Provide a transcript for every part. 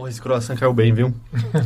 Pô, esse croissant caiu bem, viu?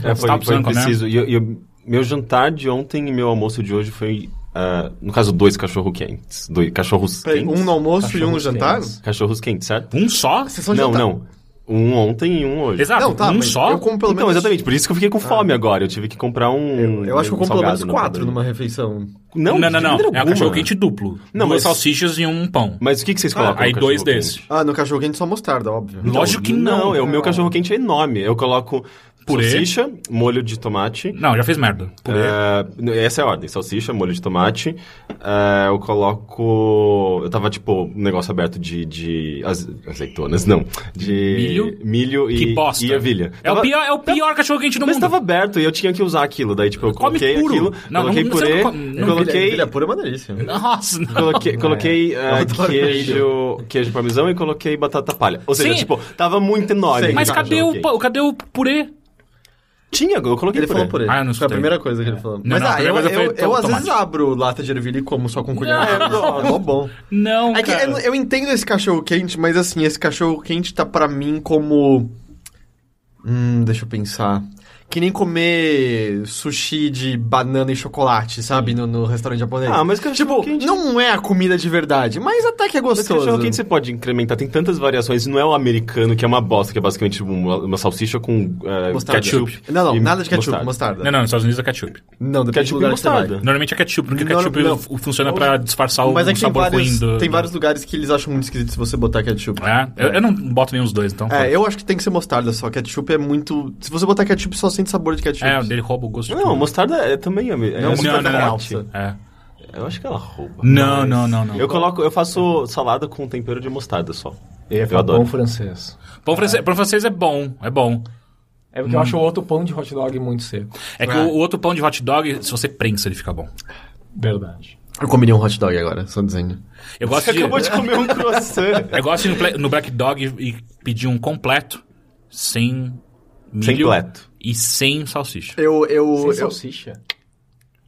É, foi, foi preciso. E, e eu- meu jantar de ontem e meu almoço de hoje foi, ah, no caso, dois cachorro quentes. Dois cachorros Peraí, quentes. um no almoço e um no Cachorros jantar? quentes. Cachorros quentes, certo? Um só? Vocês são não, jantar. não. Um ontem e um hoje. Exato, Não, tá, um só? eu como pelo então, menos... exatamente. Por isso que eu fiquei com fome agora. Eu tive que comprar um. Eu, eu acho que eu um como pelo menos quatro numa refeição. Não, não, não. não. É um alguma. cachorro quente duplo. Não, Duas mas- salsichas e um pão. Mas o que, que vocês colocam? aí no dois desses. Ah, no cachorro quente só mostarda, óbvio. Lógico que não. Não, é, o meu cachorro quente é enorme. Eu coloco Purê. salsicha, molho de tomate. Não, já fez merda. Purê. É, essa é a ordem. Salsicha, molho de tomate. É, eu coloco... Eu tava, tipo, um negócio aberto de... de aze- azeitonas, não. De... Milho? Milho e, que bosta. e ervilha. É o Tava- pior, é o pior cachorro quente do Mas mundo. tava aberto e eu tinha que usar aquilo. Daí, tipo, eu Come coloquei puro. aquilo, Não, coloquei não- purê, não não, coloquei... Filha pura é uma delícia. Nossa, não. Coloquei, coloquei adoro queijo, queijo parmesão e coloquei batata palha. Ou seja, Sim. tipo, tava muito enorme. Sim. Mas cadê o, cadê o purê? Tinha, eu coloquei Ele purê. falou purê. Ah, eu não Foi a escutei. primeira coisa que ele falou. Não, Mas não, a ah, eu, primeira coisa eu, foi eu, to- às vezes tomate. abro lata de ervilha e como só com colher. Não. É mó bom. Não, É que cara. eu, eu entendo esse cachorro quente, mas assim, esse cachorro quente tá pra mim como. Hum, deixa eu pensar. Que nem comer sushi de banana e chocolate, sabe? No, no restaurante japonês. Ah, mas cachorro Tipo, quente... não é a comida de verdade, mas até que é Mas gostoso. cachorro quente você pode incrementar, tem tantas variações, não é o americano que é uma bosta, que é basicamente tipo, uma, uma salsicha com Mostarda. ketchup. Não, não, nada de ketchup, mostarda. mostarda. Não, não, nos Estados Unidos é ketchup. Não, depende do Ketchup e lugar que você vai. mostarda. Normalmente é ketchup, porque Não, ketchup não. fu- funciona pra disfarçar o Mas é que tem sabor vários, ruim do... tem do- vários lugares que eles acham muito esquisito se você botar ketchup. É, eu, eu não boto nenhum dos dois, então... É, eu acho que tem que ser mostarda só. Ketchup é muito. Se você botar ketchup, só sente sabor de ketchup. É, ele rouba o gosto de Não, tudo. mostarda é também... É, é Não, mostarda não, é não. É. Eu acho que ela rouba. Não, mas- não, não, não. Eu coloco, eu faço salada com tempero de mostarda só. Eu ia Eu adoro. pão francês. Pão francês, pão francês é bom, é bom. É porque eu acho o outro pão de hot dog muito seco. É que o, o outro pão de hot dog, se você prensa, ele fica bom. Verdade. Eu comeria um hot dog agora, só dizendo. Eu gosto Você de... acabou de comer um croissant. Eu gosto de ir no, no Black Dog e, e pedir um completo, sem milho Sem pleto. E sem salsicha. Eu, eu, Sem eu, salsicha.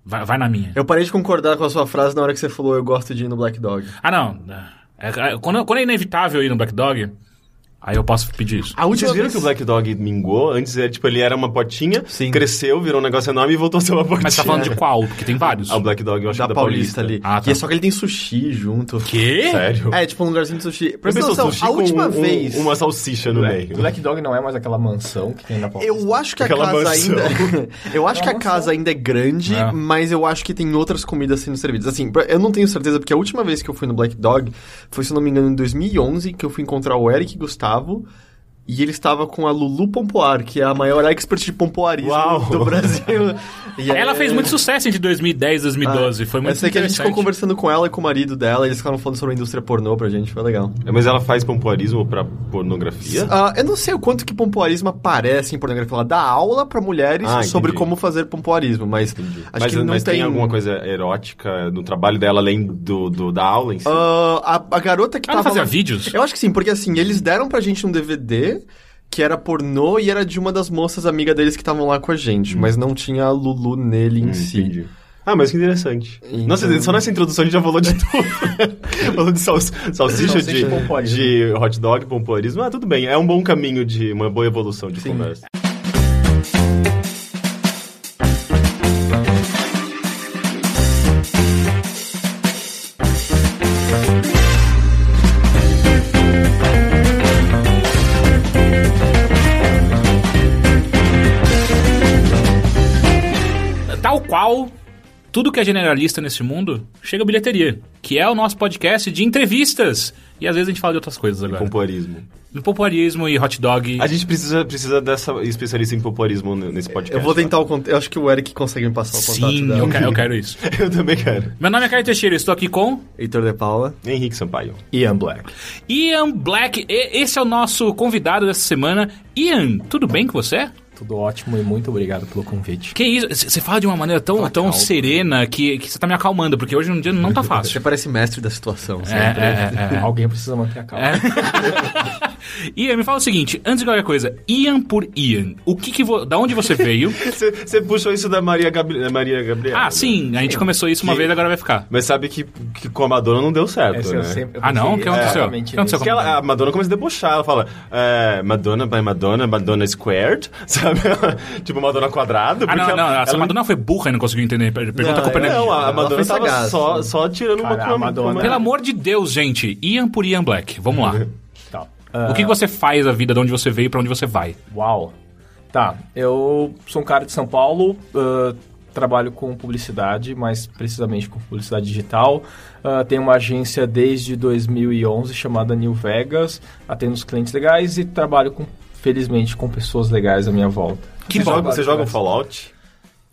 Vai, vai na minha. eu parei de concordar com a sua frase na hora que você falou eu gosto de ir no Black Dog. Ah, não. É- é- quando, quando é inevitável ir no Black Dog, aí eu posso pedir isso. A última Vocês viram vez... que o Black Dog mingou? Antes, é, tipo, ele era uma potinha, Sim. cresceu, virou um negócio enorme e voltou a ser uma potinha. Mas você tá falando de qual? Porque tem vários. Ah, o Black Dog, eu acho da que é da Paulista, ali. Ah, tá. E é só que ele tem sushi junto. Quê? Sério? É, tipo um lugarzinho de sushi. Presta atenção, a com última um- vez... uma salsicha no Black, meio. Black Dog não é mais aquela mansão que tem na Paulista. Eu acho que a Aquela casa mansão. ainda. eu acho que a Uma casa mansão. ainda é grande, É. mas eu acho que tem outras comidas sendo servidas. Assim, eu não tenho certeza, porque a última vez que eu fui no Black Dog foi, se eu não me engano, em 2011, que eu fui encontrar o Eric Gustavo escravo e ele estava com a Lulu Pompoar, que é a maior expert de pompoarismo Uau. do Brasil. E Ela é- fez muito sucesso entre 2010 e 2012. Foi muito Eu sei que a gente ficou conversando com ela e com o marido dela, e eles ficaram falando sobre a indústria pornô pra gente, foi legal. É, Mas ela faz pompoarismo pra pornografia? Ah, eu não sei o quanto que pompoarismo aparece em pornografia. Ela dá aula pra mulheres Ah, sobre entendi. como fazer pompoarismo, mas acho mas que não mas tem... tem... alguma coisa erótica no trabalho dela, além do, do- da aula em si? Ah, a, a garota que Ela tava... fazia lá- vídeos? Eu acho que sim, porque assim, eles deram pra gente um DVD que era pornô e era de uma das moças amigas deles que estavam lá com a gente, mas não tinha a Lulu nele em Hum, si. entendi. Ah, mas que interessante. Então- Nossa, só nessa introdução a gente já falou de tudo. falou de sal- salsicha, Salsicha de, e pompoarismo. de hot dog, pompoarismo. Ah, tudo bem. É um bom caminho de uma boa evolução de Sim. conversa. Qual tudo que é generalista nesse mundo, chega a bilheteria, que é o nosso podcast de entrevistas. E às vezes a gente fala de outras coisas agora. Pompoarismo. No popularismo e hot dog. A gente precisa, precisa dessa especialista em pompoarismo n- nesse podcast. Eu vou tentar o contato. Eu acho que o Eric consegue me passar o contato Sim, dela. eu quero, eu quero isso. Eu também quero. Meu nome é Caio Teixeira, estou aqui com Heitor de Paula. Henrique Sampaio. Ian Black. Ian Black. Esse é o nosso convidado dessa semana. Ian, tudo bem com você? Tudo ótimo e muito obrigado pelo convite. Que isso? Você fala de uma maneira tão, tão calma. serena que, que você tá me acalmando, porque hoje um dia não tá Você fácil. parece mestre da situação. É, sempre. é, é, é. Alguém precisa manter a calma. É. Ian, me fala o seguinte, antes de qualquer coisa, Ian por Ian, o que que vo... da onde você veio? Você você puxou isso da Maria, Gabri... Maria Gabriela. ah, né? sim, a gente começou isso uma Que- vez, agora vai ficar. Mas sabe que, que com a Madonna não deu certo, Esse né? eu sempre- eu Ah, não? O que aconteceu? exatamente O que aconteceu ela- a Madonna começa a debochar, ela fala é, Madonna by Madonna, Madonna squared, sabe? tipo Madonna quadrado. Ah, porque não, ela- não, essa ela- Madonna foi burra e não conseguiu entender. Pergunta Não, com o Fernandinho. Não, a Madonna tava sagaz, só, né? só tirando uma Cara, com a Madonna- Pelo amor de Deus, gente, Ian por Ian Black, vamos lá. O que que você faz da vida, de onde você veio e pra onde você vai? Uau. Tá, eu sou um cara de São Paulo, ah, trabalho com publicidade, mais precisamente com publicidade digital. Ah, tenho uma agência desde 2011 chamada New Vegas, atendo os clientes legais e trabalho com, felizmente, com pessoas legais à minha volta. Que você, bom. joga, você joga um Fallout?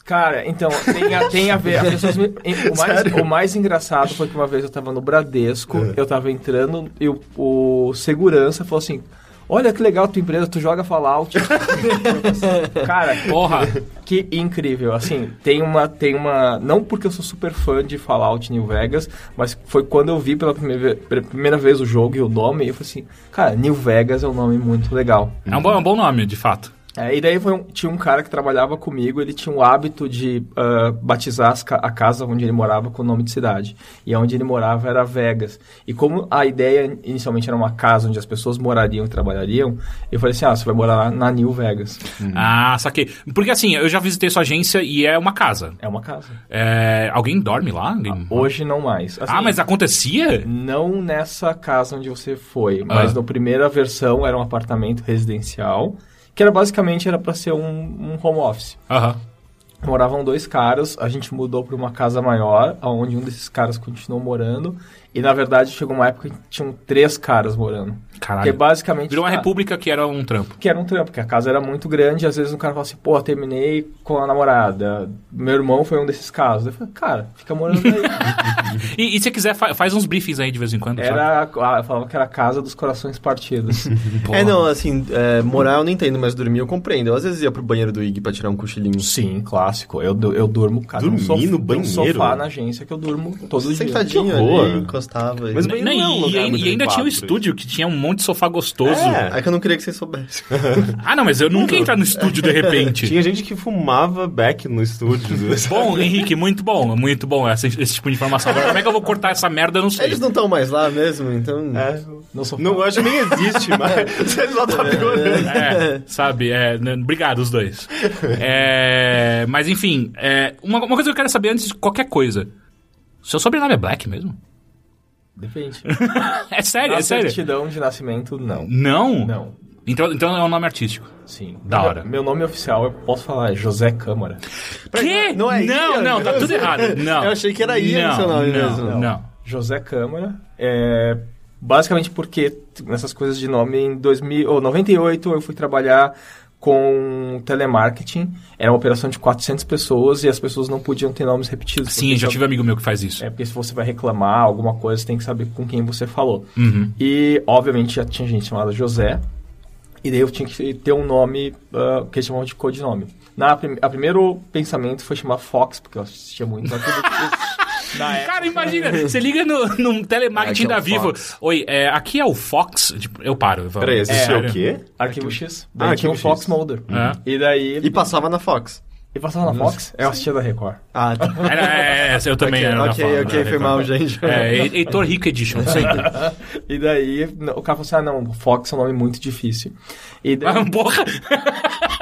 Cara, então, tem a, tem a ver. as pessoas me- o, mais, o mais engraçado foi que uma vez eu tava no Bradesco, eu tava entrando e o, o segurança falou assim: Olha que legal tua empresa, tu joga Fallout. Cara, Porra, que incrível. Assim, tem uma, tem uma. Não porque eu sou super fã de Fallout New Vegas, mas foi quando eu vi pela primeira, primeira vez o jogo e o nome, e eu falei assim: Cara, New Vegas é um nome muito legal. é um bom, é um bom nome, de fato. É, e daí foi um- tinha um cara que trabalhava comigo, ele tinha o hábito de ah, batizar ca- a casa onde ele morava com o nome de cidade. E onde ele morava era Vegas. E como a ideia inicialmente era uma casa onde as pessoas morariam e trabalhariam, eu falei assim, ah, você vai morar lá na New Vegas. Ah, saquei. Porque assim, eu já visitei sua agência e é uma casa. É uma casa. É, alguém dorme lá? Alguém- Hoje não mais. Assim, ah, mas acontecia? Não nessa casa onde você foi, mas Ah. na primeira versão era um apartamento residencial, que era basicamente era para ser um, um home office. Aham. Moravam dois caras, a gente mudou para uma casa maior, onde um desses caras continuou morando. E na verdade chegou uma época que tinham três caras morando. Caralho. Que basicamente. Virou uma ah, república que era um trampo. Que era um trampo, porque a casa era muito grande, e às vezes um cara fala assim, pô, terminei com a namorada. Meu irmão foi um desses casos. Eu falei, cara, fica morando aí. E, e se quiser, fa- faz uns briefings aí de vez em quando. era, ah, eu falava que era a casa dos corações partidos. É, não, assim, é, morar eu não entendo, mas dormir eu compreendo. Eu às vezes ia pro banheiro do Ig pra tirar um cochilinho. Sim, clássico. Eu, eu durmo, cara, Dormir sof- no num banheiro? sofá na agência que eu durmo todo dia. Sentadinho Que horror. Ali, encostava. Mas e... bem- Não, não é um e, lugar e- muito e ainda tinha o pra estúdio, que tinha um monte de sofá gostoso. É. É que eu não queria que vocês soubessem. Ah, não, mas eu nunca ia entrar no estúdio de repente. Tinha gente que fumava back no estúdio. Bom, Henrique, muito bom, muito bom essa- esse tipo de informação. Agora, como é que eu vou cortar essa merda, eu não sei. Eles não estão mais lá mesmo, então... É. No sofá. Não, eu acho que nem existe, mas você só tá piorando. É, sabe? É, né, obrigado, os dois. É, mas enfim, é, uma, uma coisa que eu quero saber antes de qualquer coisa. Seu sobrenome é Black mesmo? Depende. É sério, Na é sério. certidão de nascimento, não. Não? Não. Então, então é um nome artístico. Sim. Da Meu- hora. Meu nome oficial, eu posso falar, é José Câmara. Que? não é Não, Ian, não, tá meu tudo errado. Não. Eu achei que era Ian não, seu nome não, mesmo. Não, não. José Câmara. É, basicamente porque nessas coisas de nome, em 2000, ou 98 eu fui trabalhar com telemarketing. Era uma operação de 400 pessoas e as pessoas não podiam ter nomes repetidos. Sim, já tive um amigo meu que faz isso. É porque se você vai reclamar alguma coisa, você tem que saber com quem você falou. Uhum. E, obviamente, já tinha gente chamada José. E daí eu tinha que ter um nome ah, que eles chamavam de codinome. Na a primeiro pensamento foi chamar Fox, porque eu assistia muito. Cara, imagina, você liga no, no telemarketing Aqui é da o Vivo. Fox. Oi, é, aqui é o Fox. Tipo, eu paro. Eu falo, Peraí, existia é, o quê? Arquivo X. Daí Ah, tinha um Arquivo Fox X. Mulder. É. E daí. E passava na Fox. E passava na Fox? Eu assistia da Record. Ah, tá. Era, é, é, eu também ok, era. na ok, ok, né, foi mal, gente. É, He- Heitor Rico Edition, sempre. E daí o cara falou assim: ah, não, Fox é um nome muito difícil. E daí. Ah, Porra!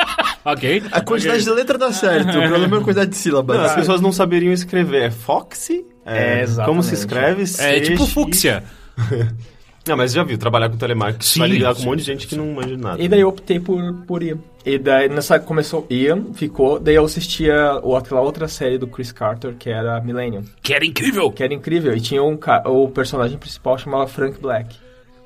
ok. A quantidade de letra dá certo, o problema é a quantidade de sílabas. Não, as pessoas não saberiam escrever. É Foxy? É, exatamente. Como se escreve? É tipo CX. fúcsia. Não, mas já viu, trabalhar com telemarketing, Sim, vai lidar com um monte de gente que não manja nada. E daí eu optei por, por Ian. E daí nessa começou Ian, ficou. Daí eu assistia o- aquela outra série do Chris Carter, que era Millennium. Que era incrível. Que era incrível. E tinha um o personagem principal chamava Frank Black. E eu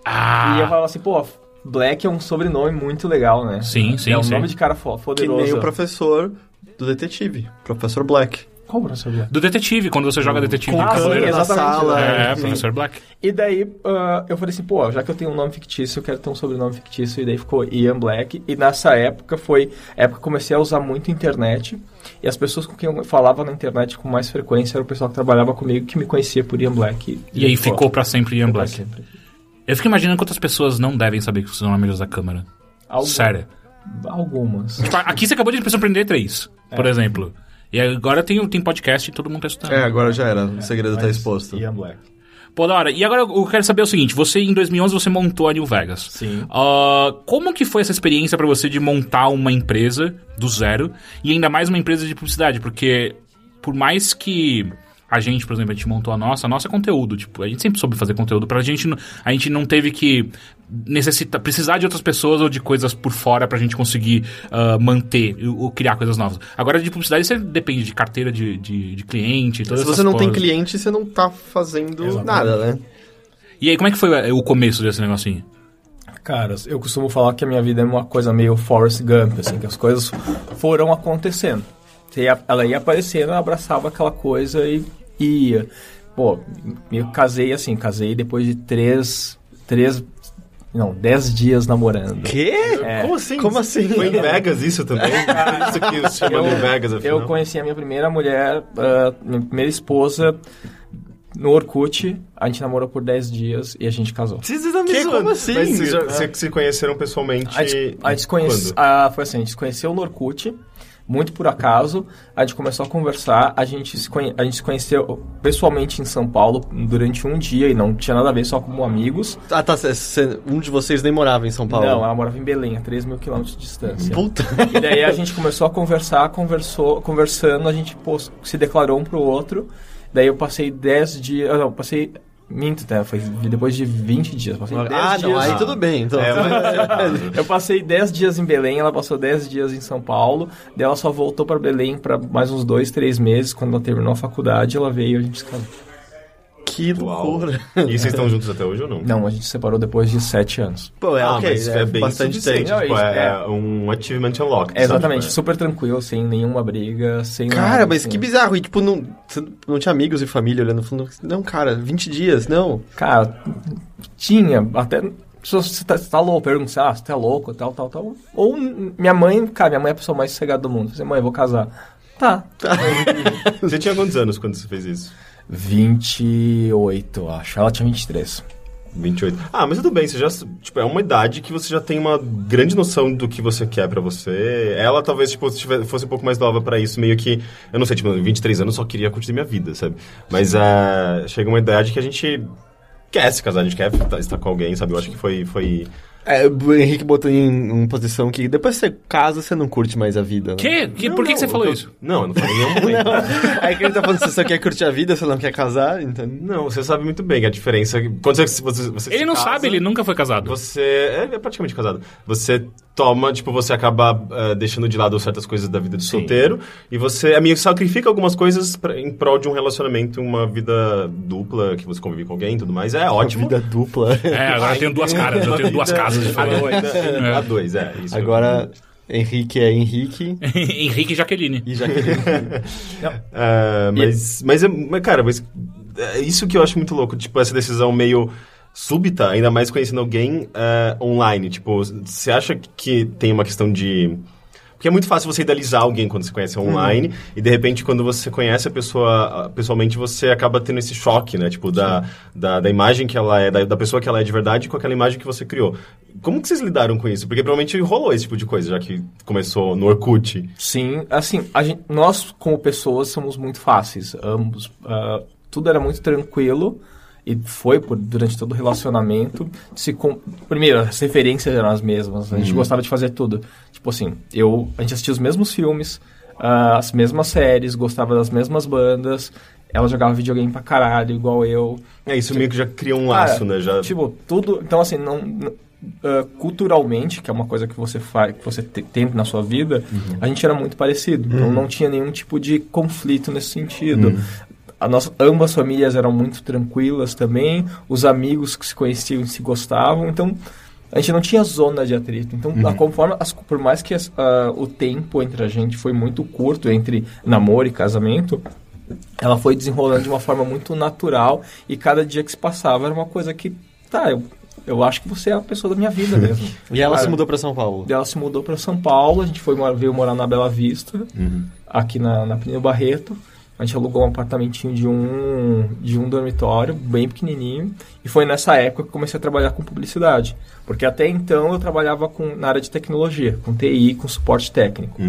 Ah, falava assim, pô, Black é um sobrenome muito legal, né? Sim, sim, É um sim. nome de cara fo- Que nem o professor do detetive, Professor Black. Qual o professor Black? do detetive, quando você joga detetive Com em a Cavaleiro. senha, na exatamente. sala. É, sim. professor Black. E daí ah, eu falei assim, pô, já que eu tenho um nome fictício, eu quero ter um sobrenome fictício. E daí ficou Ian Black. E nessa época foi época que eu comecei a usar muito internet. E as pessoas com quem eu falava na internet com mais frequência era o pessoal que trabalhava comigo que me conhecia por Ian Black. E aí pô, ficou pra sempre Ian pra Black. sempre. Eu fico imaginando quantas pessoas não devem saber que vocês são amigos da câmera. Algu- Sério. Algumas. Tipo, aqui você acabou de me surpreender três, É. por exemplo. E agora tem, tem podcast e todo mundo tá escutando. É, agora já era. O segredo tá Mas exposto. Ian Black. Pô, da hora. E agora eu quero saber o seguinte: você em 2011 você montou a New Vegas. Sim. Ah, como que foi essa experiência pra você de montar uma empresa do zero e ainda mais uma empresa de publicidade? Porque por mais que a gente, por exemplo, a gente montou a nossa, a nossa é conteúdo, tipo, a gente sempre soube fazer conteúdo pra gente, não- a gente não teve que necessitar, precisar de outras pessoas ou de coisas por fora pra gente conseguir ah, manter ou criar coisas novas. Agora de publicidade você depende de carteira de, de, de cliente, todas Se você essas não tem coisas. cliente, você não tá fazendo Exatamente. nada, né? E aí, como é que foi o começo desse negocinho? Cara, eu costumo falar que a minha vida é uma coisa meio Forrest Gump, assim, que as coisas foram acontecendo. Ia- Ela ia aparecendo, eu abraçava aquela coisa e ia. Pô, eu casei assim, casei depois de três, três, não, dez dias namorando. Quê? É. Como assim? Como assim? Foi em Vegas isso também? Por isso que se chama New Vegas, afinal. Eu conheci a minha primeira mulher, ah, minha primeira esposa, no Orkut. A gente namorou por 10 dias e a gente casou. Vocês estão me Que? Como assim? Mas vocês já, vocês se conheceram pessoalmente A gente, a gente conhece, quando? ah, foi assim, a gente se conheceu no Orkut, muito por acaso. A gente começou a conversar, a gente, se conhe, a gente se conheceu pessoalmente em São Paulo durante um dia e não tinha nada a ver só como amigos. Ah, tá. cê- um de vocês nem morava em São Paulo. Não, ela morava em Belém, a 3 mil quilômetros de distância. Puta. E daí a gente começou a conversar, conversou, conversando, a gente pô, se declarou um pro outro. Daí eu passei 10 dias. ah, Não, passei. Minto, né? Foi depois de 20 dias. Passei 10 Ah, não, dias. aí tudo bem. Então. É, mas... Eu passei 10 dias em Belém, ela passou 10 dias em São Paulo. Daí ela só voltou pra Belém pra mais uns 2, 3 meses. Quando ela terminou a faculdade, ela veio e a gente se casou. Que Uau. loucura. E vocês estão juntos até hoje ou não? Não, a gente se separou depois de 7 anos. Pô, é ah, ok. mas é, é, bem bastante tempo. Tipo, Não, é, é- um achievement unlocked. É, exatamente, sabe? super tranquilo, sem nenhuma briga, sem Cara, nada, mas assim. que bizarro. E, tipo, não, você não tinha amigos e família olhando falando, não, cara, 20 dias, não. Cara, tinha, até. Se você tá, você tá louco, pergunta, ah, você tá louco, tal, tal, tal. Ou minha mãe, cara, minha mãe é a pessoa mais sossegada do mundo. Você, mãe, eu vou casar. Tá. Você tinha quantos anos quando você fez isso? 28, eu acho. Ela tinha 23. 28. Ah, mas tudo bem, você já. Tipo, é uma idade que você já tem uma grande noção do que você quer pra você. Ela talvez, tipo, fosse um pouco mais nova pra isso, meio que. Eu não sei, tipo, 23 anos eu só queria curtir minha vida, sabe? Mas é, chega uma idade que a gente quer se casar, a gente quer estar- estar com alguém, sabe? Eu acho que foi. foi... É, o Henrique botou em uma posição que depois que você casa, você não curte mais a vida. Né? Que? que Não, por que, que não, você falou eu- isso? Não, eu não falei nenhum momento. Aí que ele tá falando, você só quer curtir a vida, você não quer casar, então... Não, você sabe muito bem a diferença. Quando você, você, você Ele se não casa, sabe, ele nunca foi casado. Você é, é praticamente casado. Você toma, tipo, você acaba eh, deixando de lado certas coisas da vida de solteiro e você, a minha sacrifica algumas coisas pra, em prol de um relacionamento, uma vida dupla, que você convive com alguém e tudo mais. É ótimo. Vida dupla. É, agora eu tenho duas caras, eu tenho duas casas diferentes. é, a dois, é. Isso Agora, Henrique é Henrique Henrique e Jaqueline. e Jaqueline. É, mas, mas, é- mas, cara, mas é isso que eu acho muito louco, tipo, essa decisão meio súbita, ainda mais conhecendo alguém é, online. Tipo, você acha que tem uma questão de. Porque é muito fácil você idealizar alguém quando você conhece online, e de repente, quando você conhece a pessoa ah, pessoalmente, você acaba tendo esse choque, né? Tipo, da, da, da imagem que ela é, da, da pessoa que ela é de verdade com aquela imagem que você criou. Como que vocês lidaram com isso? Porque provavelmente rolou esse tipo de coisa, já que começou no Orkut. Sim, assim, gente, nós como pessoas somos muito fáceis, ambos. ah, tudo era muito tranquilo e foi por, durante todo o relacionamento. Se com, primeiro, as referências eram as mesmas, a gente gostava de fazer tudo. Tipo assim, eu, a gente assistia os mesmos filmes, ah, as mesmas séries, gostava das mesmas bandas. Ela jogava videogame pra caralho, igual eu. É, isso meio que já cria um laço, Cara, né? Já... Tipo, tudo. Então, assim, não. n- ah, culturalmente, que é uma coisa que você faz, que você te- tem na sua vida, a gente era muito parecido. Então não tinha nenhum tipo de conflito nesse sentido. A nossa, ambas famílias eram muito tranquilas também, os amigos que se conheciam e se gostavam, então a gente não tinha zona de atrito. Então, a- conforme as- por mais que as- ah, o tempo entre a gente foi muito curto entre namoro e casamento, ela foi desenrolando de uma forma muito natural e cada dia que se passava era uma coisa que, tá, eu, eu acho que você é a pessoa da minha vida mesmo. E ela Cara, se mudou pra São Paulo. Ela se mudou para São Paulo, a gente foi veio morar na Bela Vista, aqui na, na Pneu Barreto. A gente alugou um apartamentinho de um, de um dormitório, bem pequenininho. E foi nessa época que comecei a trabalhar com publicidade. Porque até então eu trabalhava com, na área de tecnologia, com TI, com suporte técnico.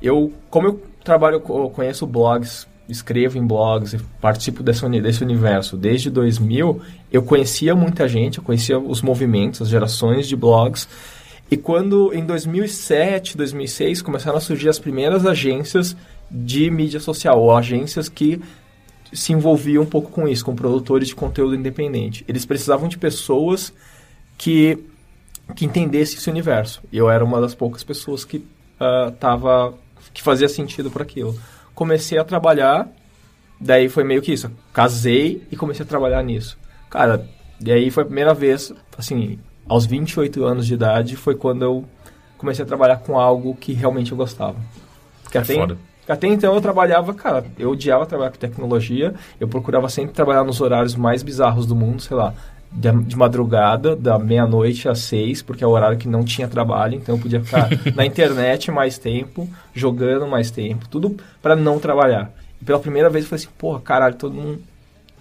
Eu, como eu trabalho, eu conheço blogs, escrevo em blogs, participo desse, desse universo desde 2000, eu conhecia muita gente, eu conhecia os movimentos, as gerações de blogs. E quando em 2007, 2006 começaram a surgir as primeiras agências de mídia social, ou agências que se envolviam um pouco com isso, com produtores de conteúdo independente. Eles precisavam de pessoas que, que entendessem esse universo. E eu era uma das poucas pessoas que uh, tava, que fazia sentido para aquilo. Comecei a trabalhar, daí foi meio que isso. Casei e comecei a trabalhar nisso. Cara, e aí foi a primeira vez, assim, aos 28 anos de idade, foi quando eu comecei a trabalhar com algo que realmente eu gostava. Que até, foda. Até então eu trabalhava, cara, eu odiava trabalhar com tecnologia, eu procurava sempre trabalhar nos horários mais bizarros do mundo, sei lá, de, de madrugada, da meia-noite às seis, porque é o horário que não tinha trabalho, então eu podia ficar na internet mais tempo, jogando mais tempo, tudo para não trabalhar. E pela primeira vez eu falei assim, porra, caralho, todo mundo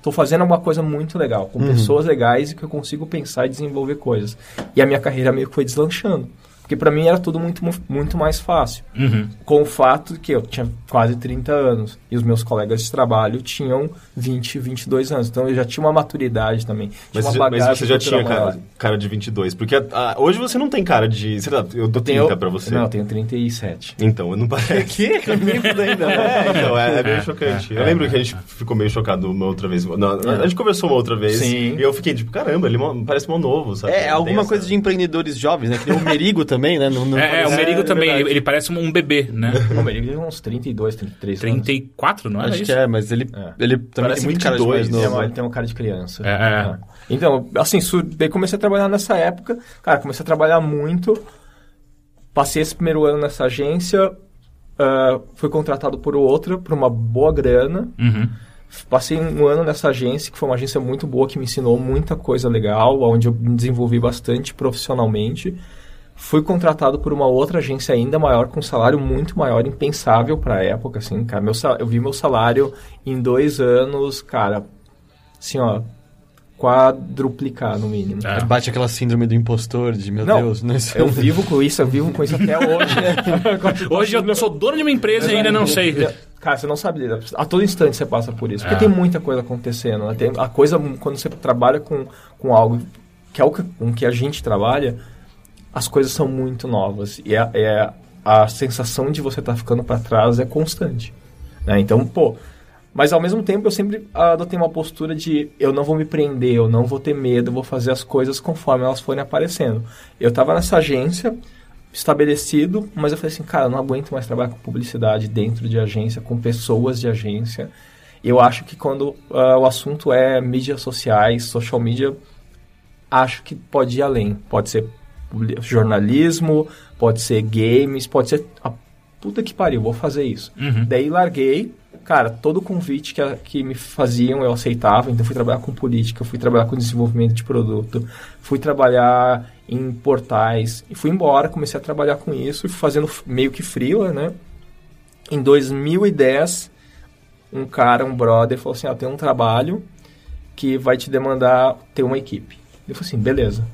tô fazendo alguma coisa muito legal, com pessoas legais e que eu consigo pensar e desenvolver coisas. E a minha carreira meio que foi deslanchando. Porque para mim era tudo muito, muito mais fácil. Uhum. Com o fato de que eu tinha quase 30 anos e os meus colegas de trabalho tinham 20, 22 anos. Então eu já tinha uma maturidade também. Tinha Mas, uma você já- mas você já tinha cara, cara de 22. Porque ah, hoje você não tem cara de... Sei lá, eu dou 30 pra você. Não, eu tenho 37. Então, eu não parece. Que? Nem fudendo. É, então, é, é meio chocante. Eu lembro que a gente ficou meio chocado uma outra vez. Não, A gente conversou uma outra vez. Sim. E eu fiquei tipo, caramba, ele mó- parece mó novo, sabe? É, alguma essa- coisa de empreendedores jovens, né? Que nem o Merigo também, né? Não, não É, é, o Merigo é também, verdade. ele, ele parece um bebê, né? Não, ele tem uns 32, 33 anos. 34, não era Acho isso? que é, mas ele, É. ele também Parece tem muito cara de 22, mais Ele, é ele tem uma cara de criança. É, é. Então, assim, sur- daí comecei a trabalhar nessa época. Cara, comecei a trabalhar muito. Passei esse primeiro ano nessa agência. ah, fui contratado por outra, por uma boa grana. Uhum. Passei um ano nessa agência, que foi uma agência muito boa, que me ensinou muita coisa legal, onde eu me desenvolvi bastante profissionalmente. Fui contratado por uma outra agência ainda maior, com um salário muito maior, impensável para a época, assim, cara. Meu, sal- eu vi meu salário em dois anos, cara, assim, ó, quadruplicar no mínimo. É. Bate aquela síndrome do impostor, de meu Não, Deus, não isso- Eu vivo com isso, eu vivo com isso até hoje. Hoje eu sou dono de uma empresa e ainda não sei. Cara, você não sabe lidar. A todo instante você passa por isso. Porque É. tem muita coisa acontecendo. né? Tem, a coisa, quando você trabalha com, com algo que é o que, com que a gente trabalha, as coisas são muito novas. E é, é- a sensação de você estar ficando para trás é constante. né? Então, pô. Mas ao mesmo tempo eu sempre adotei uma postura de eu não vou me prender, eu não vou ter medo, eu vou fazer as coisas conforme elas forem aparecendo. Eu estava nessa agência, estabelecido, mas eu falei assim, cara, eu não aguento mais trabalhar com publicidade dentro de agência, com pessoas de agência. Eu acho que quando ah, o assunto é mídias sociais, social media, acho que pode ir além. Pode ser jornalismo, pode ser games, pode ser a puta que pariu, vou fazer isso. Uhum. Daí larguei, cara, todo convite que, a- que me faziam eu aceitava, então fui trabalhar com política, fui trabalhar com desenvolvimento de produto, fui trabalhar em portais e fui embora, comecei a trabalhar com isso e fui fazendo meio que freela, né? Em 2010, um cara, um brother, falou assim, ó, tem um trabalho que vai te demandar ter uma equipe. Eu falei assim, beleza,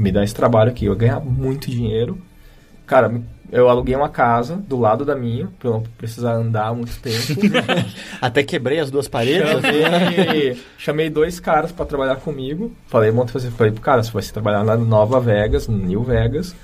me dá esse trabalho aqui, eu ganhar muito dinheiro. Cara, eu aluguei uma casa do lado da minha, pra eu não precisar andar muito tempo. Até quebrei as duas paredes. chamei, chamei dois caras pra trabalhar comigo. Falei, monta fazer. Falei pro cara, você vai se trabalhar na Nova Vegas, no New Vegas.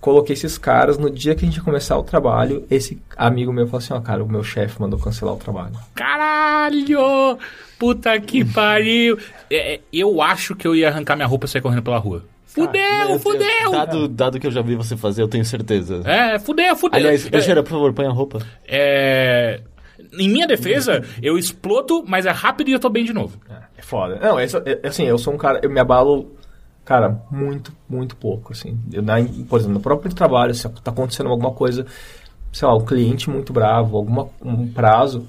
Coloquei esses caras. No dia que a gente ia começar o trabalho, esse amigo meu falou assim: Ó, cara, o meu chefe mandou cancelar o trabalho. Caralho! Puta que pariu! É, é, eu acho que eu ia arrancar minha roupa e sair correndo pela rua. Fudeu, fudeu! Dado, dado que eu já vi você fazer, eu tenho certeza. É, fudeu, fudeu. Aliás, é, Teixeira, por favor, põe a roupa. é, Em minha defesa, eu explodo, mas é rápido e eu tô bem de novo. É foda. Não, é, é- assim, eu sou um cara, eu me abalo, cara, muito, muito pouco, assim. Eu, na, por exemplo, no próprio trabalho, se tá acontecendo alguma coisa, sei lá, um cliente muito bravo, alguma, um prazo,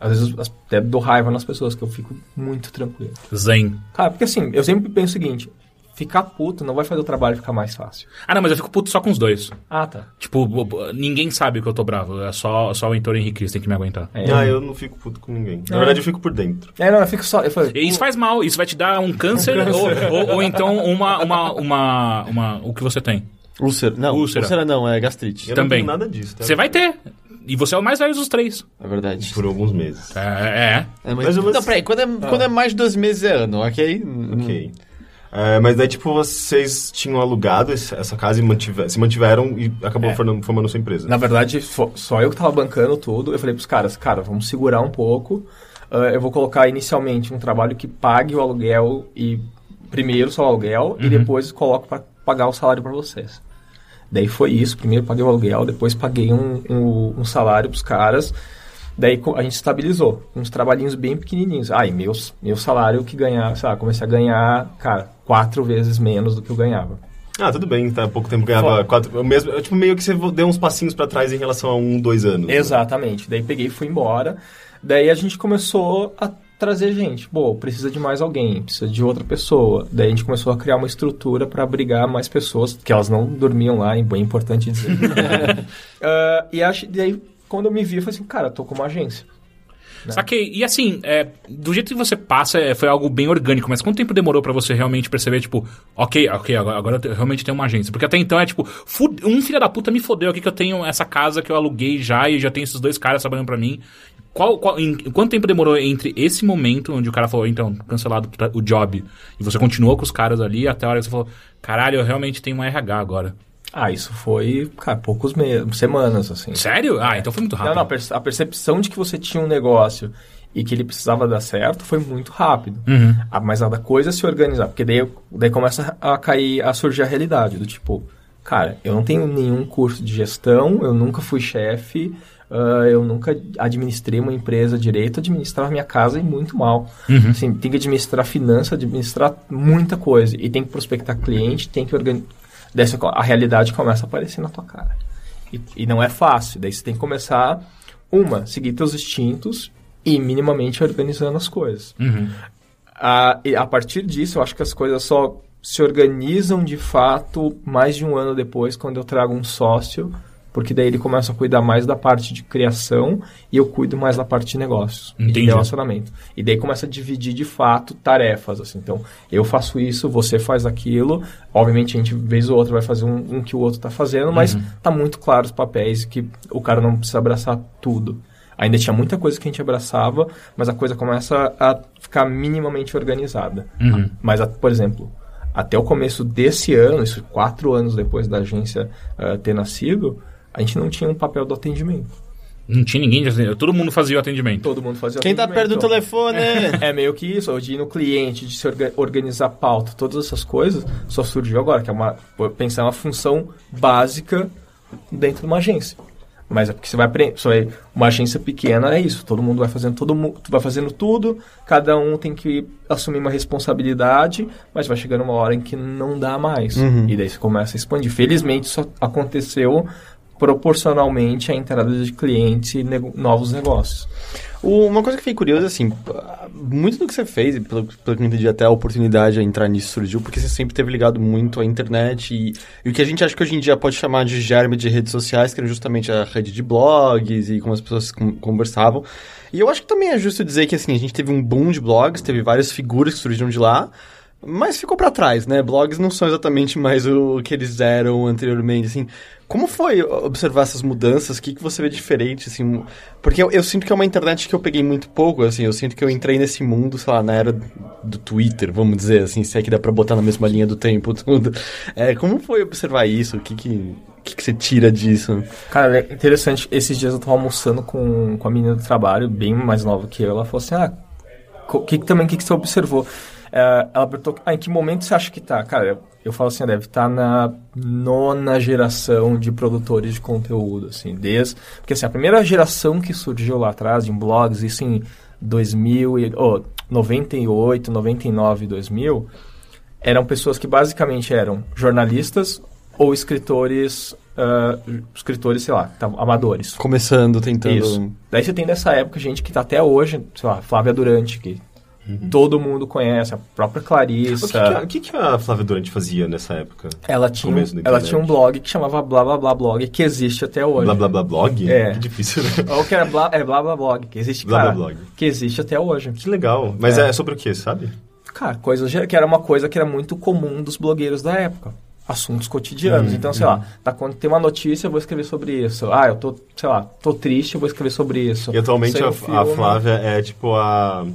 às vezes até dou raiva nas pessoas, que eu fico muito tranquilo. Zen. Cara, porque assim, eu sempre penso o seguinte, ficar puto não vai fazer o trabalho ficar mais fácil. Ah, não, mas eu fico puto só com os dois. Ah, tá. Tipo, ninguém sabe que eu tô bravo. É só, só o Heitor Henrique Cristo tem que me aguentar. É, Ah, eu não fico puto com ninguém. Na verdade, eu fico por dentro. É, não, eu fico só. Eu falei, E Isso faz mal, isso vai te dar um câncer, Ou, ou, ou então uma, uma, uma, uma. O que você tem. Úlcera. Não, Úlcera. úlcera, não, é gastrite. Eu Também. não tenho nada disso. tá? Você vai ter. E você é o mais velho dos três. É verdade. Por alguns meses. É, é. É, mas, Mas eu vou- Não, peraí, quando é, quando é mais de dois meses é ano, ok? Ok. É, mas daí, tipo, vocês tinham alugado essa casa e mantive- se mantiveram e acabou É. formando, formando sua empresa. Na verdade, fo- só eu que tava bancando tudo. Eu falei pros caras, cara, vamos segurar um pouco. Ah, eu vou colocar inicialmente um trabalho que pague o aluguel e primeiro só o aluguel e depois coloco para pagar o salário para vocês. Daí foi isso. Primeiro paguei o aluguel, depois paguei um, um, um salário pros caras. Daí a gente estabilizou. Uns trabalhinhos bem pequenininhos. Ah, e meus, meu salário que ganhar, sei lá, comecei a ganhar, cara, quatro vezes menos do que eu ganhava. Ah, tudo bem, tá há pouco tempo ganhava Fora. quatro. Mesmo, tipo, meio que você deu uns passinhos pra trás em relação a um, dois anos. né? Exatamente. Daí peguei e fui embora. Daí a gente começou a trazer gente. Pô, precisa de mais alguém, precisa de outra pessoa. Daí a gente começou a criar uma estrutura para abrigar mais pessoas, que elas não dormiam lá, é bem importante dizer. Ah, e acho, daí, quando eu me vi, eu falei assim, cara, tô com uma agência. Saquei. E assim, é, do jeito que você passa, é, foi algo bem orgânico, mas quanto tempo demorou pra você realmente perceber, tipo, ok, ok, agora, agora eu te- realmente tenho uma agência? Porque até então é tipo, um filho da puta me fodeu aqui que eu tenho essa casa que eu aluguei já e já tenho esses dois caras trabalhando pra mim. Qual, qual- em, quanto tempo demorou entre esse momento onde o cara falou, então, cancelado o job, e você continuou com os caras ali até a hora que você falou, caralho, eu realmente tenho um RH agora. Ah, isso foi, cara, poucos meses, semanas, assim. Sério? Ah, então foi muito rápido. Não, não, a perce- a percepção de que você tinha um negócio e que ele precisava dar certo foi muito rápido. Uhum. Ah, Mas a da coisa é se organizar, porque daí, daí começa a cair, a surgir a realidade, do tipo, cara, eu não tenho nenhum curso de gestão, eu nunca fui chefe, ah, eu nunca administrei uma empresa direito, administrava minha casa e muito mal. Uhum. Assim, tem que administrar finança, administrar muita coisa, e tem que prospectar cliente, tem que Dessa, a realidade começa a aparecer na tua cara. E, e não é fácil. Daí você tem que começar, uma, seguir teus instintos e minimamente organizando as coisas. Uhum. A, e a partir disso, eu acho que as coisas só se organizam de fato mais de um ano depois, quando eu trago um sócio, porque daí ele começa a cuidar mais da parte de criação e eu cuido mais da parte de negócios e de Entendi. relacionamento. E daí começa a dividir de fato tarefas, assim. Então, eu faço isso, você faz aquilo. Obviamente, a gente, vez ou outra, vai fazer um, um que o outro está fazendo, mas tá muito claro os papéis que o cara não precisa abraçar tudo. Ainda tinha muita coisa que a gente abraçava, mas a coisa começa a ficar minimamente organizada. Uhum. Mas, por exemplo, até o começo desse ano, isso quatro anos depois da agência ah, ter nascido, a gente não tinha um papel do atendimento. Não tinha ninguém, de atendimento, todo mundo fazia o atendimento. Todo mundo fazia Quem tá perto do telefone? É meio que isso, ou de ir no cliente, de se orga- organizar pauta, todas essas coisas só surgiu agora, que é uma pensar uma função básica dentro de uma agência. Mas é porque você vai aprender, você vai- uma agência pequena é isso, todo mundo vai fazendo todo mundo vai fazendo tudo, cada um tem que assumir uma responsabilidade, mas vai chegando uma hora em que não dá mais. Uhum. E daí você começa a expandir. Felizmente isso aconteceu proporcionalmente à entrada de clientes e nego- novos negócios. Uma coisa que fiquei curioso, assim, muito do que você fez, pelo, pelo que eu entendi, até a oportunidade a entrar nisso surgiu, porque você sempre teve ligado muito à internet e, e o que a gente acha que hoje em dia pode chamar de germe de redes sociais, que era justamente a rede de blogs e como as pessoas con- conversavam. E eu acho que também é justo dizer que, assim, a gente teve um boom de blogs, teve várias figuras que surgiram de lá, mas ficou pra trás, né? Blogs não são exatamente mais o que eles eram anteriormente, assim. Como foi observar essas mudanças? O que, que você vê diferente, assim? Porque eu, eu sinto que é uma internet que eu peguei muito pouco, assim. Eu sinto que eu entrei nesse mundo, sei lá, na era do Twitter, vamos dizer, assim. Se é que dá pra botar na mesma linha do tempo, tudo. É, como foi observar isso? O que que, que, que você tira disso? Cara, é interessante. Esses dias eu tava almoçando com, com a menina do trabalho, bem mais nova que eu. Ela falou assim: Ah, o que, que também que, que você observou? É, ela perguntou: Ah, em que momento você acha que tá? Cara, eu, eu falo assim: deve estar na nona geração de produtores de conteúdo, assim, desde. Porque assim, a primeira geração que surgiu lá atrás, de blogs, isso em 2000 e, oh, 98, 99, 2000, eram pessoas que basicamente eram jornalistas ou escritores, ah, escritores, sei lá, amadores. Começando, tentando... Isso. Daí você tem nessa época gente que tá até hoje, sei lá, Flávia Durante, que todo mundo conhece, a própria O que, Clarissa. que, a- o que que a Flávia Durante fazia nessa época? Ela tinha, um- ela tinha um blog que chamava Blá Blá Blá Blog, que existe até hoje. Blá blá blá blog? É. Que difícil, né? Ou que era blá, é Blá Blá Blog, que existe, Blá cara, Blá Blog. que existe até hoje. Que legal. Mas É. é, sobre o que, sabe? Cara, coisas que era uma coisa que era muito comum dos blogueiros da época. Assuntos cotidianos. Hum, então, sei lá, tá, quando tem uma notícia, eu vou escrever sobre isso. Ah, eu tô, sei lá, tô triste, eu vou escrever sobre isso. E atualmente a, a Flávia é tipo a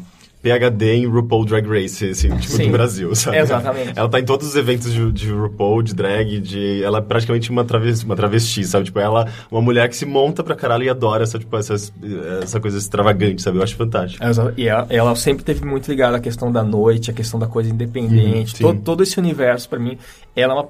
PHD em RuPaul Drag Race, assim, tipo Sim. do Brasil, sabe? Exatamente. Ela tá em todos os eventos de, de RuPaul, de drag, de... Ela é praticamente uma travesti, uma travesti, sabe? Tipo, ela uma mulher que se monta pra caralho e adora essa, tipo, essas, essa coisa extravagante, sabe? Eu acho fantástico. Exa- E ela, ela sempre teve muito ligada à questão da noite, à questão da coisa independente. Uhum, sim. todo, todo esse universo, pra mim, ela é uma.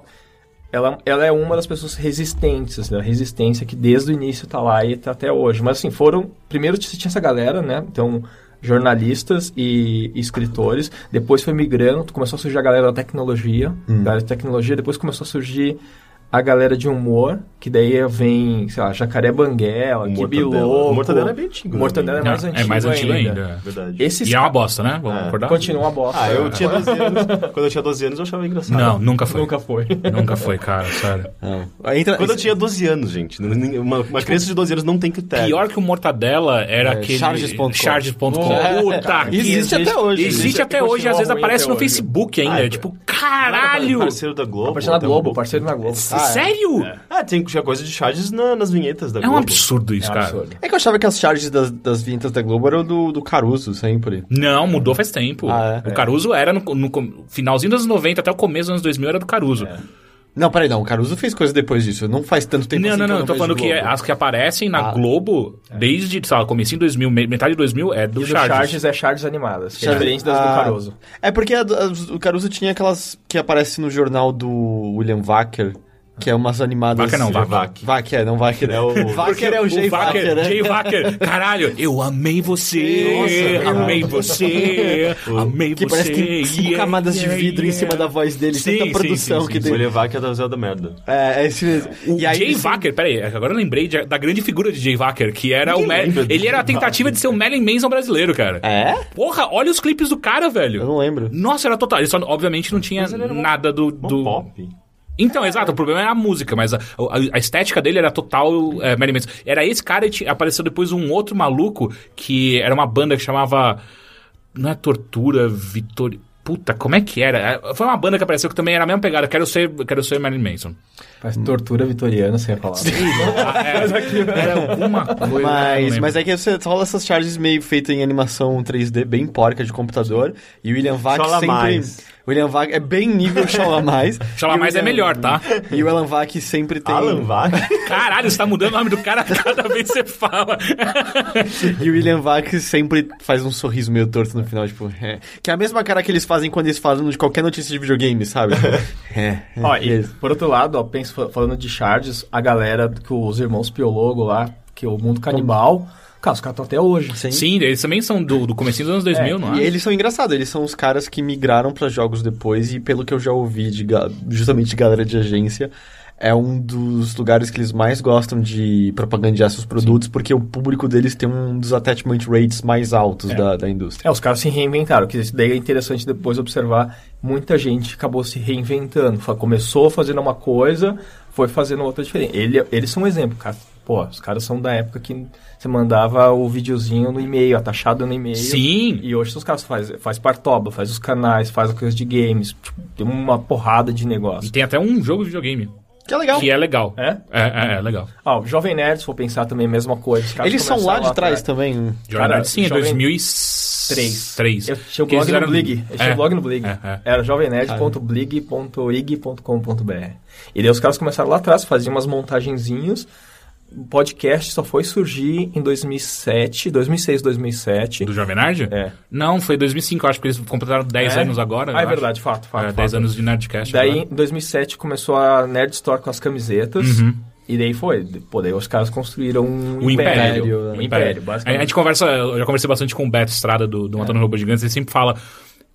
Ela, ela é uma das pessoas resistentes, né? Resistência que desde o início tá lá e tá até hoje. Mas assim, foram. Primeiro você tinha essa galera, né? Então, jornalistas e, e escritores. Depois foi migrando, começou a surgir a galera da tecnologia. Galera de tecnologia, depois começou a surgir a galera de humor, que daí vem, sei lá, Jacaré Banguela, O Kibi Mortadela. Louco. O Mortadela é bem antigo? Mortadela é mais Não, antigo é mais antigo ainda. ainda. Verdade. Esses E é uma bosta, né? Vamos É. acordar? Continua uma bosta. Ah, eu tinha 12 anos. Quando eu tinha 12 anos, eu achava engraçado. Não, nunca foi. Nunca foi. Nunca foi, cara, sério. Entra- Quando eu tinha 12 anos, gente. Uma, uma criança de 12 anos não tem critério. Pior que o Mortadela era É, aquele... Charges.com. Charges.com. É. Puta, que Existe até hoje. Existe Existe até e hoje, às vezes aparece no. Facebook ainda. Ah, é. tipo, caralho! Parceiro da Globo. Parceiro um Globo, parceiro na Globo. Sério? Ah, tem tinha coisa de charges na- nas vinhetas da É um Globo. absurdo isso, É um cara. absurdo. É que eu achava que as charges das, das vinhetas da Globo eram do, do Caruso, sempre. Não, mudou faz tempo. Ah, é? O Caruso era no, no finalzinho dos anos 90 até o começo dos anos 2000 era do Caruso. Não, peraí, não. O Caruso fez coisa depois disso. Não faz tanto tempo Não, assim não, não, eu eu tô falando que Globo. é- as que aparecem na Ah. Globo desde, sei lá, comecinho de 2000, me- metade de 2000 é do E do Charges. Charges é Charges animadas, que é Charges- diferente das do ah, Caruso. É porque a do- as- o Caruso tinha aquelas que aparecem no jornal do William Wacker, que é umas animadas... Wacker não, Wacker. Vac. Wacker, não Wacker. É o- é o Jay Wacker, né? Jay Wacker. Caralho, eu amei você. Nossa, amei você. amei Que você. parece que tem cinco yeah, camadas de yeah, vidro em yeah. cima da voz dele, Sim, tanta sim, produção sim, que sim, tem. O Levac é da Zé da Merda. É, é esse mesmo. O E aí Jay Wacker, peraí, agora eu lembrei de- da grande figura de Jay Wacker, que era Ninguém o de Ele era a Jay tentativa de ser o Marilyn Manson brasileiro, cara. É? Porra, olha os clipes do cara, Eu velho. não lembro. Nossa, era total. Ele só, obviamente, não tinha nada do. Do... pop. Então, exato, o problema era a música, mas a, a- a estética dele era total é, Marilyn Manson. Era esse cara e tinha- apareceu depois um outro maluco que era uma banda que chamava. Não é Tortura, Vitória. Puta, como é que era? É, Foi uma banda que apareceu que também era a mesma pegada. Quero ser, quero ser Marilyn Manson. Parece tortura vitoriana, sem a palavra. Ah, é, era alguma coisa. Mas, mas é que você rola essas charges meio feitas em animação 3D, bem porca de computador. E o William Vac Chola sempre. mais. William Vac é bem nível Chola Mais. Chola E o mais é melhor, tá? E o Alan Vac sempre tem. Alan Vac? Caralho, você tá mudando o nome do cara cada vez que você fala. E o William Vac sempre faz um sorriso meio torto no final, tipo, é. Que é a mesma cara que eles fazem quando eles falam de qualquer notícia de videogame, sabe? é. é, Ó, e, beleza. por outro lado, ó, penso, falando de Charges, a galera que os irmãos Piologo lá, que é o mundo canibal, cara, os caras estão até hoje. Sim. Sim, eles também são do, do comecinho dos anos 2000, É, não é? E eles são engraçados, eles são os caras que migraram pra jogos depois e pelo que eu já ouvi de justamente de galera de agência, é um dos lugares que eles mais gostam de propagandear seus produtos porque o público deles tem um dos attachment rates mais altos da, da indústria. É, os caras se reinventaram, que isso daí é interessante depois observar. Muita gente acabou se reinventando. Começou fazendo uma coisa, foi fazendo outra diferente. Ele, eles são um exemplo, cara. Pô, os caras são da época que você mandava o videozinho no e-mail, atachado no e-mail. Sim. E hoje os caras faz, faz partoba, faz os canais, faz as coisas de games. Tipo, tem uma porrada de E negócio. tem até um jogo de videogame. Que é legal. Que é legal. É? É, é, é legal. Ah, o Jovem Nerd, se for pensar também a mesma coisa. Os caras Eles são lá começaram de trás atrás. também. Jovem Cara, Nerd, sim, é Jovem- 2003. Eu tinha o eles blog no Blig. Eu tinha É, o blog no Blig. é, é. Era jovemnerd.blig.ig.com.br. E daí os caras começaram lá atrás, faziam umas montagenzinhas. O podcast só foi surgir em 2007, 2006, 2007. Do Jovem Nerd? É. Não, foi 2005, eu acho que eles completaram 10 É? anos agora. Ah, é verdade, fato, fato. É, fato. 10 anos de Nerdcast. Daí, agora. em 2007, começou a Nerd Store com as camisetas. Uhum. E daí foi. Pô, daí os caras construíram um O Império. Um império, A basicamente. gente conversa, eu já conversei bastante com o Beto Estrada do, do Matando Robô Gigantes, ele sempre fala.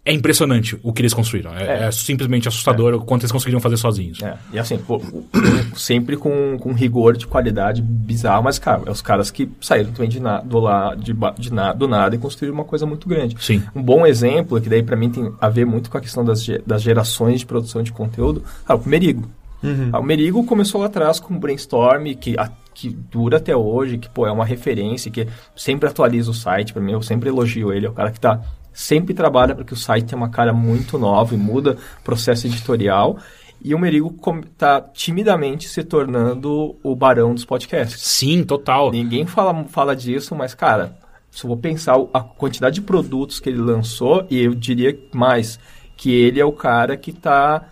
É impressionante o que eles construíram. É, é. é simplesmente assustador é. o quanto eles conseguiram fazer sozinhos. É. E assim, pô, sempre com, com rigor de qualidade bizarro, mas, cara, é os caras que saíram também de na, do, lá, de, de na, do nada e construíram uma coisa muito grande. Sim. Um bom exemplo, que daí para mim tem a ver muito com a questão das, das gerações de produção de conteúdo, ah, o Merigo. Uhum. Ah, o Merigo começou lá atrás com um brainstorm que, a, que dura até hoje, que pô, é uma referência, que sempre atualiza o site. Para mim, eu sempre elogio ele. É o cara que está sempre trabalha para que o site tenha uma cara muito nova e muda o processo editorial. E o Merigo está timidamente se tornando o barão dos podcasts. Sim, total. Ninguém fala, fala disso, mas, cara, se eu vou pensar a quantidade de produtos que ele lançou, e eu diria mais, que ele é o cara que está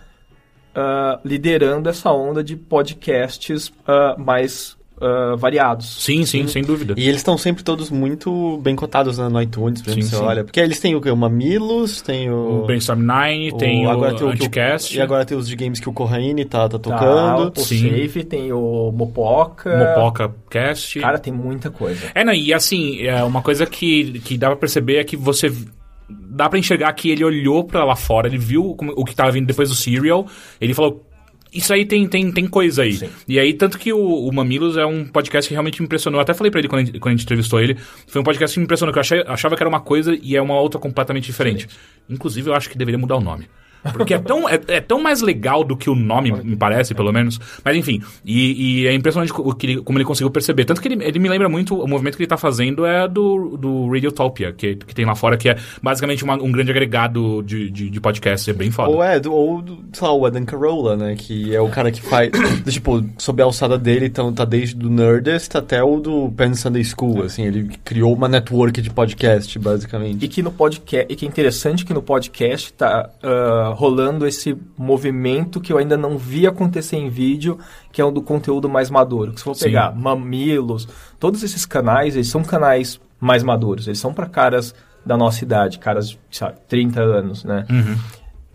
uh, ah, liderando essa onda de podcasts uh, mais uh, variados. Sim, sim, sem dúvida. E eles estão sempre todos muito bem cotados no iTunes, por exemplo, sim, você sim. olha. Porque eles têm o que? O Mamilos, tem o... O Brainstorm 9, o, tem agora o tem o Anticast. E agora tem os de games que o Corraine tá, tá tocando. Tá, o sim. Safe, tem o Mopoca. Mopoca Cast. Cara, tem muita coisa. É, não, e assim, é uma coisa que, que dá pra perceber é que você dá para enxergar que ele olhou para lá fora, ele viu o que tava vindo depois do Serial, ele falou, isso aí tem, tem, tem coisa aí. Sim. E aí, tanto que o, o, Mamilos é um podcast que realmente me impressionou. Eu até falei pra ele quando a, gente, quando a gente entrevistou ele. Foi um podcast que me impressionou, que eu achei, achava que era uma coisa e é uma outra completamente diferente. Sim. Inclusive, eu acho que deveria mudar o nome. Porque é tão, é, é, tão mais legal do que o nome, me parece, pelo menos. Mas enfim, e, e é impressionante o que ele, como ele conseguiu perceber. Tanto que ele, ele me lembra muito, o movimento que ele está fazendo é do, do Radiotopia, que, que tem lá fora, que é basicamente uma, um grande agregado de, de, de podcast. É bem foda. Ou é, do, ou, sei lá, o Adam Carolla, né? Que é o cara que faz, tipo, sob a alçada dele, então tá desde do Nerdist até o do Penn Sunday School, é. assim. Ele criou uma network de podcast, basicamente. E que no podcast, e que é interessante que no podcast tá... Uh, rolando esse movimento que eu ainda não vi acontecer em vídeo, que é o do conteúdo mais maduro. Que se for Sim. pegar Mamilos, todos esses canais, eles são canais mais maduros. Eles são para caras da nossa idade, caras de sabe, 30 anos, né? Uhum.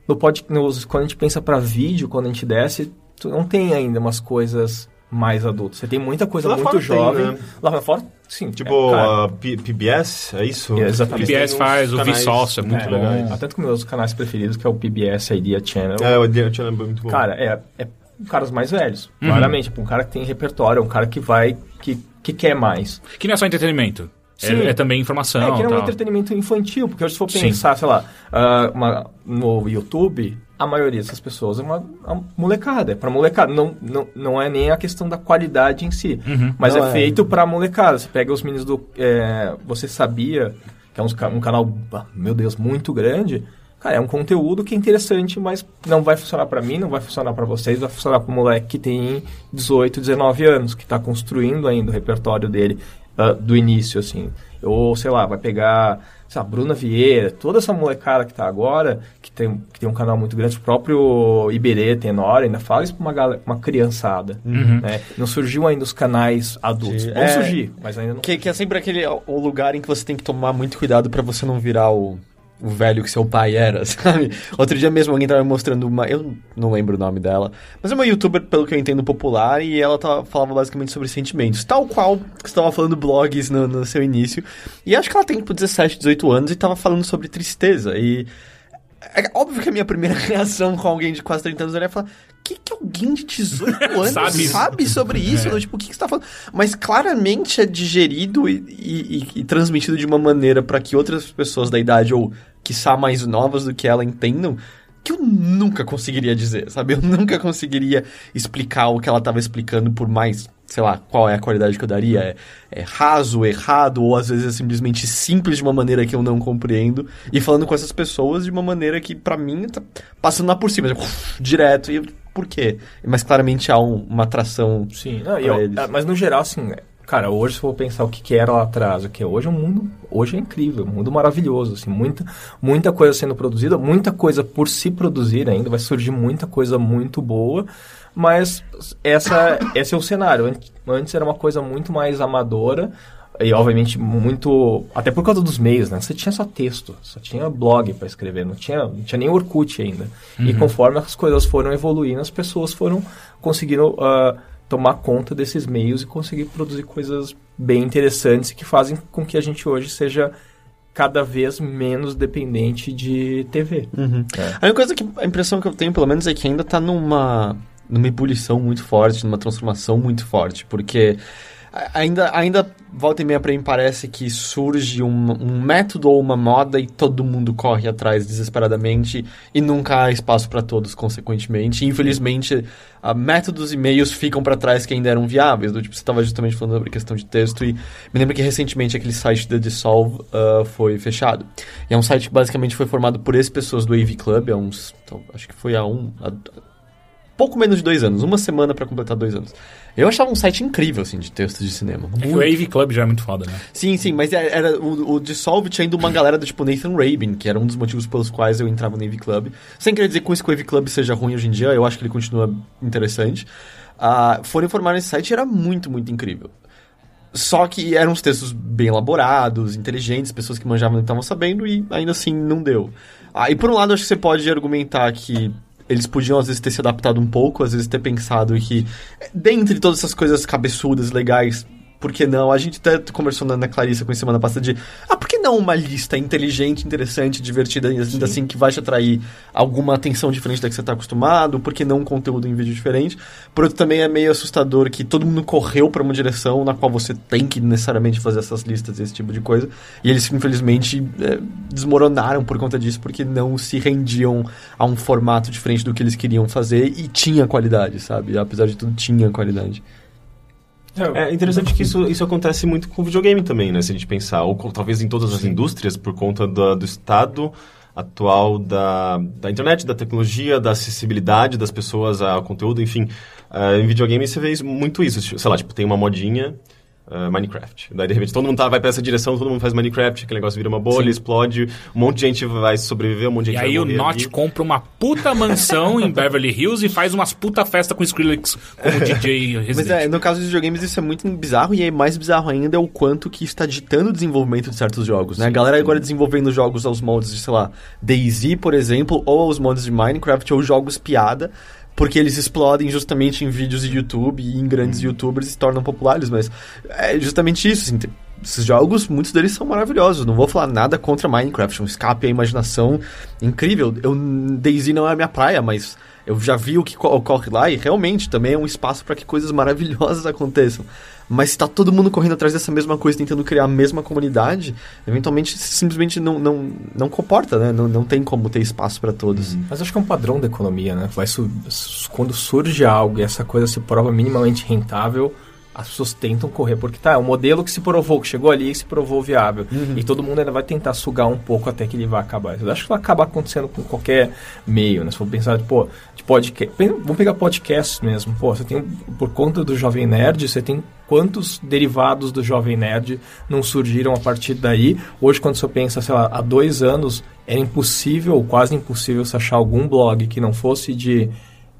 No pod, nos, quando a gente pensa para vídeo, quando a gente desce, não tem ainda umas coisas mais adultas. Você tem muita coisa muito jovem. Tem, né? Lá fora Sim. Tipo, é, uh, PBS, é isso? É, exatamente. PBS faz, o Vsauce é muito é, legal. Até com meus canais preferidos, que é o PBS Idea Channel. É, o Idea Channel é muito bom. Cara, é, é caras mais velhos, uhum. claramente. Tipo, um cara que tem repertório, um cara que vai, que, que quer mais. Que não é só entretenimento. É, é, também informação. É que é um entretenimento infantil, porque hoje se for pensar, Sim. sei lá, uh, uma, no YouTube, a maioria dessas pessoas é uma, uma molecada. É pra molecada. Não, não, não é nem a questão da qualidade em si, uhum. mas não é, é feito pra molecada. Você pega os meninos do. É, você sabia, que é um, um canal, ah, meu Deus, muito grande. Cara, é um conteúdo que é interessante, mas não vai funcionar para mim, não vai funcionar para vocês, vai funcionar para o moleque que tem 18, 19 anos, que está construindo ainda o repertório dele uh, do início, assim. Ou, sei lá, vai pegar, sei lá, Bruna Vieira, toda essa molecada que está agora, que tem, que tem um canal muito grande, o próprio Iberê, Tenor, ainda fala isso para uma, galera, uma criançada. Uhum. Né? Não surgiu ainda os canais adultos. Vão é, surgir, mas ainda não. Que, que é sempre aquele o lugar em que você tem que tomar muito cuidado para você não virar o o velho que seu pai era, sabe? Outro dia mesmo alguém tava me mostrando uma. Eu não lembro o nome dela. Mas é uma youtuber, pelo que eu entendo, popular. E ela tava, falava basicamente sobre sentimentos. Tal qual que você tava falando blogs no, no seu início. E acho que ela tem tipo 17, 18 anos e tava falando sobre tristeza. E. É óbvio que a minha primeira reação com alguém de quase 30 anos era falar: que, que alguém de 18 anos sabe, sabe sobre isso? É. Tipo, o que, que você tá falando? Mas claramente é digerido e, e, e transmitido de uma maneira para que outras pessoas da idade, ou quiçá mais novas do que ela, entendam que eu nunca conseguiria dizer, sabe? Eu nunca conseguiria explicar o que ela estava explicando por mais, sei lá, qual é a qualidade que eu daria. É, é, raso, errado, ou às vezes é simplesmente simples de uma maneira que eu não compreendo. E falando com essas pessoas de uma maneira que, para mim, tá passando lá por cima, direto. E por quê. Mas claramente há um, uma atração. Sim, não, eu, mas no geral, assim, cara, hoje se for pensar o que, que era lá atrás, o que é hoje é um mundo, hoje é incrível, um mundo maravilhoso, assim, muita, muita coisa sendo produzida, muita coisa por se produzir ainda, vai surgir muita coisa muito boa, mas essa, esse é o cenário. Antes era uma coisa muito mais amadora, e obviamente muito até por causa dos meios né você tinha só texto só tinha blog para escrever não tinha não tinha nem Orkut ainda uhum. e conforme as coisas foram evoluindo as pessoas foram conseguindo uh, tomar conta desses meios e conseguir produzir coisas bem interessantes que fazem com que a gente hoje seja cada vez menos dependente de TV. Uhum. É. A única coisa que a impressão que eu tenho, pelo menos, é que ainda está numa numa ebulição muito forte, numa transformação muito forte, porque ainda, ainda volta e meia pra mim parece que surge um, um, método ou uma moda e todo mundo corre atrás desesperadamente e nunca há espaço para todos, consequentemente. Infelizmente, uh, métodos e meios ficam para trás que ainda eram viáveis. Do tipo, você estava justamente falando sobre questão de texto e me lembro que recentemente aquele site da Dissolve uh, foi fechado. E é um site que basicamente foi formado por ex-pessoas do AV Club, há uns... Então, acho que foi há um... Pouco menos de dois anos, uma semana para completar dois anos. Eu achava um site incrível, assim, de textos de cinema. É que o AV Club já é muito foda, né? Sim, sim, mas é, era, o, o Dissolve tinha ainda uma galera do tipo Nathan Rabin, que era um dos motivos pelos quais eu entrava no AV Club. Sem querer dizer com isso que o AV Club seja ruim hoje em dia, eu acho que ele continua interessante. Uh, foram informar nesse site era muito, muito incrível. Só que eram uns textos bem elaborados, inteligentes, pessoas que manjavam e estavam sabendo, e ainda assim não deu. Ah, e por um lado, acho que você pode argumentar que eles podiam às vezes ter se adaptado um pouco, às vezes ter pensado que, dentre todas essas coisas cabeçudas, legais, por que não? A gente até conversou na, na Clarissa com a semana passada de, ah, por que não uma lista inteligente, interessante, divertida, ainda Sim. assim, que vai te atrair alguma atenção diferente da que você está acostumado? Por que não um conteúdo em vídeo diferente? Por outro, também é meio assustador que todo mundo correu para uma direção na qual você tem que necessariamente fazer essas listas, esse tipo de coisa. E eles, infelizmente, é, desmoronaram por conta disso, porque não se rendiam a um formato diferente do que eles queriam fazer e tinha qualidade, sabe? Apesar de tudo, tinha qualidade. É interessante que isso, isso acontece muito com videogame também, né? Se a gente pensar, ou talvez em todas as Sim. indústrias, por conta do, do estado atual da, da internet, da tecnologia, da acessibilidade das pessoas ao conteúdo, enfim. Uh, em videogame você vê muito isso. Sei lá, tipo, tem uma modinha uh, Minecraft. Daí, de repente, todo mundo tá, vai pra essa direção, todo mundo faz Minecraft, aquele negócio vira uma bolha, Sim. explode, um monte de gente vai sobreviver, um monte de gente e vai E aí o Notch compra uma puta mansão em Beverly Hills e faz umas puta festa com Skrillex como DJ residente. Mas é, no caso dos videogames isso é muito bizarro e é mais bizarro ainda é o quanto que está ditando o desenvolvimento de certos jogos, né? Sim. A galera agora desenvolvendo jogos aos moldes de, sei lá, DayZ, por exemplo, ou aos moldes de Minecraft, ou jogos piada, porque eles explodem justamente em vídeos de YouTube e em grandes uhum. youtubers e se tornam populares, mas é justamente isso, assim, esses jogos, muitos deles são maravilhosos. Não vou falar nada contra Minecraft, um escape à imaginação incrível. Eu, Daisy não é a minha praia, mas eu já vi o que ocorre lá e realmente também é um espaço para que coisas maravilhosas aconteçam. Mas está todo mundo correndo atrás dessa mesma coisa, tentando criar a mesma comunidade, eventualmente simplesmente não, não, não comporta, né? Não, não tem como ter espaço para todos. Uhum. Mas acho que é um padrão da economia, né? Vai quando surge algo e essa coisa se prova minimamente rentável, as pessoas tentam correr, porque tá, é um modelo que se provou, que chegou ali e se provou viável. Uhum. E todo mundo ainda vai tentar sugar um pouco até que ele vai acabar. Eu acho que vai acabar acontecendo com qualquer meio, né? Se for pensar, pô, de podcast. Vamos pegar podcast mesmo. Pô, você tem, por conta do Jovem Nerd, você tem quantos derivados do Jovem Nerd não surgiram a partir daí. Hoje, quando você pensa, sei lá, há dois anos, era impossível, ou quase impossível, você achar algum blog que não fosse de,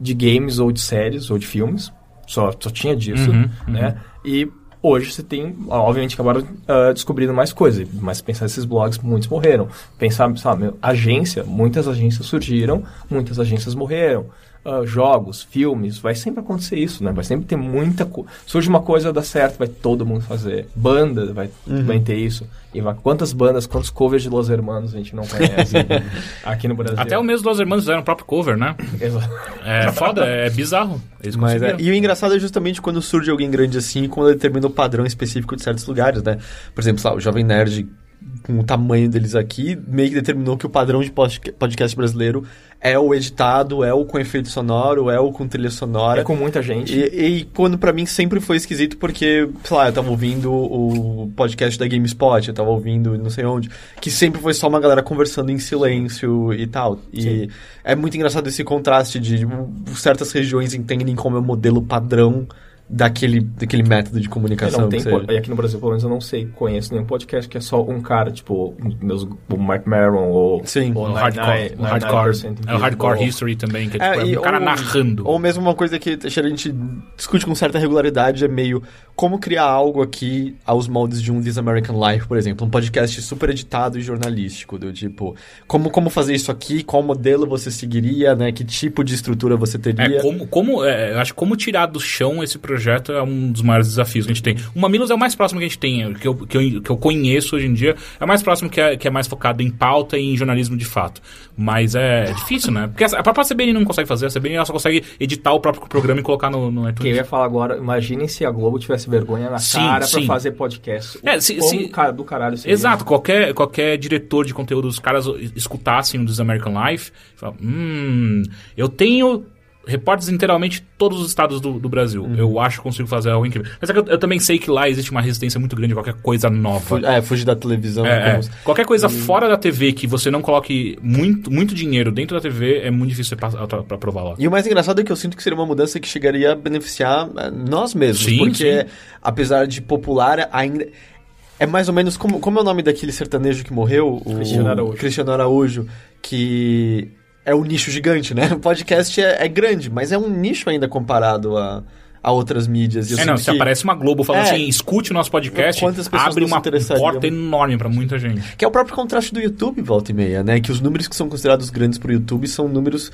de games ou de séries ou de filmes só, só tinha disso, uhum, né? Uhum. E hoje você tem, obviamente, acabaram uh, descobrindo mais coisas. Mas pensar esses blogs, muitos morreram. Pensar, sabe, agência, muitas agências surgiram, muitas agências morreram uh, jogos, filmes, vai sempre acontecer isso, né? Vai sempre ter muita coisa. Surge uma coisa, dá certo, vai todo mundo fazer. Banda vai, uhum. vai ter isso. E vai, quantas bandas, quantos covers de Los Hermanos a gente não conhece aqui no Brasil? Até o mesmo Los Hermanos fizeram o próprio cover, né? Exato. É foda, é bizarro. Eles Mas, é, e o engraçado é justamente quando surge alguém grande assim, quando determina o padrão específico de certos lugares, né? Por exemplo, lá, o Jovem Nerd com o tamanho deles aqui, meio que determinou que o padrão de podcast brasileiro é o editado, é o com efeito sonoro, é o com trilha sonora. É com muita gente. E, e quando para mim sempre foi esquisito porque, sei lá, eu tava ouvindo o podcast da GameSpot, eu tava ouvindo não sei onde, que sempre foi só uma galera conversando em silêncio e tal. E Sim. é muito engraçado esse contraste de, de certas regiões entendem como é o modelo padrão daquele, daquele método de comunicação. Não tem, e aqui no Brasil, pelo menos, eu não sei, conheço nenhum podcast que é só um cara, tipo, meus, o Mark Maron ou, Sim. ou o Hardcore. o hardcore é o Hardcore History também, que é, tipo, é, é um cara ou, narrando. Ou mesmo uma coisa que a gente discute com certa regularidade é meio como criar algo aqui aos moldes de um This American Life, por exemplo. Um podcast super editado e jornalístico, do tipo, como, como fazer isso aqui, qual modelo você seguiria, né? Que tipo de estrutura você teria. É, como, como, é, eu acho como tirar do chão esse projeto projeto é um dos maiores desafios que a gente tem. O Mamilos é o mais próximo que a gente tem, que eu, que eu, que eu conheço hoje em dia, é o mais próximo que é, que é mais focado em pauta e em jornalismo de fato. Mas é difícil, né? Porque a própria CBN não consegue fazer, a CBN ela só consegue editar o próprio programa e colocar no, no iTunes. Que eu ia falar agora, imaginem se a Globo tivesse vergonha na sim, cara sim. pra fazer podcast. É, se, se, do caralho seria. Exato, qualquer, qualquer diretor de conteúdo, os caras escutassem o This American Life, falam, hum, eu tenho repórteres inteiramente todos os estados do, do Brasil. Uhum. Eu acho que consigo fazer algo incrível. Mas é eu, eu, também sei que lá existe uma resistência muito grande a qualquer coisa nova. É, fugir da televisão. É, é. Qualquer coisa uhum. fora da TV que você não coloque muito, muito dinheiro dentro da TV é muito difícil para provar lá. E o mais engraçado é que eu sinto que seria uma mudança que chegaria a beneficiar é, nós mesmos. Sim, porque, sim. apesar de popular, ainda... É mais ou menos como, como é o nome daquele sertanejo que morreu? O Cristiano Araújo. Cristiano Araújo, que é um nicho gigante, né? O podcast é, é grande, mas é um nicho ainda comparado a, a outras mídias. é, não, se aparece uma Globo falando é, assim, escute o nosso podcast, abre uma porta enorme para muita gente. Que é o próprio contraste do YouTube, volta e meia, né? Que os números que são considerados grandes pro YouTube são números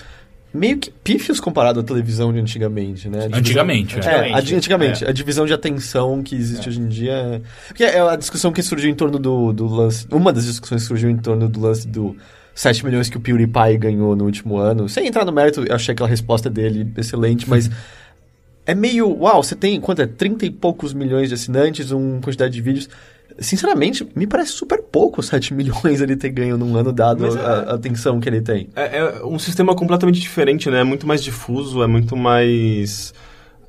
meio que pífios comparado à televisão de antigamente, né? Divisão, antigamente. É, é, antigamente. É. A divisão de atenção que existe é. hoje em dia... É... Porque é a discussão que surgiu em torno do, do lance... Uma das discussões que surgiu em torno do lance do 7 milhões que o PewDiePie ganhou no último ano. Sem entrar no mérito, eu achei aquela resposta dele excelente, mas é meio. Uau, você tem quanto é? 30 e poucos milhões de assinantes, uma quantidade de vídeos. Sinceramente, me parece super pouco 7 milhões ele ter ganho num ano, dado a, a, é- atenção que ele tem. É, é, um sistema completamente diferente, né? É muito mais difuso, é muito mais.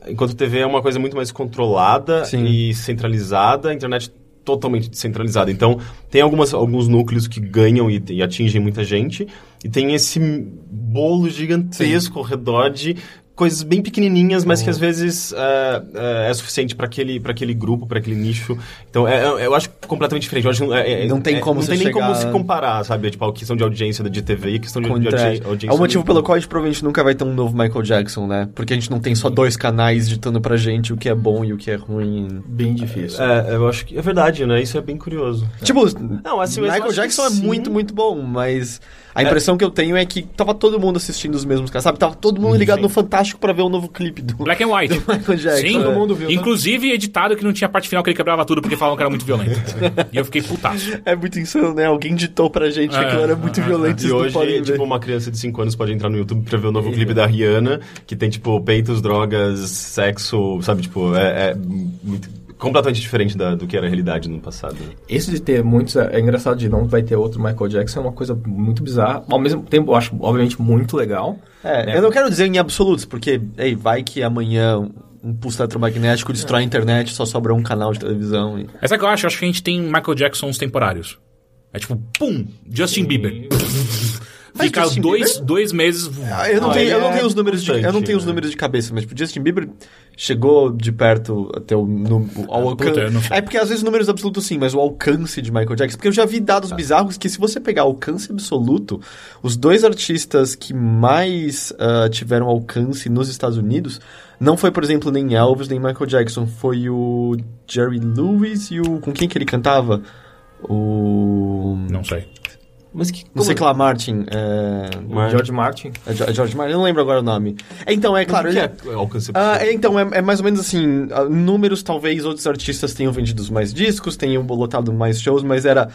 Enquanto a TV é uma coisa muito mais controlada Sim. e centralizada, a internet totalmente descentralizada. Então, tem algumas, alguns núcleos que ganham e, e atingem muita gente, e tem esse bolo gigantesco Sim. ao redor de coisas bem pequenininhas, mas que às vezes uh, uh, é suficiente para aquele, aquele grupo, para aquele nicho. Então, é, é, eu acho completamente diferente. Acho, é, não tem como Não tem nem como se comparar, sabe? Tipo, a questão de audiência de TV e a questão de, de audiência. É o motivo pelo qual a gente provavelmente nunca vai ter um novo Michael Jackson, né? Porque a gente não tem só dois canais ditando pra gente o que é bom e o que é ruim. Bem difícil. É, eu acho que é verdade, né? Isso é bem curioso. Tipo, não, assim, Michael Jackson é muito, muito bom, mas a impressão é. que eu tenho é que tava todo mundo assistindo os mesmos caras, sabe? Tava todo mundo ligado Sim. no Fantástico para ver o novo clipe do Black and White. Do Michael Jackson. Sim, todo mundo viu. Inclusive editado que não tinha parte final que ele quebrava tudo porque falavam que era muito violento. e eu fiquei putaço. É muito insano, né? Alguém ditou pra gente é, que aquilo era muito é, violento. E hoje, tipo, uma criança de 5 anos pode entrar no YouTube pra ver o novo clipe da Rihanna, que tem, tipo, peitos, drogas, sexo, sabe? Tipo, é, é muito completamente diferente da, do que era a realidade no passado. Esse de ter muitos, é, é engraçado de não vai ter outro Michael Jackson, é uma coisa muito bizarra. Ao mesmo tempo, eu acho, obviamente, muito legal. É, né? eu não quero dizer em absolutos, porque, ei, vai que amanhã um pulso eletromagnético destrói a internet, só sobra um canal de televisão. E... Essa é que eu acho, eu acho que a gente tem Michael Jacksons temporários. É tipo, pum, Justin Bieber. Fica dois, dois meses. Ah, eu não, tenho, eu não tenho os números de, eu não tenho os números de cabeça, mas tipo, Justin Bieber chegou de perto até o, no, ao alcance. É porque às vezes números absolutos sim, mas o alcance de Michael Jackson. Porque eu já vi dados ah. bizarros que se você pegar alcance absoluto, os dois artistas que mais uh, tiveram alcance nos Estados Unidos não foi, por exemplo, nem Elvis nem Michael Jackson, foi o Jerry Lewis e o com quem que ele cantava? O não sei. Mas que. Não sei que lá, Martin. É... George Martin. É, é George Martin, eu não lembro agora o nome. É, então, é claro. Ele... é alcance ah, é, Então, é, é, mais ou menos assim: números, talvez outros artistas tenham vendido mais discos, tenham lotado mais shows, mas era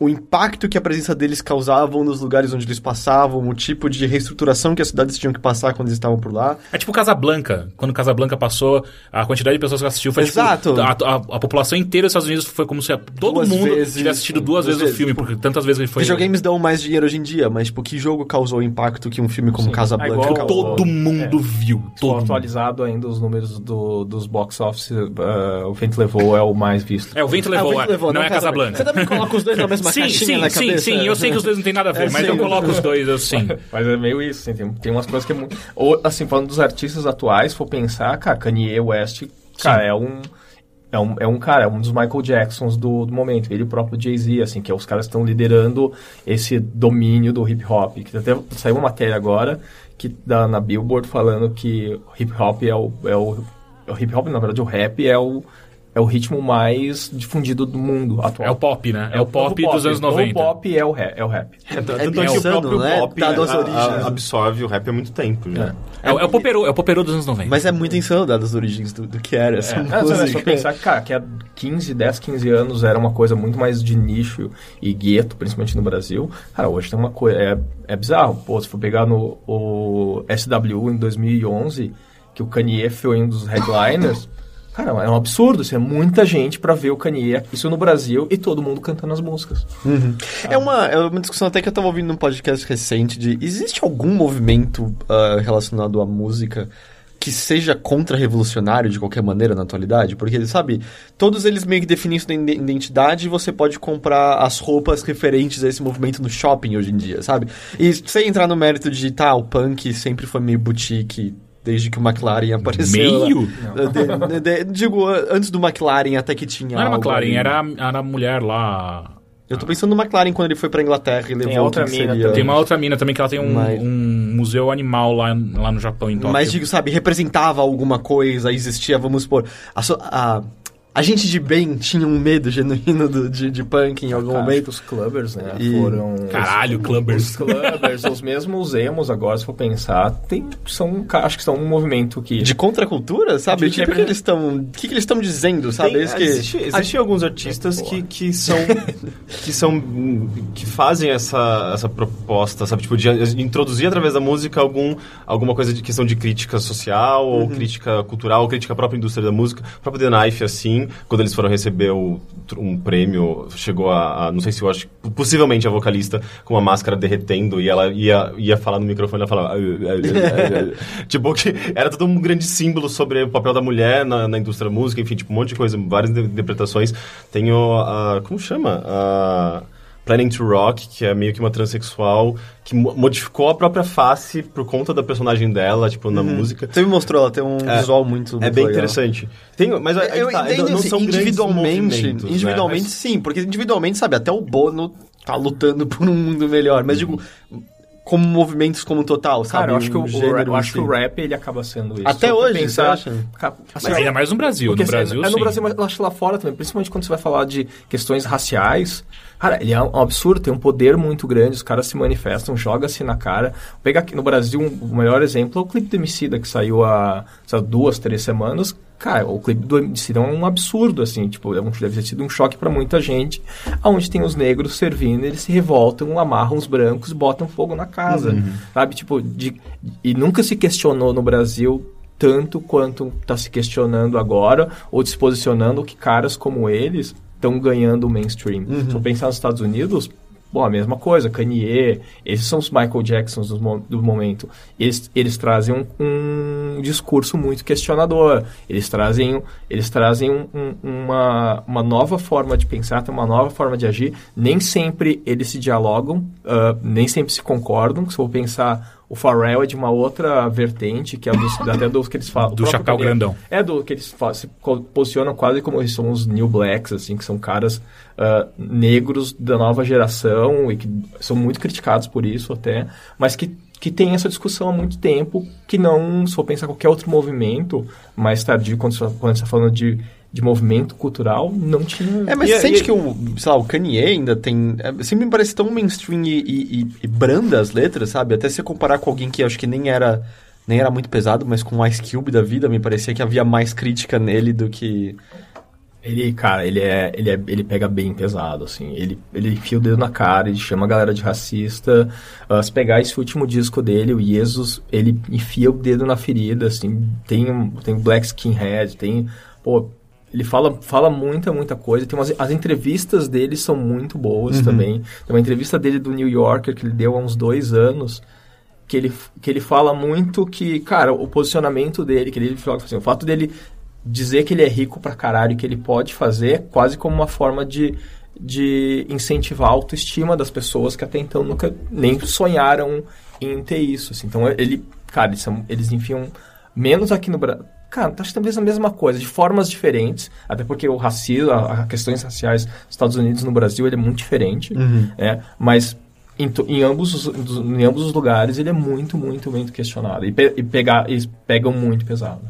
o impacto que a presença deles causavam nos lugares onde eles passavam, o tipo de reestruturação que as cidades tinham que passar quando eles estavam por lá. É tipo Casablanca. Quando Casablanca passou, a quantidade de pessoas que assistiu foi tipo, Exato. Tipo, a, a, a, população inteira dos Estados Unidos foi como se todo duas mundo vezes, tivesse assistido duas, duas vezes, vezes, o filme, porque tantas vezes ele foi... Videogames dão mais dinheiro hoje em dia, mas tipo, que jogo causou o impacto que um filme como Sim. Casablanca é igual, Todo mundo é. viu. Todo atualizado ainda os números do, dos box office, uh, o Vento Levou é o mais visto. É, o Vento Levou, é, o Vento levou não, não é Casablanca. Você também coloca os dois na mesma sim, caixinha sim, na cabeça? Sim, sim, eu sei que os dois não tem nada a ver, é, mas sim, eu coloco os dois assim. Mas é meio isso, assim, tem, tem umas coisas que é muito... Ou, assim, falando dos artistas atuais, for pensar, cara, Kanye West, cara, é um... É um, é um cara, é um dos Michael Jacksons do, do momento. Ele próprio Jay-Z, assim, que é os caras que estão liderando esse domínio do hip hop. Que até saiu uma matéria agora que da, na Billboard falando que hip hop é o, é o, é o hip hop, na verdade, o rap é o é o ritmo mais difundido do mundo atual. É o pop, né? É, o pop, novo dos anos 90. O pop é o rap. É o rap. É, tanto É que o insano, próprio né? pop Dado as a- a- origens. absorve o rap há muito tempo já. É, o- é o popero, é o popero dos anos 90. Mas é muito insano dadas as origens do, do que era essa É, não, música. é só pensar que, cara, que há 15, 10, 15 anos era uma coisa muito mais de nicho e gueto, principalmente no Brasil. Cara, hoje tem uma coisa. É, é bizarro. Pô, se for pegar no o SW em 2011, que o Kanye foi um dos headliners. Cara, é um absurdo, assim, é muita gente pra ver o Kanye, isso no Brasil, e todo mundo cantando as músicas. É uma, é uma discussão até que eu tava ouvindo num podcast recente de existe algum movimento ah, relacionado à música que seja contra-revolucionário de qualquer maneira na atualidade? Porque, sabe, todos eles meio que definem isso na ide- identidade e você pode comprar as roupas referentes a esse movimento no shopping hoje em dia, sabe? E sem entrar no mérito de, tá, o punk sempre foi meio boutique desde que o McLaren apareceu. Meio? De- de- de- digo, antes do McLaren até que tinha Não era McLaren, ali. era, era a mulher lá. Eu tô pensando no McLaren quando ele foi pra Inglaterra e levou a outra mina seria... Tem uma outra mina também que ela tem um, Mas- um museu animal lá, lá no Japão, em Tóquio. Mas digo, sabe, representava alguma coisa, existia, vamos supor. A, so- a, a gente de bem tinha um medo genuíno do- de, de punk em algum Cara, acho momento. que os clubbers, né, E- foram... Caralho, os, clubbers. Os clubbers, os mesmos emos agora, se for pensar, tem, são, acho que são um movimento que... De contracultura, sabe? De O que, que eles estão. O que, que eles estão dizendo, sabe? Tem- É isso que... existe, existem alguns artistas que, que são que são que fazem essa, essa proposta, sabe, tipo de introduzir através da música algum alguma coisa de questão de crítica social ou crítica cultural, ou crítica à própria indústria da música. O próprio The Knife assim, quando eles foram receber o- um prêmio, chegou a, a- não sei se eu acho, possivelmente a vocalista com uma máscara derretendo e ela ia ia falar no microfone, ela falava tipo que era todo um grande símbolo sobre o papel da mulher na, na indústria da música, enfim, tipo um monte de coisa, várias interpretações. Tem o, a, como chama? A Planning to Rock, que é meio que uma transexual que mo- modificou a própria face por conta da personagem dela, tipo, na música. Você me mostrou, ela tem um É, visual muito. É muito bem legal. interessante. Tem, mas Eu que tá, entendo, não assim, são individualmente, né? individualmente Mas- sim, porque individualmente, sabe, até o Bono tá lutando por um mundo melhor, mas digo, como movimentos como um total, sabe? Cara, eu acho que o, o gênero rap, eu acho que si. o rap ele acaba sendo isso. Até hoje, pensar, você acha? assim, Mas ainda mais no Brasil. No assim, Brasil, é no sim. Brasil, mas eu acho que lá fora também, principalmente quando você vai falar de questões raciais. Cara, ele é um absurdo, tem um poder muito grande, os caras se manifestam, joga-se na cara. Pega aqui no Brasil, um- o melhor exemplo é o clipe do Emicida, que saiu há sei lá, duas, três semanas. Cara, o clipe do Emicida é um absurdo, assim, tipo, é deve ter sido um choque pra muita gente, onde tem os negros servindo, eles se revoltam, amarram os brancos botam fogo na casa, sabe? Tipo, de, e nunca se questionou no Brasil tanto quanto está se questionando agora, ou se posicionando que caras como eles estão ganhando o mainstream. Se eu pensar nos Estados Unidos, bom, a mesma coisa, Kanye, esses são os Michael Jacksons do, do momento. Eles, eles trazem um, um discurso muito questionador, eles trazem, eles trazem um- um- uma, uma nova forma de pensar, uma nova forma de agir. Nem sempre eles se dialogam, ah, nem sempre se concordam. Se eu pensar, o Pharrell é de uma outra vertente, que é dos, até dos que eles falam. Do chapéu grandão. É do que eles fa- se posicionam quase como eles são os New Blacks, assim, que são caras ah, negros da nova geração e que são muito criticados por isso até, mas que que tem essa discussão há muito tempo, que não, se for pensar qualquer outro movimento mais tardio, quando você está falando de, de movimento cultural, não tinha... É, mas E- você sente e- que o, sei lá, o Kanye ainda tem. é, sempre me parece tão mainstream e, e, e- e branda as letras, sabe? Até se comparar com alguém que acho que nem era. Nem era muito pesado, mas com o Ice Cube da vida, me parecia que havia mais crítica nele do que. Ele, cara, ele é, ele é, ele pega bem pesado, assim. Ele, ele enfia o dedo na cara, ele chama a galera de racista. Ah, se pegar esse último disco dele, o Jesus, ele enfia o dedo na ferida, assim. Tem, um- tem Black Skinhead, tem, pô, ele fala, fala muita, muita coisa. Tem umas, as entrevistas dele são muito boas também. Tem uma entrevista dele do New Yorker que ele deu há uns dois anos que ele, que ele fala muito que, cara, o posicionamento dele, que ele fala assim, o fato dele dizer que ele é rico pra caralho e que ele pode fazer é quase como uma forma de, de incentivar a autoestima das pessoas que até então nunca nem sonharam em ter isso. assim. Então ele, cara, eles, são, eles enfiam menos aqui no Brasil. Cara, acho que talvez a mesma coisa, de formas diferentes, até porque o racismo, a, a questões raciais nos Estados Unidos e no Brasil, ele é muito diferente, né? Mas em, em ambos, os, em ambos os lugares ele é muito, muito, muito questionado. E, pe- e pegar, eles pegam muito pesado.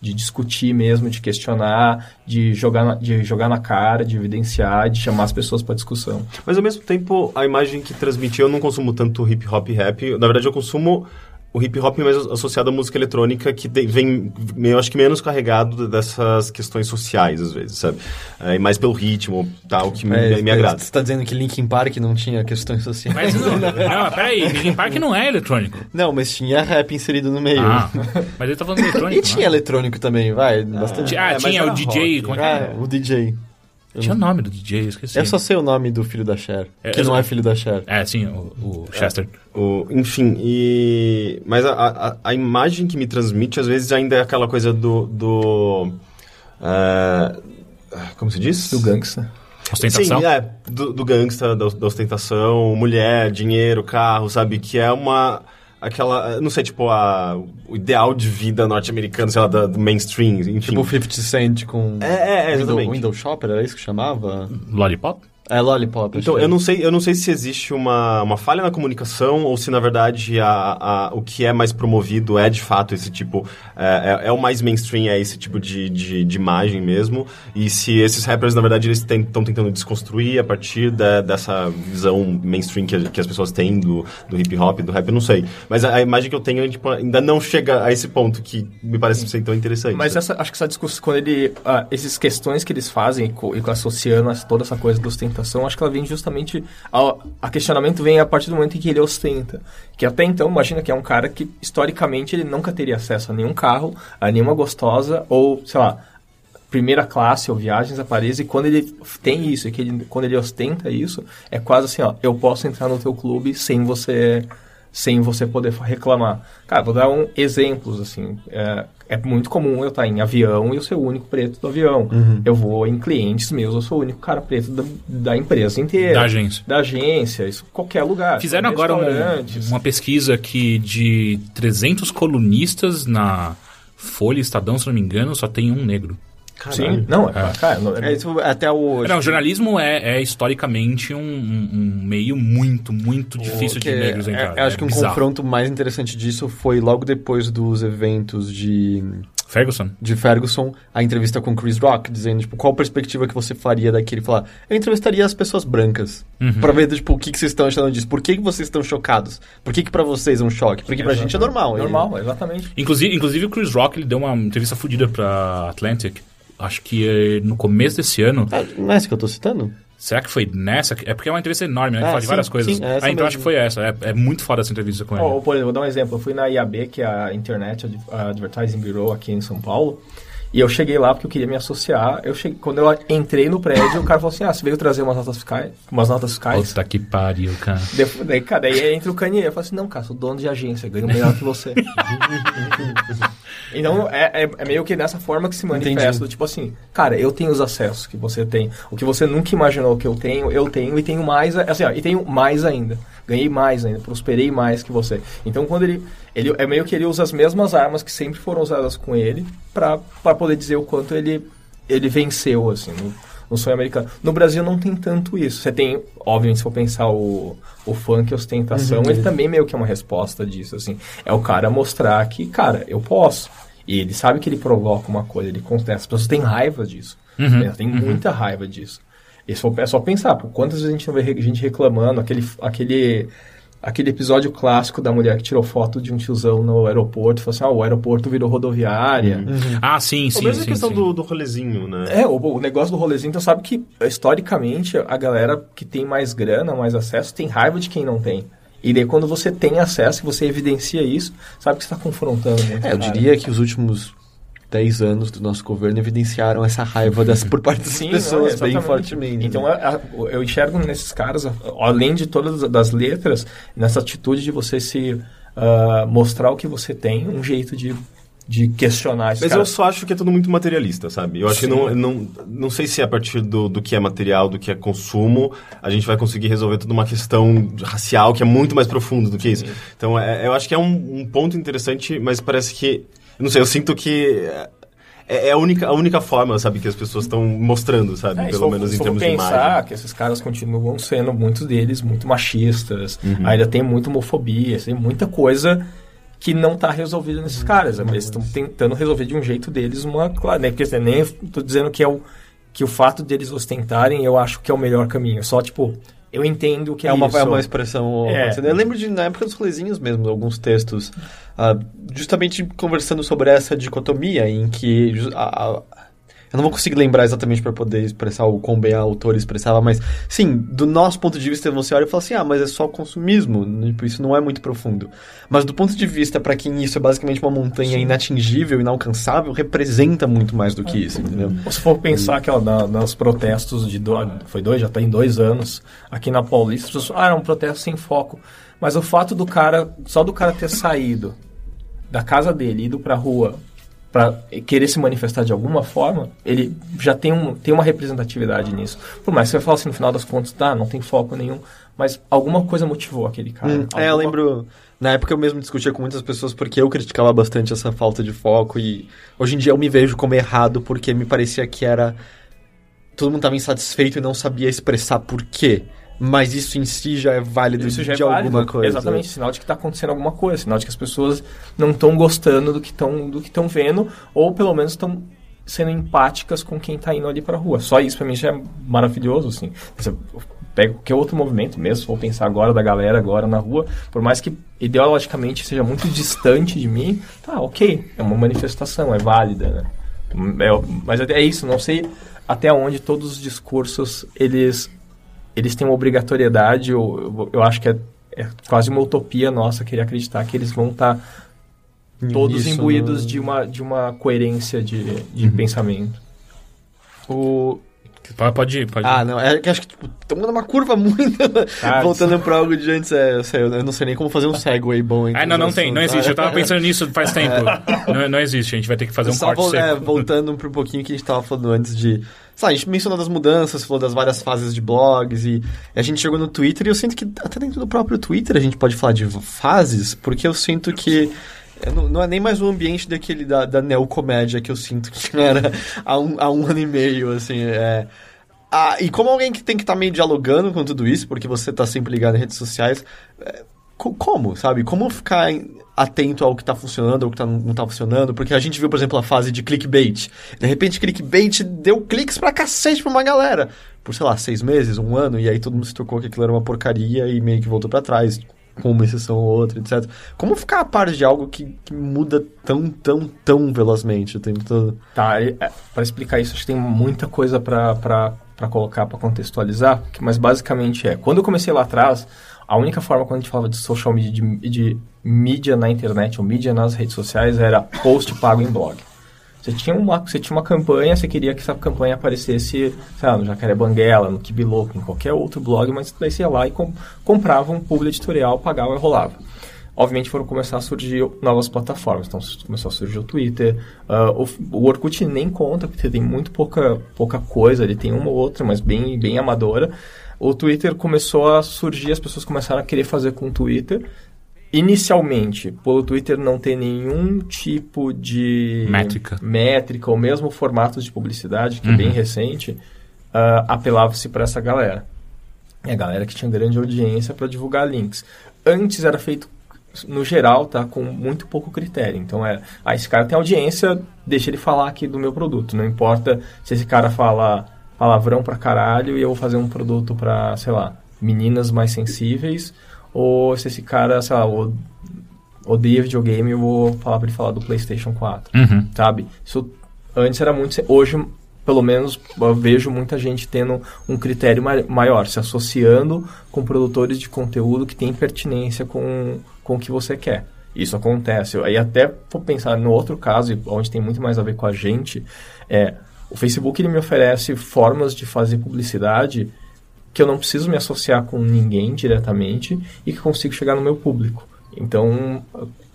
de discutir mesmo, de questionar, de jogar na, de jogar na cara, de evidenciar, de chamar as pessoas para discussão. Mas ao mesmo tempo, a imagem que transmitiu, eu não consumo tanto hip hop e rap. Na verdade, eu consumo o hip hop mais associado à música eletrônica que vem, eu acho que menos carregado dessas questões sociais às vezes, sabe? É, e mais pelo ritmo, tal, que é, me, me agrada. Você tá dizendo que Linkin Park não tinha questões sociais? Mas não, não, peraí, Linkin Park não é eletrônico. Não, mas tinha rap inserido no meio. Ah, mas ele tá falando eletrônico. e tinha eletrônico também, vai, bastante. Ah, É, mas tinha o DJ, rock. como é que é? Ah, o DJ. Tinha o nome do DJ, eu esqueci. Eu só sei o nome do filho da Cher, É, que eu não só- é filho da Cher. É, sim, o, o Chester. O, enfim, e... Mas a, a, a imagem que me transmite, às vezes, ainda é aquela coisa do... do é, como se diz? Do gangsta. Ostentação. Sim, é. Do, do gangsta, da, da ostentação, mulher, dinheiro, carro, sabe? Que é uma... Aquela... Não sei, tipo, a, o ideal de vida norte-americano, sei lá, da- do mainstream, enfim. Tipo 50 Cent com É, é, é, Window, exatamente. Window Shopper, era isso que chamava? Lollipop? É Lollipop. Então, eu é. não sei, eu não sei se existe uma, uma falha na comunicação ou se, na verdade, a, a, o que é mais promovido é, de fato, esse tipo... É, é, é o mais mainstream, é esse tipo de, de, de imagem mesmo. E se esses rappers, na verdade, eles estão tentando desconstruir a partir da- dessa visão mainstream que, que as pessoas têm do, do hip-hop, do rap, eu não sei. Mas a, a imagem que eu tenho tipo, ainda não chega a esse ponto que me parece ser tão interessante. Mas essa, acho que essa discussão, quando ele. ah, essas questões que eles fazem, e co- e associando essa- toda essa coisa da acho que ela vem justamente. A, a questionamento vem a partir do momento em que ele ostenta. Que até então, imagina que é um cara que, historicamente, ele nunca teria acesso a nenhum carro, a nenhuma gostosa, ou, sei lá, primeira classe ou viagens a Paris, e quando ele tem isso, e que ele, quando ele ostenta isso, é quase assim, ó, eu posso entrar no teu clube sem você sem você poder reclamar. Cara, vou dar um exemplos assim. É, é muito comum eu estar em avião e eu ser o único preto do avião. Eu vou em clientes meus, eu sou o único cara preto da, da empresa inteira. Da agência. Da agência, isso qualquer lugar. Fizeram agora um- Restaurantes. uma pesquisa que de 300 colunistas na Folha Estadão, se não me engano, só tem um negro. Sim, não, é, cara, não- É, isso até hoje. Não, o jornalismo é, é historicamente um, um- meio muito, muito difícil de negros é- entrar. é, acho que um bizarro. confronto mais interessante disso foi logo depois dos eventos de, Ferguson? de Ferguson, a entrevista com Chris Rock, dizendo, tipo, qual perspectiva que você faria daquele? Falar, eu entrevistaria as pessoas brancas, Uhum. pra ver, tipo, o que, que vocês estão achando disso, por que, que vocês estão chocados, por que, que pra vocês é um choque, porque pra gente é normal. Normal, exatamente. Inclusive, inclusive o Chris Rock ele deu uma entrevista fodida pra Atlantic. Acho que eh, no começo desse ano. Ah, não é essa que eu tô citando? Será que foi nessa? É porque é uma entrevista enorme, né? Que Ah, fala de sim, várias coisas. sim, é essa ah, então mesmo. acho que foi essa. É, é muito foda essa entrevista com ele. Por exemplo, vou dar um exemplo. Eu fui na IAB, que é a Internet Ad- Advertising Bureau aqui em São Paulo. E eu cheguei lá porque eu queria me associar. Eu cheguei, quando eu entrei no prédio, o cara falou assim: Ah, você veio trazer umas notas fiscais? Umas notas fiscais? Puta que pariu, cara. Daí, daí, cara, daí entra o Kanye. Eu falo assim: Não, cara, sou dono de agência, ganho melhor que você. então é, é, é meio que dessa forma que se manifesta. Entendi. do Tipo assim, cara, eu tenho os acessos que você tem. O que você nunca imaginou que eu tenho, eu tenho e tenho mais. a- Assim, ó, e tenho mais ainda. Ganhei mais ainda, prosperei mais que você. Então quando ele. ele é meio que ele usa as mesmas armas que sempre foram usadas com ele pra poder dizer o quanto ele, ele venceu, assim. No, no sonho americano. No Brasil não tem tanto isso. Você tem, obviamente, se for pensar o, o funk ostentação, ele também meio que é uma resposta disso, assim. É o cara mostrar que, cara, eu posso. E ele sabe que ele provoca uma coisa, ele contesta. As pessoas têm raiva disso. Uhum, Elas têm muita raiva disso. E se for, é só pensar, pô, quantas vezes a gente não vê gente reclamando, aquele, aquele, aquele episódio clássico da mulher que tirou foto de um tiozão no aeroporto, falou assim, ah, o aeroporto virou rodoviária. Ah, sim, Ou sim, mesmo a sim. questão sim. Do, do rolezinho, né? É, o, o negócio do rolezinho, então sabe que historicamente a galera que tem mais grana, mais acesso, tem raiva de quem não tem. E daí quando você tem acesso você evidencia isso, sabe que você está confrontando. É, eu diria que os últimos 10 anos do nosso governo evidenciaram essa raiva das, por parte das Sim, pessoas não, bem fortemente. Então né? a- a- eu enxergo nesses caras, a- além de todas das letras, nessa atitude de você se ah, mostrar o que você tem, um jeito de, de questionar esses Mas eu caras. só acho que é tudo muito materialista, sabe? Eu acho Sim. que não, não, não sei se a partir do, do que é material, do que é consumo, a gente vai conseguir resolver toda uma questão racial que é muito mais profundo do que isso. Então, é, eu acho que é um, um ponto interessante, mas parece que. eu Não sei, eu sinto que. É, é a, única, a única forma, sabe, que as pessoas estão mostrando, sabe? É, Pelo for- menos em termos de pensar imagem. que esses caras continuam sendo, muitos deles, muito machistas, Uhum. ainda tem muita homofobia, tem muita coisa que não está resolvido nesses caras. Eles estão tentando resolver de um jeito deles uma claro, né? Porque assim, nem estou dizendo que é o que o fato deles ostentarem, eu acho que é o melhor caminho. Só tipo, eu entendo que é, é uma, isso. É uma expressão. É. Eu lembro de, na época dos rolezinhos mesmo, alguns textos, uh, justamente conversando sobre essa dicotomia em que a, eu não vou conseguir lembrar exatamente para poder expressar o quão bem a autora expressava, mas sim, do nosso ponto de vista, você olha e fala assim: ah, mas é só consumismo, tipo, isso não é muito profundo. Mas do ponto de vista para quem isso é basicamente uma montanha sim. inatingível, inalcançável, representa muito mais do que isso, entendeu? Se for pensar que ó, na, nos protestos de. Do, foi dois, já tem dois anos, aqui na Paulista, ah, era um protesto sem foco. Mas o fato do cara, só do cara ter saído da casa dele, ido pra rua, para querer se manifestar de alguma forma, ele já tem, um, tem uma representatividade nisso. Por mais que você fale assim, no final das contas, tá, não tem foco nenhum, mas alguma coisa motivou aquele cara. Hum, alguma... É, eu lembro, na época eu mesmo discutia com muitas pessoas porque eu criticava bastante essa falta de foco e hoje em dia eu me vejo como errado porque me parecia que era... Todo mundo estava insatisfeito e não sabia expressar por quê mas isso em si já é válido isso já de é válido, alguma coisa. Exatamente, sinal de que está acontecendo alguma coisa, sinal de que as pessoas não estão gostando do que estão do que estão vendo ou pelo menos estão sendo empáticas com quem está indo ali para a rua. Só isso para mim já é maravilhoso, assim. Você pega qualquer outro movimento mesmo, vou pensar agora da galera agora na rua, por mais que ideologicamente seja muito distante de mim, tá, ok, é uma manifestação, é válida, né? É, mas é isso, não sei até onde todos os discursos eles eles têm uma obrigatoriedade, eu, eu acho que é, é quase uma utopia nossa querer acreditar que eles vão estar tá todos Isso, imbuídos de, uma, de uma coerência de, de uhum. pensamento. O, Pode ir, pode ir. Ah, não, é que acho que, tipo, estamos numa curva muito. Ah, voltando para algo de antes, é, eu, sei, eu não sei nem como fazer um segue bom. Ah, não, não tem, não existe. Eu tava pensando nisso faz tempo. não, não existe, a gente vai ter que fazer um Só corte é, voltando para um pouquinho que a gente tava falando antes de Sabe, a gente mencionou das mudanças, falou das várias fases de blogs e a gente chegou no Twitter e eu sinto que até dentro do próprio Twitter a gente pode falar de fases, porque eu sinto que não, não, é nem mais o ambiente daquele da, da neocomédia que eu sinto que era há um, há um ano e meio, assim, é... Ah, e como alguém que tem que estar tá meio dialogando com tudo isso, porque você está sempre ligado em redes sociais, é, como, sabe? Como ficar atento ao que está funcionando, ao que tá, não está funcionando? Porque a gente viu, por exemplo, a fase de clickbait. De repente, clickbait deu cliques pra cacete pra uma galera. Por, sei lá, seis meses, um ano, e aí todo mundo se tocou que aquilo era uma porcaria e meio que voltou para trás, com uma exceção ou outra, etc. Como ficar a par de algo que, que muda tão, tão, tão velozmente o tempo todo? Tá, é, para explicar isso, acho que tem muita coisa para colocar, para contextualizar, mas basicamente é, quando eu comecei lá atrás a única forma quando a gente falava de social media, de, de mídia na internet ou mídia nas redes sociais era post pago em blog. Você tinha uma, você tinha uma campanha, você queria que essa campanha aparecesse, sei lá, no Jacaré Banguela, no Kibiloco, em qualquer outro blog, mas daí você ia lá e com, comprava um publi editorial, pagava e rolava. Obviamente foram começar a surgir novas plataformas, então começou a surgir o Twitter, uh, o, o Orkut nem conta, porque tem muito pouca, pouca coisa, ele tem uma ou outra, mas bem, bem amadora o Twitter começou a surgir, as pessoas começaram a querer fazer com o Twitter. Inicialmente, pelo Twitter não ter nenhum tipo de métrica, métrica ou mesmo formatos de publicidade, que uhum. é bem uhum. recente, uh, apelava-se para essa galera. É a galera que tinha grande audiência para divulgar links. Antes era feito no geral, tá com muito pouco critério. Então é, ah, esse cara tem audiência, deixa ele falar aqui do meu produto. Não importa se esse cara fala palavrão pra caralho e eu vou fazer um produto pra, sei lá, meninas mais sensíveis, ou se esse cara, sei lá, odeia videogame, eu vou falar pra ele falar do PlayStation 4, uhum. sabe? Isso antes era muito. Hoje, pelo menos, eu vejo muita gente tendo um critério maior, se associando com produtores de conteúdo que tem pertinência com, com o que você quer. Isso acontece. Aí até vou pensar no outro caso, onde tem muito mais a ver com a gente, é o Facebook ele me oferece formas de fazer publicidade que eu não preciso me associar com ninguém diretamente e que consigo chegar no meu público. Então,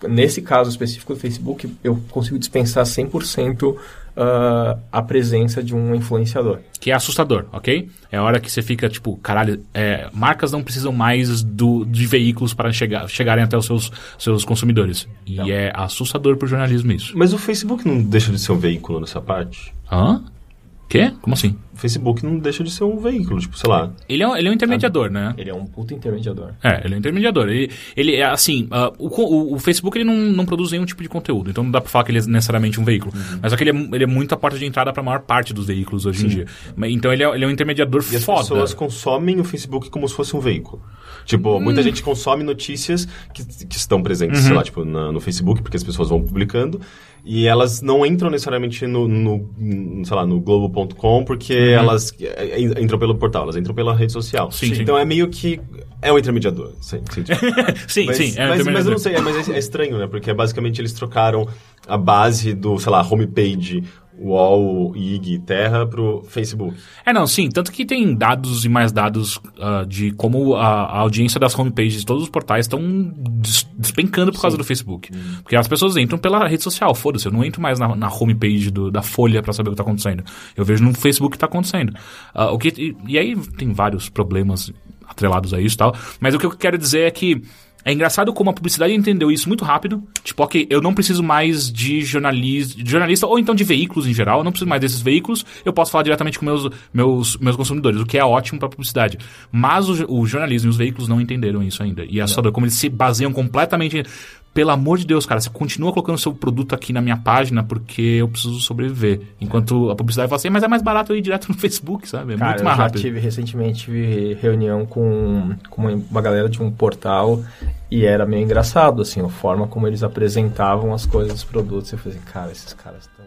nesse caso específico do Facebook, eu consigo dispensar 100% uh, a presença de um influenciador. Que é assustador, ok? É a hora que você fica tipo, caralho, é, marcas não precisam mais do, de veículos para chegar, chegarem até os seus, seus consumidores. E não. é assustador para o jornalismo isso. Mas o Facebook não deixa de ser um veículo nessa parte? Hã? Quê? Como assim? Facebook não deixa de ser um veículo, tipo, sei lá. Ele é, um- ele é um intermediador, né? Ele é um puta intermediador. É, ele é um intermediador. Ele, ele é assim, ah, o, o, o Facebook ele não, não produz nenhum tipo de conteúdo, então não dá pra falar que ele é necessariamente um veículo. Mas só que ele é, ele é muito a porta de entrada pra maior parte dos veículos hoje em dia. Então ele é, ele é um intermediador E as foda. pessoas consomem o Facebook como se fosse um veículo. Tipo, muita gente consome notícias que, que estão presentes, sei lá, tipo, na- no Facebook, porque as pessoas vão publicando, e elas não entram necessariamente no, no, sei lá, no globo.com, porque elas eh, eh, entram pelo portal, elas entram pela rede social. Sim, sim. Então é meio que é um intermediador. Sim, sim, sim, mas, sim. é um mas, mas eu não sei, é, mas é, é estranho, né? Porque basicamente eles trocaram a base do, sei lá, homepage, UOL, IG, Terra pro Facebook. É, não, sim. Tanto que tem dados e mais dados ah, de como a, a audiência das homepages de todos os portais estão des- despencando por causa do Facebook. Porque as pessoas entram pela rede social, foda-se. Eu não entro mais na, na homepage do- da Folha pra saber o que tá acontecendo. Eu vejo no Facebook o que tá acontecendo. Ah, o que, e, e aí tem vários problemas atrelados a isso e tal. Mas o que eu quero dizer é que é engraçado como a publicidade entendeu isso muito rápido. Tipo, ok, eu não preciso mais de, jornalis, de jornalista ou então de veículos em geral. Eu não preciso mais desses veículos. Eu posso falar diretamente com meus, meus, meus consumidores, o que é ótimo para publicidade. Mas o, o jornalismo e os veículos não entenderam isso ainda. E é assustador como eles se baseiam completamente. Pelo amor de Deus, cara, você continua colocando seu produto aqui na minha página porque eu preciso sobreviver. Enquanto a publicidade fala assim, mas é mais barato eu ir direto no Facebook, sabe? É Cara, muito eu mais já rápido. tive recentemente tive reunião com, com uma- uma galera de um portal e era meio engraçado, assim, a forma como eles apresentavam as coisas, os produtos. Eu falei assim, cara, esses caras estão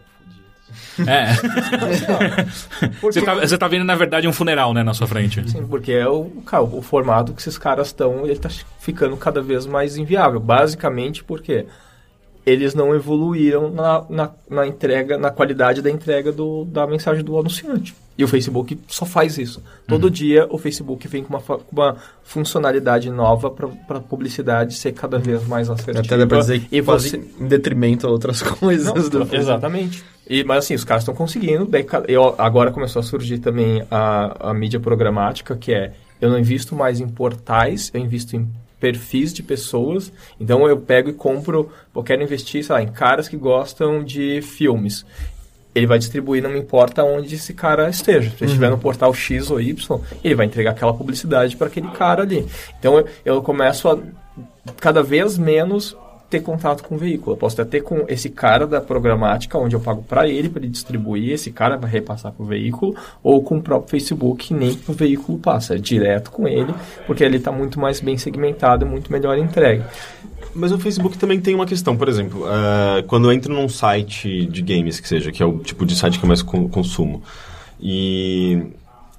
fodidos. É. você, tá, você tá vendo, na verdade, um funeral, né, na sua frente. Sim, porque é o, cara, o formato que esses caras estão, ele tá ficando cada vez mais inviável. Basicamente porque eles não evoluíram na, na, na entrega, na qualidade da entrega do, da mensagem do anunciante. E o Facebook só faz isso. Todo dia o Facebook vem com uma, uma funcionalidade nova para a publicidade ser cada vez mais assertiva. Até dá pra dizer que e você, em detrimento a outras coisas não, do Facebook. exatamente. E, mas assim, os caras estão conseguindo. Daí, eu, agora começou a surgir também a, a mídia programática, que é eu não invisto mais em portais, eu invisto em perfis de pessoas. Então eu pego e compro, eu quero investir, sei lá, em caras que gostam de filmes. Ele vai distribuir, não me importa onde esse cara esteja. Se ele estiver no portal X ou Y, ele vai entregar aquela publicidade para aquele cara ali. Então eu, eu começo a cada vez menos ter contato com o veículo. Eu posso até ter com esse cara da programática, onde eu pago para ele, para ele distribuir, esse cara vai repassar para o veículo, ou com o próprio Facebook, que nem o veículo passa, é direto com ele, porque ele está muito mais bem segmentado e muito melhor entregue. Mas o Facebook também tem uma questão, por exemplo, eh, quando eu entro num site de games, que seja, que é o tipo de site que eu mais con- consumo, e,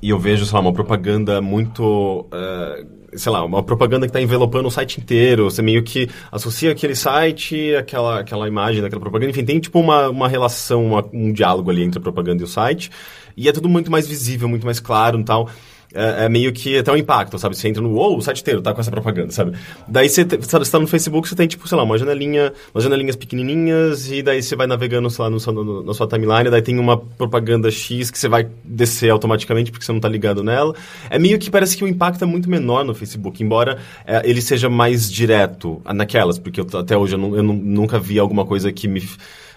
e eu vejo, sei lá, uma propaganda muito. eh, sei lá, uma propaganda que está envelopando o site inteiro, você meio que associa aquele site, aquela, aquela imagem daquela propaganda, enfim, tem tipo uma, uma relação, uma- um diálogo ali entre a propaganda e o site, e é tudo muito mais visível, muito mais claro e tal é, é meio que até um impacto, sabe? Você entra no UOL, o site inteiro tá com essa propaganda, sabe? Daí você, te- você tá no Facebook, você tem, tipo, sei lá, uma janelinha, umas janelinhas pequenininhas, e daí você vai navegando, sei lá, no, no- na sua timeline, daí tem uma propaganda X que você vai descer automaticamente porque você não tá ligado nela. É meio que parece que o impacto é muito menor no Facebook, embora é, ele seja mais direto naquelas, porque eu, até hoje eu, não- eu não- nunca vi alguma coisa que me...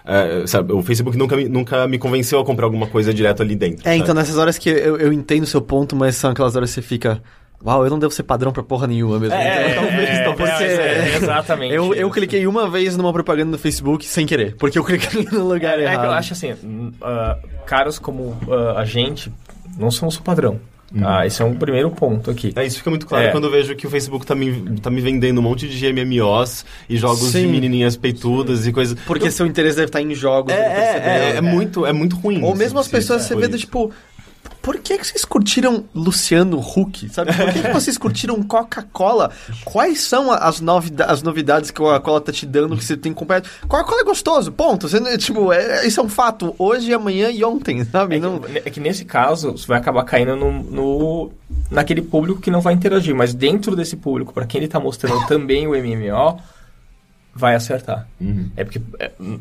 é, sabe, o Facebook nunca me, nunca me convenceu a comprar alguma coisa direto ali dentro. É, sabe? então nessas horas que eu, eu entendo o seu ponto, mas são aquelas horas que você fica. Uau, eu não devo ser padrão pra porra nenhuma mesmo. então, talvez, talvez é, você- é, exatamente. Eu, eu cliquei uma vez numa propaganda no Facebook sem querer, porque eu cliquei no lugar É, é errado. que eu acho assim, ah, caras como ah, a gente não somos o padrão. Ah, esse é um primeiro ponto aqui. É, isso fica muito claro É. quando eu vejo que o Facebook tá me, tá me vendendo um monte de MMOs e jogos Sim. de menininhas peitudas e coisas. Porque seu interesse deve estar em jogos. É, ele é, percebeu. é, é muito, é muito ruim. Ou mesmo as pessoas, se você vê do tipo. Por que, que vocês curtiram Luciano Huck? Sabe? Por que, que vocês curtiram Coca-Cola? Quais são as, novida as novidades que a Coca-Cola tá te dando que você tem comprado? Coca-Cola é gostoso, ponto. Você, não- tipo, é, isso é um fato. Hoje, amanhã e ontem, sabe? É Não... que, é que nesse caso, você vai acabar caindo no, no- naquele público que não vai interagir, mas dentro desse público, para quem ele está mostrando também o MMO, vai acertar. É porque, é, hum,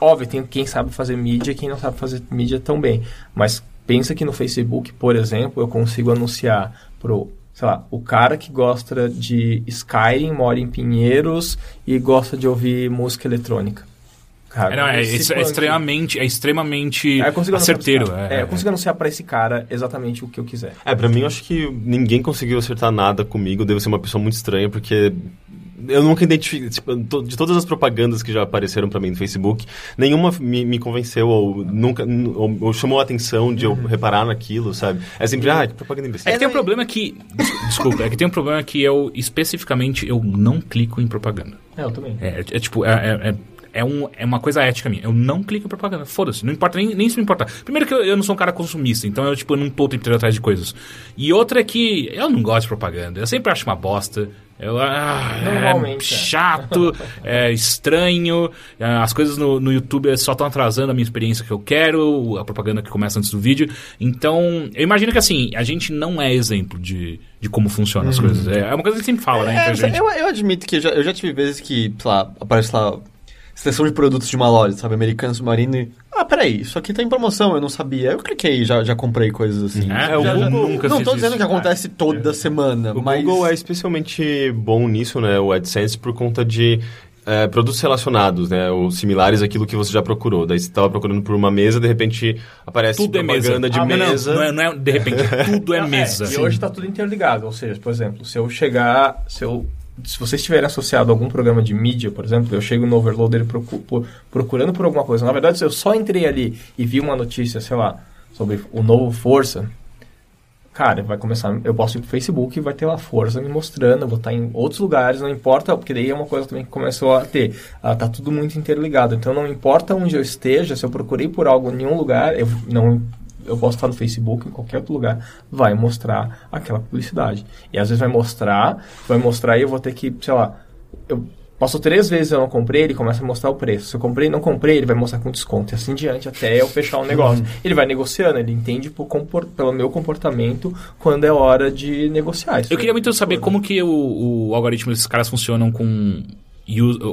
óbvio, tem quem sabe fazer mídia e quem não sabe fazer mídia tão bem, mas pensa que no Facebook, por exemplo, eu consigo anunciar pro sei lá, o cara que gosta de Skyrim, mora em Pinheiros e gosta de ouvir música eletrônica. cara. É, não, é, é punk. extremamente, é extremamente É, eu consigo anunciar certeiro. pra esse cara. É, É, eu consigo anunciar pra esse cara exatamente o que eu quiser. É, pra mim, eu acho que ninguém conseguiu acertar nada comigo. Devo ser uma pessoa muito estranha, porque eu nunca identifiquei. Tipo, de todas as propagandas que já apareceram pra mim no Facebook, nenhuma me, me convenceu ou nunca ou, ou chamou a atenção de eu reparar naquilo, sabe? É sempre, ah, que propaganda imbecil. É que tem um problema que. des- Desculpa, é que tem um problema que eu, especificamente, eu não clico em propaganda. É, eu também. É, é tipo, é, é, é- um, é uma coisa ética minha. Eu não clico em propaganda. Foda-se. Não importa nem, nem se me importar. Primeiro que eu, eu não sou um cara consumista, então eu, tipo, eu não tô o tempo inteiro atrás de coisas. E outra é que eu não gosto de propaganda. Eu sempre acho uma bosta. Eu, ah, é é. chato, é estranho. é, As coisas no, no YouTube só estão atrasando a minha experiência que eu quero, a propaganda que começa antes do vídeo. Então, eu imagino que assim, a gente não é exemplo de, de como funcionam as coisas. É é uma coisa que a gente sempre fala, né? É, eu, eu admito que eu já, eu já tive vezes que, sei lá, aparece lá seleção de produtos de uma loja, sabe? Americano Submarino e... Ah, peraí, isso aqui tá em promoção, eu não sabia. Eu cliquei e já, já comprei coisas assim. É, É, o já- já Google- nunca não fiz tô dizendo isso. que acontece toda semana, O mas... Google é especialmente bom nisso, né? O AdSense, por conta de é, produtos relacionados, né? Ou similares àquilo que você já procurou. Daí você estava procurando por uma mesa, de repente aparece Tudo é mesa. propaganda de Ah, não, não, mesa. Não, é, não é de repente, tudo é Não, mesa. E hoje tá tudo interligado. Ou seja, por exemplo, se eu chegar. Se, eu, se vocês estiverem associado a algum programa de mídia, por exemplo, eu chego no Overloader procurando por alguma coisa. Na verdade, se eu só entrei ali e vi uma notícia, sei lá, sobre o novo Força. Cara, vai começar. Eu posso ir pro Facebook e vai ter lá força me mostrando. Eu vou estar em outros lugares, não importa, porque daí é uma coisa também que começou a ter. Ah, tá tudo muito interligado. Então não importa onde eu esteja, se eu procurei por algo em nenhum lugar, eu não. Eu posso estar no Facebook, em qualquer outro lugar, vai mostrar aquela publicidade. E às vezes vai mostrar, vai mostrar e eu vou ter que, sei lá, eu Passou três vezes eu não comprei, ele começa a mostrar o preço. Se eu comprei e não comprei, ele vai mostrar com desconto. E assim diante, até eu fechar o negócio. Ele vai negociando, ele entende pelo meu comportamento quando é hora de negociar. Isso Eu queria muito saber como que o, o algoritmo desses caras funcionam com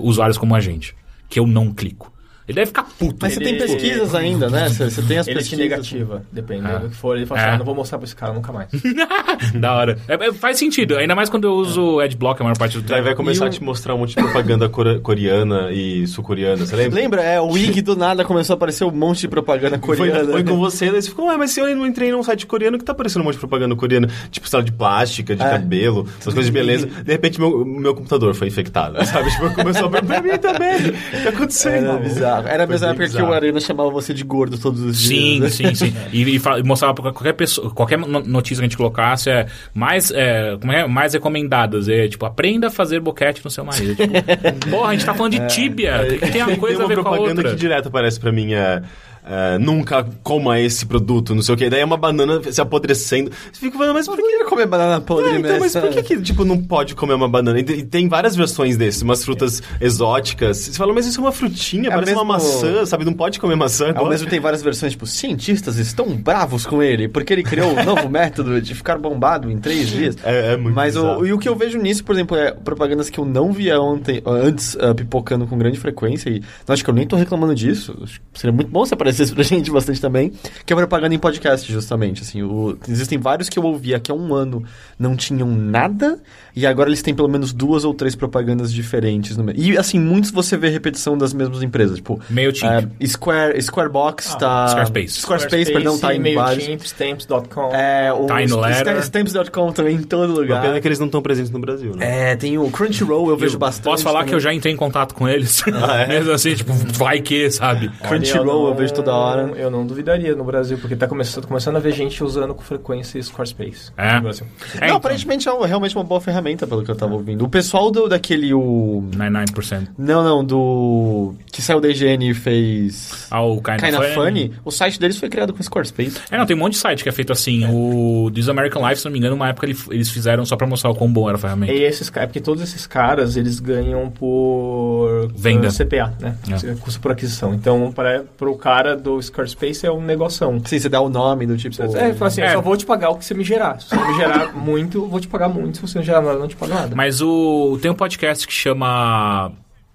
usuários como a gente, que eu não clico. Ele deve ficar puto. Mas você tem Ele- pesquisas ainda, né? Você, você tem as Ele pesquisas. negativa, dependendo Ah. do que for. Ele fala assim, É. ah, não vou mostrar pra esse cara nunca mais. da hora. É, é, faz sentido, ainda mais quando eu uso Adblock a maior parte do tempo. vai começar E a o- te mostrar um monte de propaganda coreana e sul-coreana, você lembra? Lembra? É, o Wig do nada começou a aparecer um monte de propaganda Foi, coreana. foi com você, daí você ficou, ué, mas se eu não entrei num site coreano que tá aparecendo um monte de propaganda coreana, tipo, lá, de plástica, de É. cabelo, essas coisas de beleza. De repente, meu, meu computador foi infectado, sabe? Tipo, começou a ver pra mim também. O que aconteceu? Era irmão? bizarro. Era a mesma época que bizarro. o Arena chamava você de gordo todos os Sim, dias. né? sim, sim. E, e mostrava pra qualquer pessoa, qualquer no- notícia que a gente colocasse é mais, é, como é, mais recomendadas. É tipo, aprenda a fazer boquete no seu marido. Tipo, porra, a gente tá falando de tíbia. O que, que tem uma coisa tem a uma ver com a propaganda outra? que direto aparece pra mim, é... é, nunca coma esse produto, não sei o que. Daí é uma banana se apodrecendo. Você fica falando, mas por que comer banana podre É, então, mas por que, que tipo, não pode comer uma banana? E tem- várias versões desses, umas frutas exóticas. Você fala, mas isso é uma frutinha, É parece mesmo- uma maçã, sabe? Não pode comer maçã. Ao agora. mesmo tem várias versões, tipo, cientistas estão bravos com ele, porque ele criou um novo método de ficar bombado em três dias. É, é muito Mas o, e o que eu vejo nisso, por exemplo, é propagandas que eu não via ontem, antes ah, pipocando com grande frequência, e acho que eu nem tô reclamando disso. acho que Seria muito bom se pra gente bastante também, que é propaganda em podcast, justamente. Assim, o- existem vários que eu ouvia que há um ano não tinham nada, e agora eles têm pelo menos duas ou três propagandas diferentes. No meio. E assim, muitos você vê repetição das mesmas empresas. Tipo, MailChimp. é, Square, Squarebox tá. Squarespace. Squarespace, perdão, tá em vários. MailChimp, Stamps.com. É, o. St- Stamps.com também em todo Uma lugar. pena que eles não estão presentes no Brasil, né? É, tem o Crunchyroll, eu vejo bastante. Posso falar que também. eu já entrei em contato com eles. Ah, é? Mesmo assim, tipo, vai que, sabe? Crunchyroll eu vejo toda hora. Eu não duvidaria no Brasil, porque tá começando, começando a ver gente usando com frequência Squarespace É? no Brasil. É, Não, então, aparentemente é realmente uma boa ferramenta, pelo que eu tava ouvindo. O pessoal do, daquele. O... 99%. Não, não, do. Que saiu da IGN e fez. Ah, o Kinda, Kinda Funny. Funny. O site deles foi criado com Squarespace. É, não, tem um monte de site que é feito assim. O This American Life, se não me engano, uma época ele- eles fizeram só pra mostrar o quão bom era a ferramenta. E esses caras, porque todos esses caras, eles ganham por Venda. CPA, né? É. Custo por aquisição. Então, para o cara do Squarespace é um negoção. Sim, você dá o nome do tipo. É, fala assim, É. eu só vou te pagar o que você me gerar. Se você me gerar muito, eu vou te pagar muito. Se você não gerar nada, eu não te pago nada. Mas o tem um podcast que chama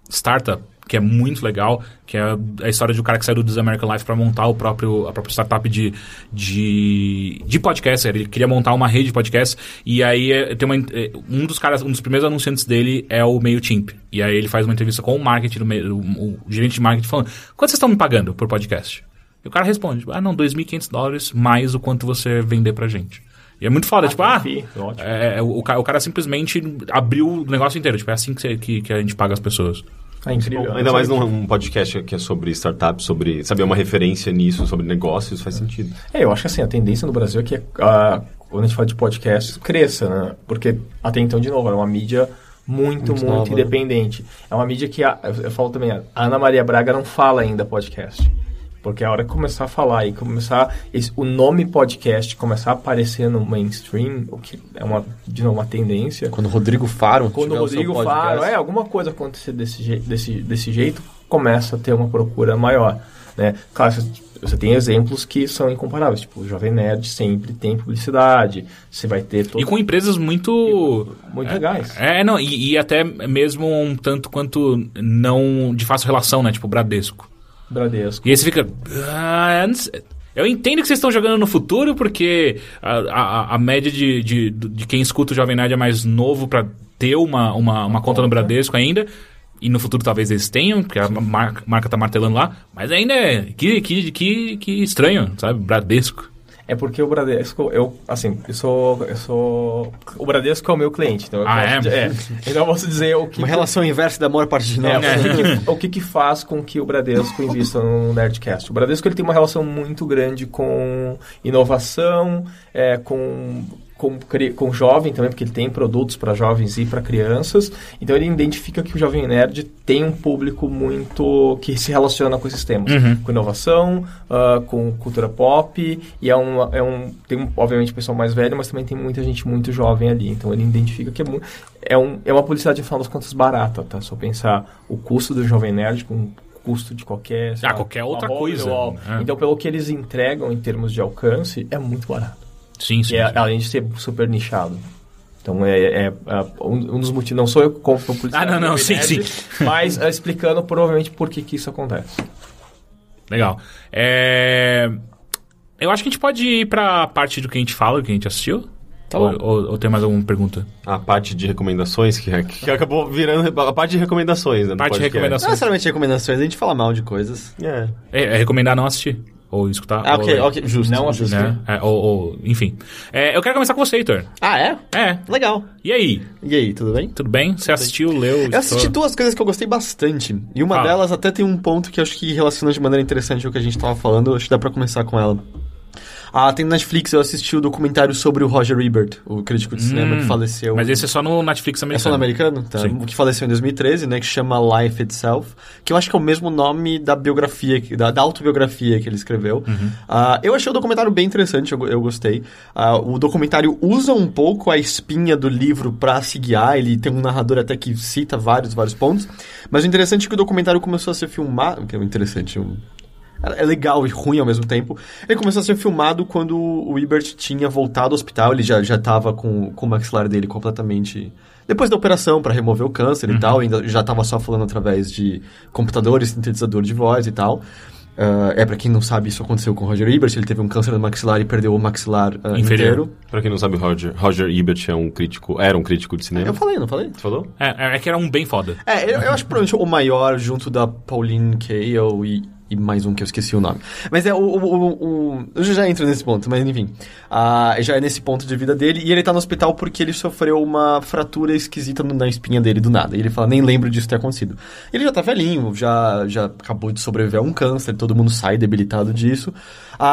Startup, que é muito legal, que é a história de um cara que saiu do This American Life para montar o próprio, a própria startup de, de, de podcast. Ele queria montar uma rede de podcast e aí é, tem uma, é, um dos caras, um dos primeiros anunciantes dele é o MailChimp. E aí ele faz uma entrevista com o marketing, o, o, o gerente de marketing, falando, quanto vocês estão me pagando por podcast? E o cara responde, ah não, 2.500 dólares mais o quanto você vender pra gente. E é muito foda, Ah, tipo, ah, é, é, o, o cara simplesmente abriu o negócio inteiro. Tipo, é assim que, você- que, que a gente paga as pessoas. É incrível. Ainda mais num um podcast que é sobre startup, sobre saber uma referência nisso, sobre negócios, faz sentido. É, eu acho que assim, a tendência no Brasil é que quando a gente fala de podcast, cresça, né? Porque até então, de novo, era uma mídia muito, muito, nova. independente. É uma mídia que, a, eu, eu falo também, a Ana Maria Braga não fala ainda podcast. Porque a hora que começar a falar e começar esse, o nome podcast começar a aparecer no mainstream, o que é uma, de novo, uma tendência, Quando o Rodrigo Faro quando tiver o o seu Rodrigo podcast- fala, é, alguma coisa acontecer desse, desse, desse jeito, começa a ter uma procura maior, né? Claro, você- você tem exemplos que são incomparáveis, tipo, o Jovem Nerd sempre tem publicidade, você vai ter todo... E com empresas muito. Muito legais. É, não, e, e até mesmo um tanto quanto não de fácil relação, né? Tipo, Bradesco. Bradesco. E aí você fica. "Ah, eu sei." eu entendo que vocês estão jogando no futuro, porque a, a, a média de, de, de quem escuta o Jovem Nerd é mais novo pra ter uma, uma, uma conta no Bradesco ainda. E no futuro talvez eles tenham, porque a marca, marca tá martelando lá. Mas ainda é. Que, que, que, que estranho, sabe? Bradesco. É porque o Bradesco, eu, assim, eu sou, eu sou... O Bradesco é o meu cliente, então eu Ah, posso é? dizer- Então eu posso dizer o que... Uma relação inversa da maior parte de É, nós. o, que que, o que que faz com que o Bradesco invista no Nerdcast? O Bradesco ele tem uma relação muito grande com inovação, é, com, com, com jovem também, porque ele tem produtos para jovens e para crianças. Então ele identifica que o Jovem Nerd tem um público muito que se relaciona com esses temas. Com inovação, ah, com cultura pop, e é um, é um. Tem, um, obviamente, pessoal mais velho, mas também tem muita gente muito jovem ali. Então ele identifica que é muito. É, um, é uma publicidade, afinal das contas, barata, tá? Só pensar o custo do Jovem Nerd com o custo de qualquer. Ah, lá, qualquer outra coisa, né? Então, pelo que eles entregam em termos de alcance, é muito barato. Sim, sim. E é, sim. além de ser super nichado. Então, é, é- é um, um dos motivos. Não sou eu que compro publicidade. Ah, não, não, sim, sim. Mas é, explicando provavelmente por que, que isso acontece. Legal. É... Eu acho que a gente pode ir pra parte do que a gente fala, do que a gente assistiu. Tá ou, bom. ou, ou tem mais alguma pergunta? A parte de recomendações, que, que acabou virando a parte de recomendações, né? Parte de podcast. Não recomendações. necessariamente recomendações, a gente fala mal de coisas. É. É, é recomendar não assistir. Ou escutar. Ah, ou ok, ler, ok, justo. Não justo. assistir. Né? É, ou, ou- enfim. É, eu quero começar com você, Heitor. Ah, é? É. Legal. E aí? E aí, tudo bem? Tudo bem? Você assistiu, leu? Eu assisti duas coisas que eu gostei bastante. E uma Fala. delas até tem um ponto que eu acho que relaciona de maneira interessante o que a gente tava falando. Acho que dá pra começar com ela. Ah, tem no Netflix, eu assisti o documentário sobre o Roger Ebert, o crítico de cinema Hum, que faleceu. Mas esse é só no Netflix É americano. só no americano? Tá. Sim. O que faleceu em 2013, né? Que chama Life Itself. Que eu acho que é o mesmo nome da biografia, da, da autobiografia que ele escreveu. Uhum. Ah, eu achei o documentário bem interessante, eu, eu gostei. Ah, o documentário usa um pouco a espinha do livro pra se guiar. Ele tem um narrador até que cita vários, vários pontos. Mas o interessante é que o documentário começou a ser filmado... Que é interessante... um- é legal e ruim ao mesmo tempo. Ele começou a ser filmado quando o Ebert tinha voltado ao hospital. Ele já, já tava com, com o maxilar dele completamente. Depois da operação para remover o câncer e tal, ainda já tava só falando através de computadores, sintetizador de voz e tal. Ah, é, para quem não sabe, isso aconteceu com o Roger Ebert. Ele teve um câncer no maxilar e perdeu o maxilar Inferior. inteiro. Pra quem não sabe, Roger, Roger Ebert é um crítico, era um crítico de cinema. Eu falei, não falei? Você falou? É, é que era um bem foda. É, eu, eu acho que provavelmente o maior junto da Pauline Kael e, e mais um que eu esqueci o nome. Mas é o. o, o, o- eu já entro nesse ponto, mas enfim. Ah, já é nesse ponto de vida dele. E ele tá no hospital porque ele sofreu uma fratura esquisita na espinha dele do nada. E ele fala, nem lembro disso ter acontecido. Ele já tá velhinho, já, já acabou de sobreviver a um câncer, todo mundo sai debilitado disso.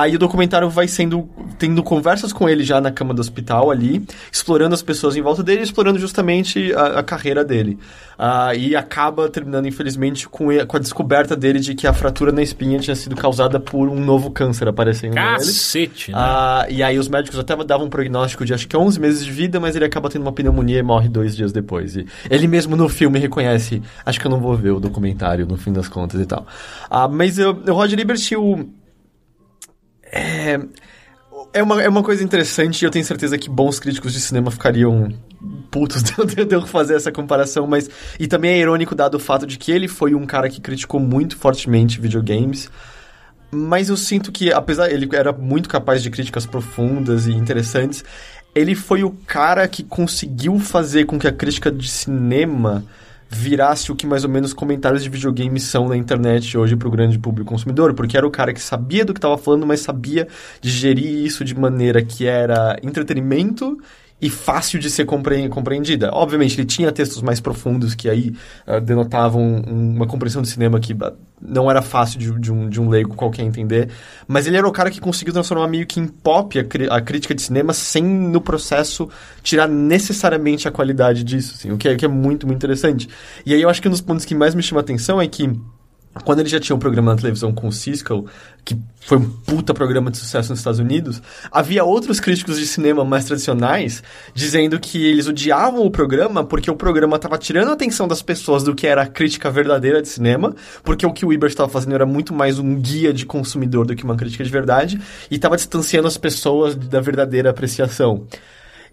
E o documentário vai sendo. tendo conversas com ele já na cama do hospital ali, explorando as pessoas em volta dele, explorando justamente a, a carreira dele. Ah, e acaba terminando, infelizmente, com, e- com a descoberta dele de que a fratura na espinha tinha sido causada por um novo câncer aparecendo nele. Cacete, né? Ah, e aí os médicos até davam um prognóstico de acho que 11 meses de vida, mas ele acaba tendo uma pneumonia e morre dois dias depois. E ele mesmo no filme reconhece, acho que eu não vou ver o documentário no fim das contas e tal. Ah, mas eu, o Roger Ebert, o, é, É uma, é uma coisa interessante e eu tenho certeza que bons críticos de cinema ficariam putos de eu fazer essa comparação, mas. E também é irônico dado o fato de que ele foi um cara que criticou muito fortemente videogames. Mas eu sinto que, apesar ele era muito capaz de críticas profundas e interessantes, ele foi o cara que conseguiu fazer com que a crítica de cinema virasse o que mais ou menos comentários de videogames são na internet hoje para o grande público consumidor, porque era o cara que sabia do que estava falando, mas sabia digerir isso de maneira que era entretenimento e fácil de ser compreendida. Obviamente, ele tinha textos mais profundos que aí uh, denotavam uma compreensão do cinema que uh, não era fácil de, de, um, de um leigo qualquer entender, mas ele era o cara que conseguiu transformar meio que em pop a, a crítica de cinema sem, no processo, tirar necessariamente a qualidade disso, assim, o que é, que é muito, muito interessante. E aí eu acho que um dos pontos que mais me chama a atenção é que quando ele já tinha um programa na televisão com o Cisco, que foi um puta programa de sucesso nos Estados Unidos, havia outros críticos de cinema mais tradicionais dizendo que eles odiavam o programa porque o programa estava tirando a atenção das pessoas do que era a crítica verdadeira de cinema, porque o que o Ibert estava fazendo era muito mais um guia de consumidor do que uma crítica de verdade, e estava distanciando as pessoas da verdadeira apreciação.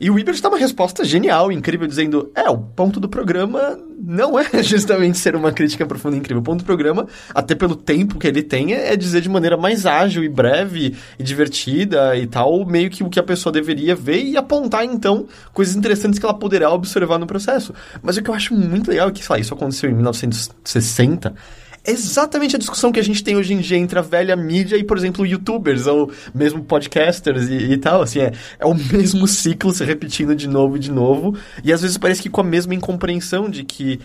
E o Ibert dá uma resposta genial, incrível, dizendo: é, o ponto do programa não é justamente ser uma crítica profunda e incrível. O ponto do programa, até pelo tempo que ele tem, é dizer de maneira mais ágil e breve e divertida e tal, meio que o que a pessoa deveria ver e apontar, então, coisas interessantes que ela poderá observar no processo. Mas o que eu acho muito legal é que, sei lá, isso aconteceu em 1960 exatamente a discussão que a gente tem hoje em dia entre a velha mídia e, por exemplo, youtubers ou mesmo podcasters e, e tal. Assim, é, é o mesmo ciclo se repetindo de novo e de novo. E às vezes parece que com a mesma incompreensão de que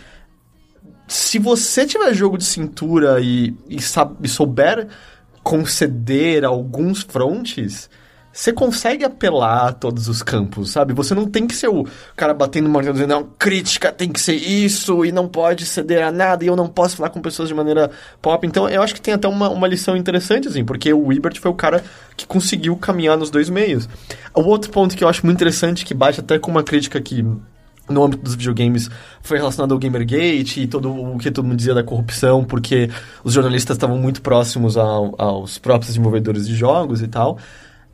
se você tiver jogo de cintura e, e, sabe, e souber conceder alguns frontes você consegue apelar a todos os campos, sabe? Você não tem que ser o cara batendo martelo dizendo, não, crítica tem que ser isso e não pode ceder a nada e eu não posso falar com pessoas de maneira pop. Então, eu acho que tem até uma, uma lição interessante, assim, porque o Ebert foi o cara que conseguiu caminhar nos dois meios. O outro ponto que eu acho muito interessante, que bate até com uma crítica que no âmbito dos videogames foi relacionado ao Gamergate e todo o que todo mundo dizia da corrupção, porque os jornalistas estavam muito próximos ao, aos próprios desenvolvedores de jogos e tal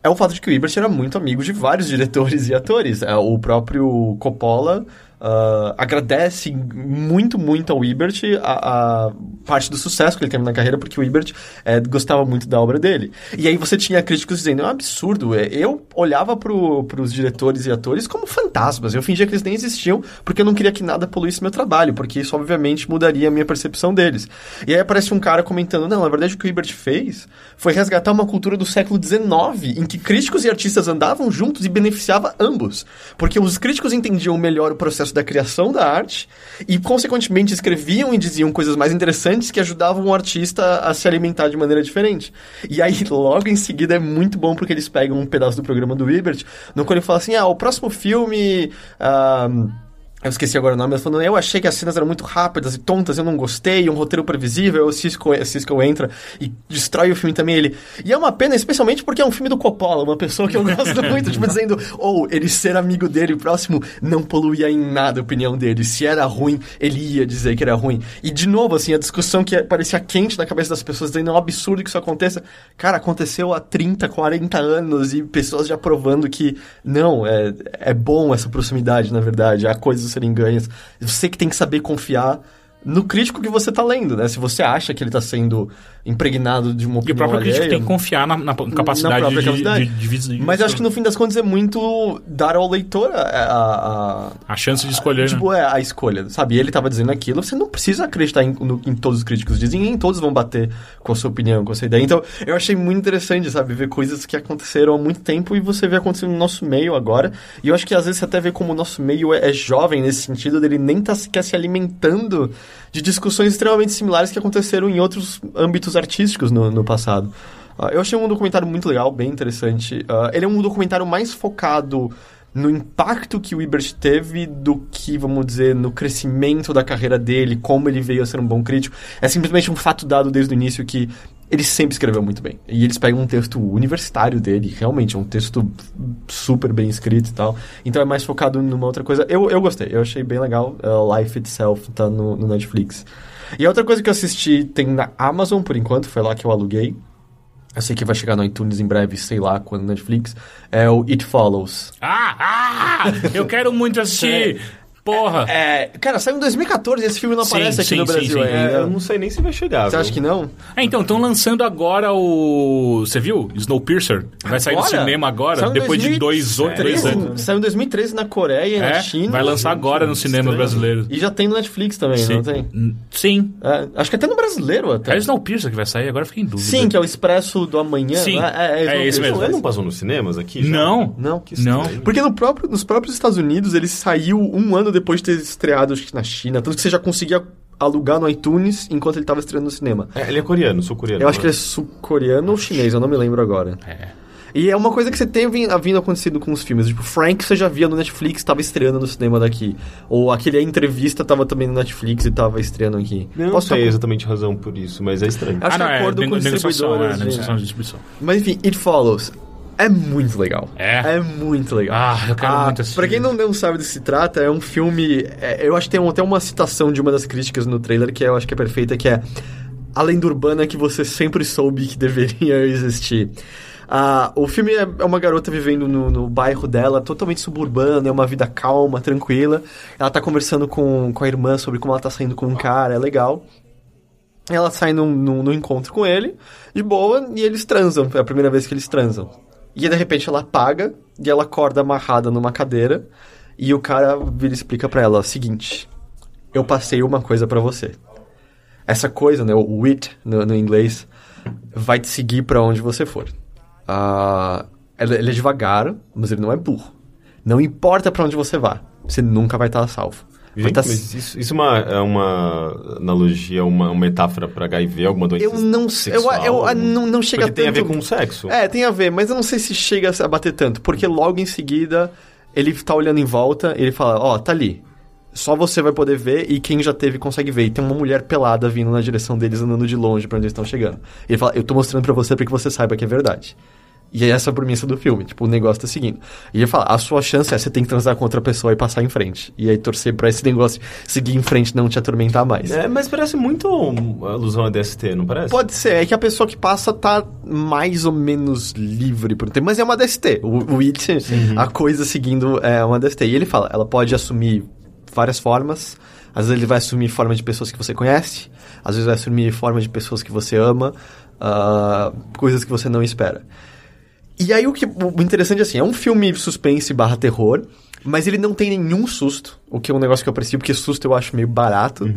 é o fato de que o Ebert era muito amigo de vários diretores e atores. É, o próprio Coppola uh, agradece muito, muito ao Ebert a, a, parte do sucesso que ele teve na carreira, porque o Ebert é, gostava muito da obra dele. E aí você tinha críticos dizendo, é um absurdo, é, eu olhava para os diretores e atores como fantasmas, eu fingia que eles nem existiam, porque eu não queria que nada poluísse meu trabalho, porque isso obviamente mudaria a minha percepção deles. E aí aparece um cara comentando, não, na verdade o que o Ebert fez foi resgatar uma cultura do século XIX, em que críticos e artistas andavam juntos e beneficiava ambos, porque os críticos entendiam melhor o processo processo da criação da arte e, consequentemente, escreviam e diziam coisas mais interessantes que ajudavam o artista a se alimentar de maneira diferente. E aí, logo em seguida, é muito bom porque eles pegam um pedaço do programa do Ebert, no qual ele fala assim: ah, o próximo filme. Uh, eu esqueci agora o nome, mas falando, eu achei que as cenas eram muito rápidas e tontas, eu não gostei, um roteiro previsível, o Cisco, o Cisco entra e destrói o filme também, ele... E é uma pena, especialmente porque é um filme do Coppola, uma pessoa que eu gosto muito, tipo, dizendo, ou oh, ele ser amigo dele próximo não poluía em nada a opinião dele, se era ruim, ele ia dizer que era ruim. E, de novo, assim, a discussão que parecia quente na cabeça das pessoas, dizendo, é um absurdo que isso aconteça. Cara, aconteceu há 30, 40 anos e pessoas já provando que, não, é, é bom essa proximidade, na verdade, há coisas serem ganhas. Você que tem que saber confiar no crítico que você está lendo, né? Se você acha que ele está sendo impregnado de uma opinião E o próprio alheia, crítico tem que confiar na, na capacidade, na de, capacidade. De, de, de, Mas acho que no fim das contas é muito dar ao leitor a... A, a chance de escolher, tipo, né? é, a escolha, sabe? Ele estava dizendo aquilo, você não precisa acreditar em, no, em todos os críticos dizem, nem todos vão bater com a sua opinião, com a sua ideia. Então, eu achei muito interessante, sabe? Ver coisas que aconteceram há muito tempo e você vê acontecendo no nosso meio agora. E eu acho que às vezes você até vê como o nosso meio é, é jovem nesse sentido, dele nem tá sequer se alimentando de discussões extremamente similares que aconteceram em outros âmbitos artísticos no, no passado. Uh, eu achei um documentário muito legal, bem interessante. Uh, ele é um documentário mais focado no impacto que o Ibert teve do que, vamos dizer, no crescimento da carreira dele, como ele veio a ser um bom crítico. É simplesmente um fato dado desde o início que ele sempre escreveu muito bem. E eles pegam um texto universitário dele, realmente, é um texto super bem escrito e tal. Então é mais focado numa outra coisa. Eu, eu gostei, eu achei bem legal. Uh, Life Itself tá no, no Netflix. E a outra coisa que eu assisti tem na Amazon, por enquanto, foi lá que eu aluguei. eu sei que vai chegar no iTunes em breve, sei lá, quando Netflix, é o It Follows. Ah, ah! Eu quero muito assistir! Porra! É, cara, saiu em 2014 esse filme não Sim, aparece aqui sim, no sim, Brasil sim. ainda. É, eu não sei nem se vai chegar. Você viu? acha que não? É, então, estão lançando agora o. Você viu? Snowpiercer. Vai sair no Agora? cinema agora, Saiu depois de dois, ou- 2013, anos. Saiu em 2013 na Coreia e na É, China. vai lançar agora no cinema brasileiro. E já tem no Netflix também, Sim. não tem? Sim. É, acho que até no brasileiro até. É o Snowpiercer que vai sair, agora eu fiquei em dúvida. Sim, que é o Expresso do Amanhã. Sim, né? é, é esse Snowpiercer. mesmo. Não, não passou nos cinemas aqui? já? Não. Não. Que Não. estranho. Porque no próprio, nos próprios Estados Unidos ele saiu um ano depois de ter estreado, acho que na China. Tanto que você já conseguia alugar no iTunes enquanto ele estava estreando no cinema. É, ele é coreano, sul-coreano. Eu acho que né? ele é sul-coreano ou chinês, eu não me lembro agora. É. E é uma coisa que você tem vindo, acontecido com os filmes. Tipo, Frank você já via no Netflix, estava estreando no cinema daqui. Ou aquele A Entrevista tava também no Netflix e tava estreando aqui. Eu não Posso sei estar- exatamente a razão por isso, mas é estranho. Acho ah, que não, é é, acordo nego- com distribuidoras é, de- distribuição. Mas enfim, It Follows. É muito legal. É? É muito legal. Ah, eu quero muito assistir. Pra quem não, não sabe do que se trata, é um filme. é, eu acho que tem até uma citação de uma das críticas no trailer que eu acho que é perfeita, que é a lenda urbana que você sempre soube que deveria existir. Ah, o filme é é uma garota vivendo no, no bairro dela, totalmente suburbana, é uma vida calma, tranquila. Ela tá conversando com, com a irmã sobre como ela tá saindo com um cara, é legal. Ela sai num, num, num encontro com ele, de boa, e eles transam. É a primeira vez que eles transam. E de repente ela apaga e ela acorda amarrada numa cadeira. E o cara vira explica pra ela: seguinte, eu passei uma coisa pra você. Essa coisa, né, o wit no, no inglês, vai te seguir pra onde você for. Ah, ele, é devagar, mas ele não é burro. Não importa pra onde você vá, você nunca vai estar a salvo. Gente, tá- mas isso, isso é, uma, é uma analogia, uma, uma metáfora pra HIV, alguma doença Eu não sei. Eu, eu, eu- não, não chega Porque tem a ver tanto- com sexo. É, tem a ver, mas eu não sei se chega a bater tanto, porque logo em seguida ele tá olhando em volta e ele fala: Ó, tá ali. Só você vai poder ver e quem já teve consegue ver. E tem uma mulher pelada vindo na direção deles, andando de longe pra onde eles estão chegando. E ele fala: Eu tô mostrando pra você pra que você saiba que é verdade. E é essa a premissa do filme, tipo, o negócio tá seguindo. E ele fala, a sua chance é você tem que transar com outra pessoa e passar em frente. E aí torcer pra esse negócio seguir em frente não te atormentar mais. É, mas parece muito alusão a DST, não parece? Pode ser, é que a pessoa que passa tá mais ou menos livre por um tempo, mas é uma DST. O, o It, a coisa seguindo é uma DST. E ele fala, ela pode assumir várias formas. Às vezes ele vai assumir forma de pessoas que você conhece, às vezes vai assumir forma de pessoas que você ama, ah, coisas que você não espera. E aí o que o interessante é assim, é um filme suspense barra terror, mas ele não tem nenhum susto, o que é um negócio que eu aprecio, porque susto eu acho meio barato.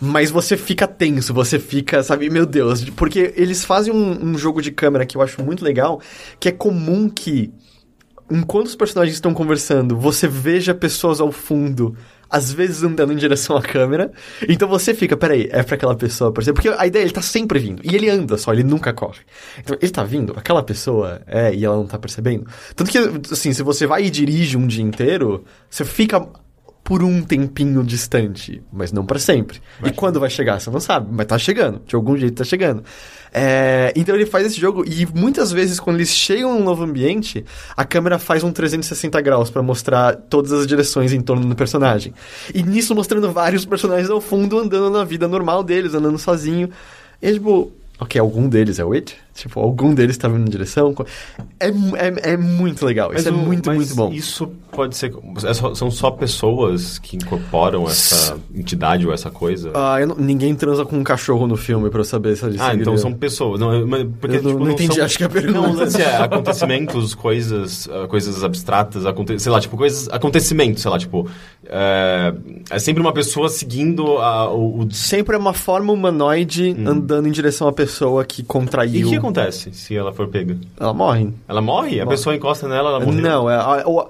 Mas você fica tenso, você fica, sabe, meu Deus, porque eles fazem um, um jogo de câmera que eu acho muito legal, que é comum que enquanto os personagens estão conversando, você veja pessoas ao fundo, às vezes andando em direção à câmera. Então você fica, peraí, é pra aquela pessoa aparecer. Porque a ideia, ele tá sempre vindo. E ele anda só, ele nunca corre. Então ele tá vindo, aquela pessoa é, e ela não tá percebendo. Tanto que, assim, se você vai e dirige um dia inteiro, você fica por um tempinho distante, mas não pra sempre. e quando vai chegar, você não sabe, mas tá chegando, de algum jeito tá chegando. É, então ele faz esse jogo e muitas vezes quando eles chegam num novo ambiente, a câmera faz um 360 graus pra mostrar todas as direções em torno do personagem. E nisso mostrando vários personagens ao fundo andando na vida normal deles, andando sozinho. E tipo, ok, algum deles é o It? Tipo, algum deles tá vindo na direção? É, é, é muito legal, isso é o- muito, mas muito bom. Isso pode ser. é são só pessoas que incorporam essa entidade ou essa coisa? Ah, não- ninguém transa com um cachorro no filme pra eu saber se eles Ah, então são pessoas. Não, mas porque, Eu não- tipo, não entendi, são- acho que é a pergunta. Não, lance é acontecimentos, coisas, ah, coisas abstratas, aconte, sei lá, tipo, coisas. Acontecimentos, sei lá, tipo. É, é sempre uma pessoa seguindo a, o, o- Sempre é uma forma humanoide andando em direção à pessoa que E contraiu. o que acontece se ela for pega? Ela morre. Ela morre? A Morre. pessoa encosta nela, ela morreu? Não, é, a, a-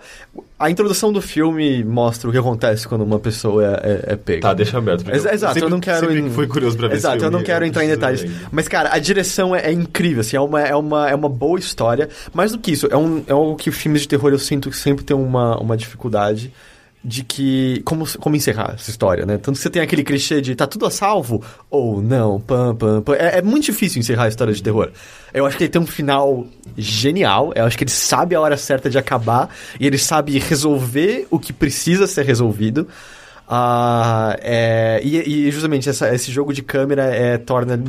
a introdução do filme mostra o que acontece quando uma pessoa é, é, é pega. Tá, deixa aberto. Ex- Exato, sempre- eu não quero. Sempre em- fui curioso pra ver Exato, eu filme, não quero entrar em detalhes. ver. Mas, cara, a direção é, é incrível, assim, é uma, é, uma, é uma boa história. Mais do que isso, é, um, é algo que filmes de terror eu sinto que sempre tem uma, uma dificuldade de que. Como, como encerrar essa história, né? Tanto que você tem aquele clichê de tá tudo a salvo ou não, pam, pam, pam. É, é muito difícil encerrar a história de terror. Eu acho que ele tem um final genial. Eu acho que ele sabe a hora certa de acabar e ele sabe resolver o que precisa ser resolvido. Ah, é, e, e justamente essa- esse jogo de câmera é, torna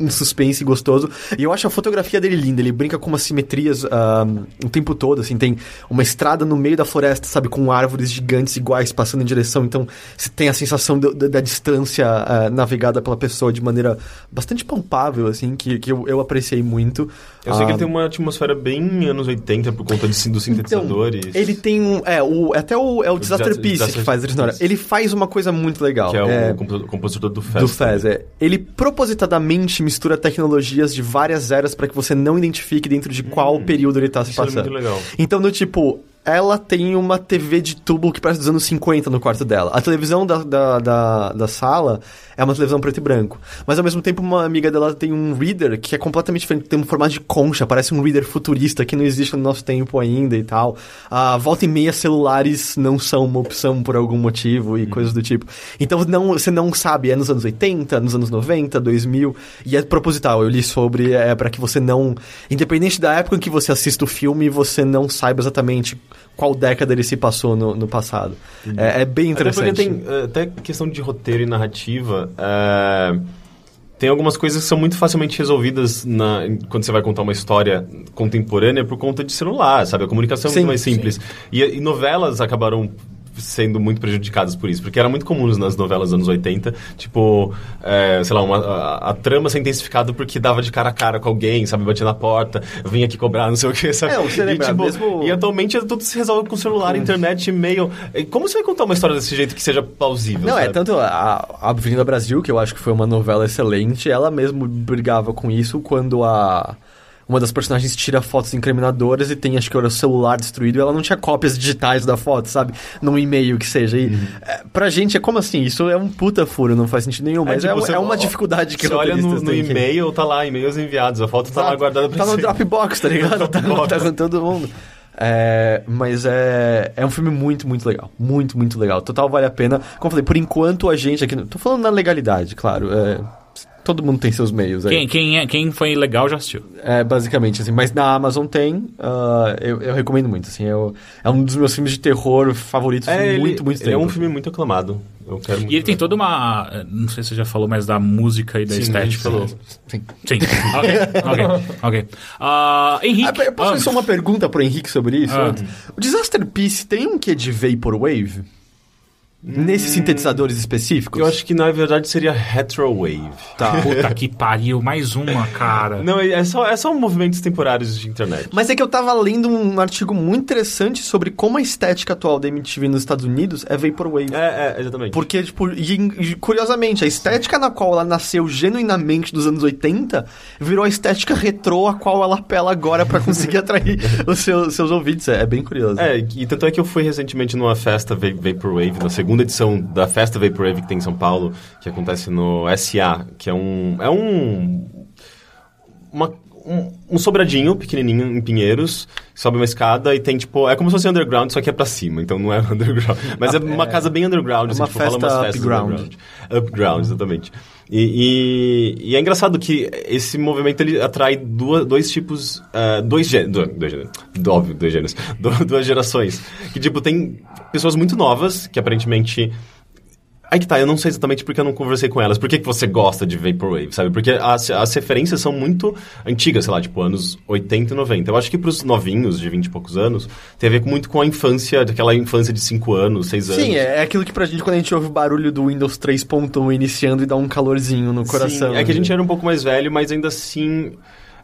um suspense gostoso. E eu acho a fotografia dele linda. Ele brinca com umas simetrias ah, o tempo todo, assim. Tem uma estrada no meio da floresta, sabe? Com árvores gigantes iguais passando em direção. Então, você tem a sensação do- da, da distância ah, navegada pela pessoa de maneira bastante palpável, assim, que, que eu, eu apreciei muito. Eu sei que Ah, ele tem uma atmosfera bem anos 80 por conta de, dos sintetizadores. Então, ele tem um. É, o, até o, é o, Disaster Disaster- Piece Disaster que faz a trilha. Ele faz uma coisa muito legal. Que é, é, o compo- compositor do Fest. do Fez, é. Ele propositadamente mistura tecnologias de várias eras para que você não identifique dentro de qual período ele tá se Isso é passando. muito legal. Então, no tipo, ela tem uma TV de tubo que parece dos anos 50 no quarto dela. A televisão da, da, da, da sala é uma televisão preto e branco. Mas ao mesmo tempo, uma amiga dela tem um reader que é completamente diferente, tem um formato de concha, parece um reader futurista que não existe no nosso tempo ainda e tal. A volta e meia celulares não são uma opção por algum motivo e coisas do tipo. Então não, você não sabe, é nos anos 80, nos anos 90, 2000, e é proposital. Eu li sobre, é para que você não, independente da época em que você assista o filme, você não saiba exatamente qual década ele se passou no, no passado. É, é bem Até porque interessante. tem eh, até questão de roteiro e narrativa. eh, tem algumas coisas que são muito facilmente resolvidas na- quando você vai contar uma história contemporânea por conta de celular, sabe? A comunicação é Sim, muito mais simples. E, e novelas acabaram sendo muito prejudicadas por isso, porque era muito comum nas novelas dos anos 80, tipo, eh, sei lá, uma, a, a trama ser intensificada porque dava de cara a cara com alguém, sabe, batia na porta, vinha aqui cobrar, não sei o que, sabe? É, você lembra, e, tipo, mesmo- e atualmente tudo se resolve com celular, internet, e-mail. Como você vai contar uma história desse jeito que seja plausível? Não, é sabe? tanto a, a Avenida Brasil, que eu acho que foi uma novela excelente, ela mesmo brigava com isso quando a. Uma das personagens tira fotos incriminadoras e tem, acho que era o celular destruído e ela não tinha cópias digitais da foto, sabe? Num e-mail que seja. E, é, pra gente é como assim? Isso é um puta furo, não faz sentido nenhum, mas é, tipo, você- é uma ó, dificuldade que Você olha no, no têm que- e-mail, tá lá, e-mails enviados, a foto tá lá guardada pra Tá no. Dropbox, tá ligado? tá, tá com todo mundo. É, mas é, é um filme muito, muito legal. Muito, muito legal. Total vale a pena. Como eu falei, por enquanto a gente aqui. Tô falando na legalidade, claro. é, todo mundo tem seus meios aí. Quem, quem, é, quem foi legal já assistiu. É, basicamente, assim. Mas na Amazon tem. ah, eu, eu recomendo muito, assim. eu- é um dos meus filmes de terror favoritos É, em ele, muito, muito tempo. é um filme muito aclamado. Eu quero muito E ele tem ver. toda uma. Não sei se você já falou, mas da música e da Sim, estética. falou. Sim. Sim. ok, ok, ok. Ah, Henrique. Ah, eu posso ah, fazer só uma pergunta pro Henrique sobre isso? Ah. O Disaster Piece tem um quê de Vaporwave? Nesses sintetizadores específicos? Eu acho que na verdade seria Retrowave. Tá. Puta que pariu, mais uma, cara. Não, é só, é só movimentos temporários de internet. Mas é que eu tava lendo um artigo muito interessante sobre como a estética atual da MTV nos Estados Unidos é Vaporwave. É, é, exatamente. Porque, tipo, e, curiosamente, a estética na qual ela nasceu genuinamente dos anos 80 virou a estética retrô a qual ela apela agora pra conseguir atrair os seus, seus ouvintes. É, é bem curioso. É, e tanto é que eu fui recentemente numa festa Va- Vaporwave, na segunda edição da festa Vaporwave que tem em São Paulo, que acontece no SA, que é um. É um. Uma, um, um sobradinho pequenininho em Pinheiros, sobe uma escada e tem tipo. É como se fosse underground, só que é pra cima, então não é underground. Mas é uma casa bem underground, É assim, uma tipo, rola festa umas upground. underground. Upground, exatamente. E, e- e é engraçado que esse movimento ele atrai duas, dois tipos. ah, dois gêneros. Dois gêneros. Óbvio, dois gêneros. Du- duas gerações. Que, tipo, tem pessoas muito novas que aparentemente. Aí que tá, eu não sei exatamente porque eu não conversei com elas. Por que, que você gosta de Vaporwave, sabe? Porque as, as referências são muito antigas, sei lá, tipo anos 80 e 90. Eu acho que pros novinhos de 20 e poucos anos, tem a ver muito com a infância, daquela infância de 5 anos, 6 anos. Sim, é, é aquilo que pra gente, quando a gente ouve o barulho do Windows 3.1 iniciando e dá um calorzinho no coração. Sim, é que a gente era um pouco mais velho, mas ainda assim.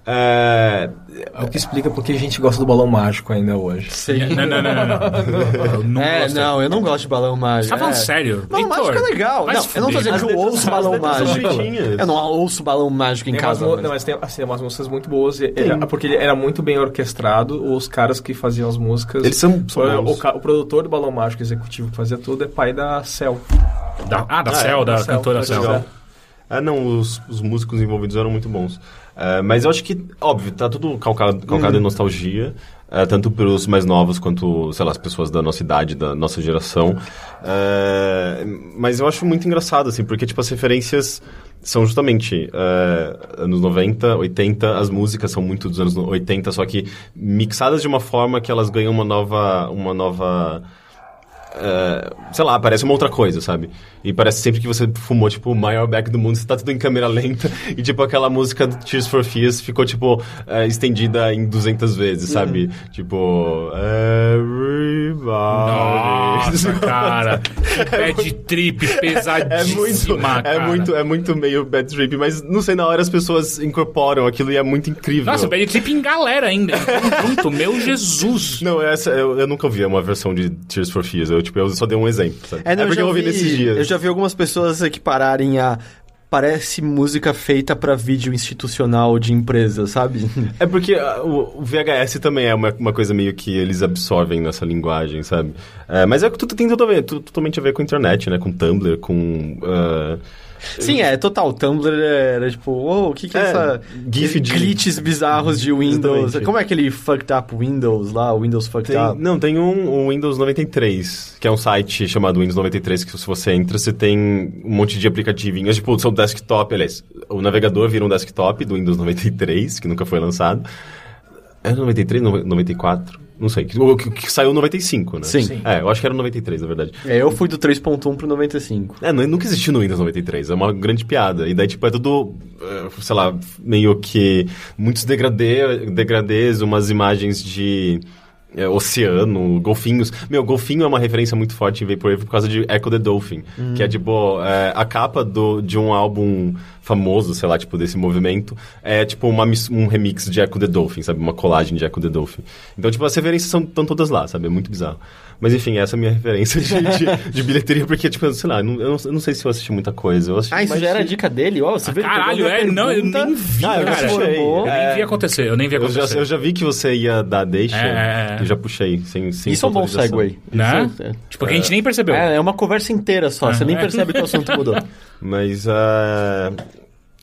É, É o que explica porque a gente gosta do balão mágico ainda hoje. Sim. Não, não, não, não. não. Eu não É, gosto. não, eu não gosto de balão mágico. Você tá falando é. sério? Balão Heitor, mágico é legal. Não, eu não tô dizendo que eu ouço balão mágico. Eu não ouço balão mágico em Tem casa. umas, mas- não, mas tem, assim, umas músicas muito boas. era- porque ele era muito bem orquestrado. Os caras que faziam as músicas. Eles são- o, o, o produtor do Balão Mágico executivo que fazia tudo é pai da Cell. Da- ah, da Ah, Cell, é, da da Cell, cantora. Cell. Ah, não, os, os músicos envolvidos eram muito bons. É, mas eu acho que, óbvio, tá tudo calcado, calcado Uhum. em nostalgia, é, tanto pelos mais novos quanto, sei lá, as pessoas da nossa idade, da nossa geração. É, mas eu acho muito engraçado, assim, porque, tipo, as referências são justamente é, anos 90, 80, as músicas são muito dos anos 80, só que mixadas de uma forma que elas ganham uma nova... Uma nova é, sei lá, parece uma outra coisa, sabe? E parece sempre que você fumou, tipo, o maior back do mundo, você tá tudo em câmera lenta, e, tipo, aquela música do Tears for Fears ficou, tipo, é, estendida em 200 vezes, sabe? Tipo, everybody... Nossa, cara. Que bad trip É pesadíssima, muito, é muito, é muito meio bad trip, mas não sei, na hora as pessoas incorporam aquilo e é muito incrível. Nossa, bad trip em galera ainda, em conjunto, meu Jesus. Não, essa, eu, eu nunca ouvi uma versão de Tears for Fears, eu, tipo, eu só dei um exemplo, sabe? É, não, porque eu ouvi vi, nesses dias. Eu já vi algumas pessoas equipararem a. Parece música feita pra vídeo institucional de empresa, sabe? É porque ah, o, VHS também é uma, uma coisa meio que eles absorvem nessa linguagem, sabe? É, mas é que tudo tem tudo a ver, tudo, totalmente a ver com a internet, né? Com Tumblr, com... ah, Sim, é, total. Tumblr era tipo, oh, o que que é, É, essa. gif de- Glitches bizarros de Windows. Exatamente. Como é aquele fucked up Windows lá, o Windows fucked Tem- up? não, tem um, o Windows 93, que é um site chamado Windows 93, que se você entra, você tem um monte de aplicativinhos, tipo, o seu desktop, aliás, o navegador vira um desktop do Windows 93, que nunca foi lançado. É 93, no- 94? Não sei, que, o que, que saiu em 95, né? Sim. Sim. É, eu acho que era 93, na verdade. É, eu fui do 3.1 pro 95. É, nu- nunca existiu no Windows 93, é uma grande piada. E daí, tipo, é tudo, eh, sei lá, meio que muitos degradê, degradês, umas imagens de eh, oceano, golfinhos. Meu, golfinho é uma referência muito forte em Vaporwave por causa de Echo the Dolphin, que é, tipo, eh, a capa do, de um álbum famoso, sei lá, tipo, desse movimento, é, tipo, uma, um remix de Echo the Dolphin, sabe? Uma colagem de Echo the Dolphin. Então, tipo, as referências estão todas lá, sabe? É muito bizarro. Mas, enfim, essa é a minha referência de, de, de bilheteria, porque, tipo, sei lá, eu não, eu não- eu sei se eu assisti muita coisa. Eu assisti Ah, isso já era dica dele? Ó, você vê ele Caralho, é, não, eu nem vi, Ah, eu cara. Eu nem É. vi acontecer, eu nem vi Eu acontecer. já, eu já vi que você ia dar deixa. É. Eu já puxei, sem, sem Isso é um bom segue. Né? É- Tipo, que a gente nem percebeu. É, é uma conversa inteira só, você nem é. percebe que o assunto mudou. Mas ah,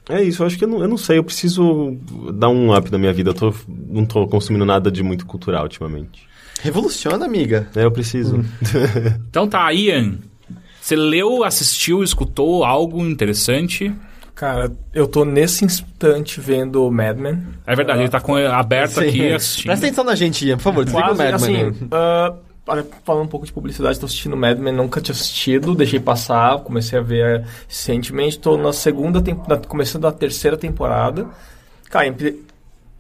é isso, eu acho que eu não, eu não sei, eu preciso dar um up na minha vida. Eu tô, não tô consumindo nada de muito cultural ultimamente. Revoluciona, amiga. É, eu preciso. Então tá, Ian. Você leu, assistiu, escutou algo interessante? Cara, eu tô nesse instante vendo Mad Men. É verdade, ele tá com aberto Sim. aqui assistindo. Presta atenção na gente, Ian, por favor, desliga o Quase, Mad assim, Men. ah, olha, falando um pouco de publicidade, tô assistindo Mad Men, nunca tinha assistido, deixei passar, comecei a ver recentemente, tô na segunda temporada, começando a terceira temporada. Cara, é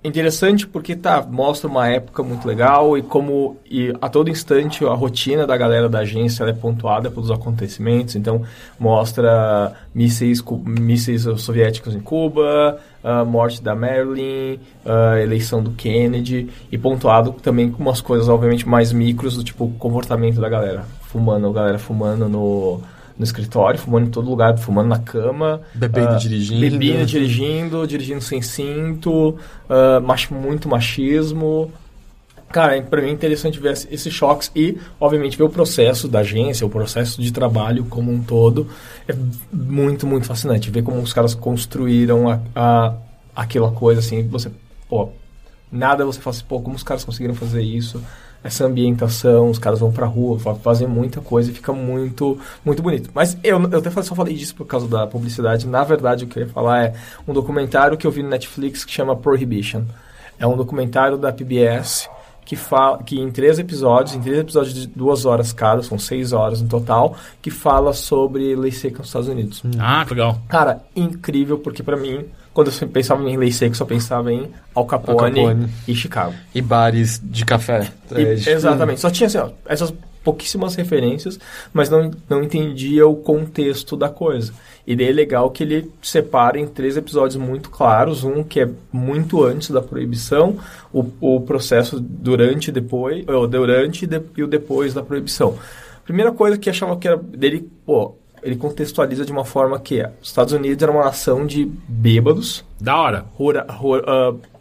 interessante porque tá, mostra uma época muito legal e como e a todo instante a rotina da galera da agência é pontuada pelos acontecimentos, então mostra mísseis, mísseis soviéticos em Cuba, a morte da Marilyn, a eleição do Kennedy e pontuado também com umas coisas obviamente mais micros do tipo comportamento da galera, fumando, a galera fumando no no escritório, fumando em todo lugar, fumando na cama. Bebendo ah, dirigindo. Bebendo dirigindo, dirigindo sem cinto, ah, mach- muito machismo. Cara, pra mim é interessante ver esse- esses choques e, obviamente, ver o processo da agência, o processo de trabalho como um todo. É muito, muito fascinante. Ver como os caras construíram a, a, aquela coisa, assim, você, pô, nada você fala assim, pô, como os caras conseguiram fazer isso? Essa ambientação, os caras vão pra rua, fa- fazem muita coisa e fica muito, muito bonito. Mas eu, eu até só falei disso por causa da publicidade. Na verdade, o que eu ia falar é um documentário que eu vi no Netflix que chama Prohibition. É um documentário da PBS que fala que em três episódios, em três episódios de duas horas cada, são seis horas no total, que fala sobre lei seca nos Estados Unidos. Ah, que legal. Cara, incrível, porque pra mim, quando eu pensava em lei seca, eu só pensava em Al Capone, Al Capone. e Chicago. E bares de café. E- É, tipo, exatamente. Só tinha assim, ó, essas pouquíssimas referências, mas não, não entendia o contexto da coisa. E daí é legal que ele separa em três episódios muito claros, um que é muito antes da proibição, o, o processo durante e depois, ou durante e, de- e o depois da proibição. Primeira coisa que achava que era dele, pô, ele contextualiza de uma forma que é, os Estados Unidos era uma nação de bêbados, Da hora. rura, ru-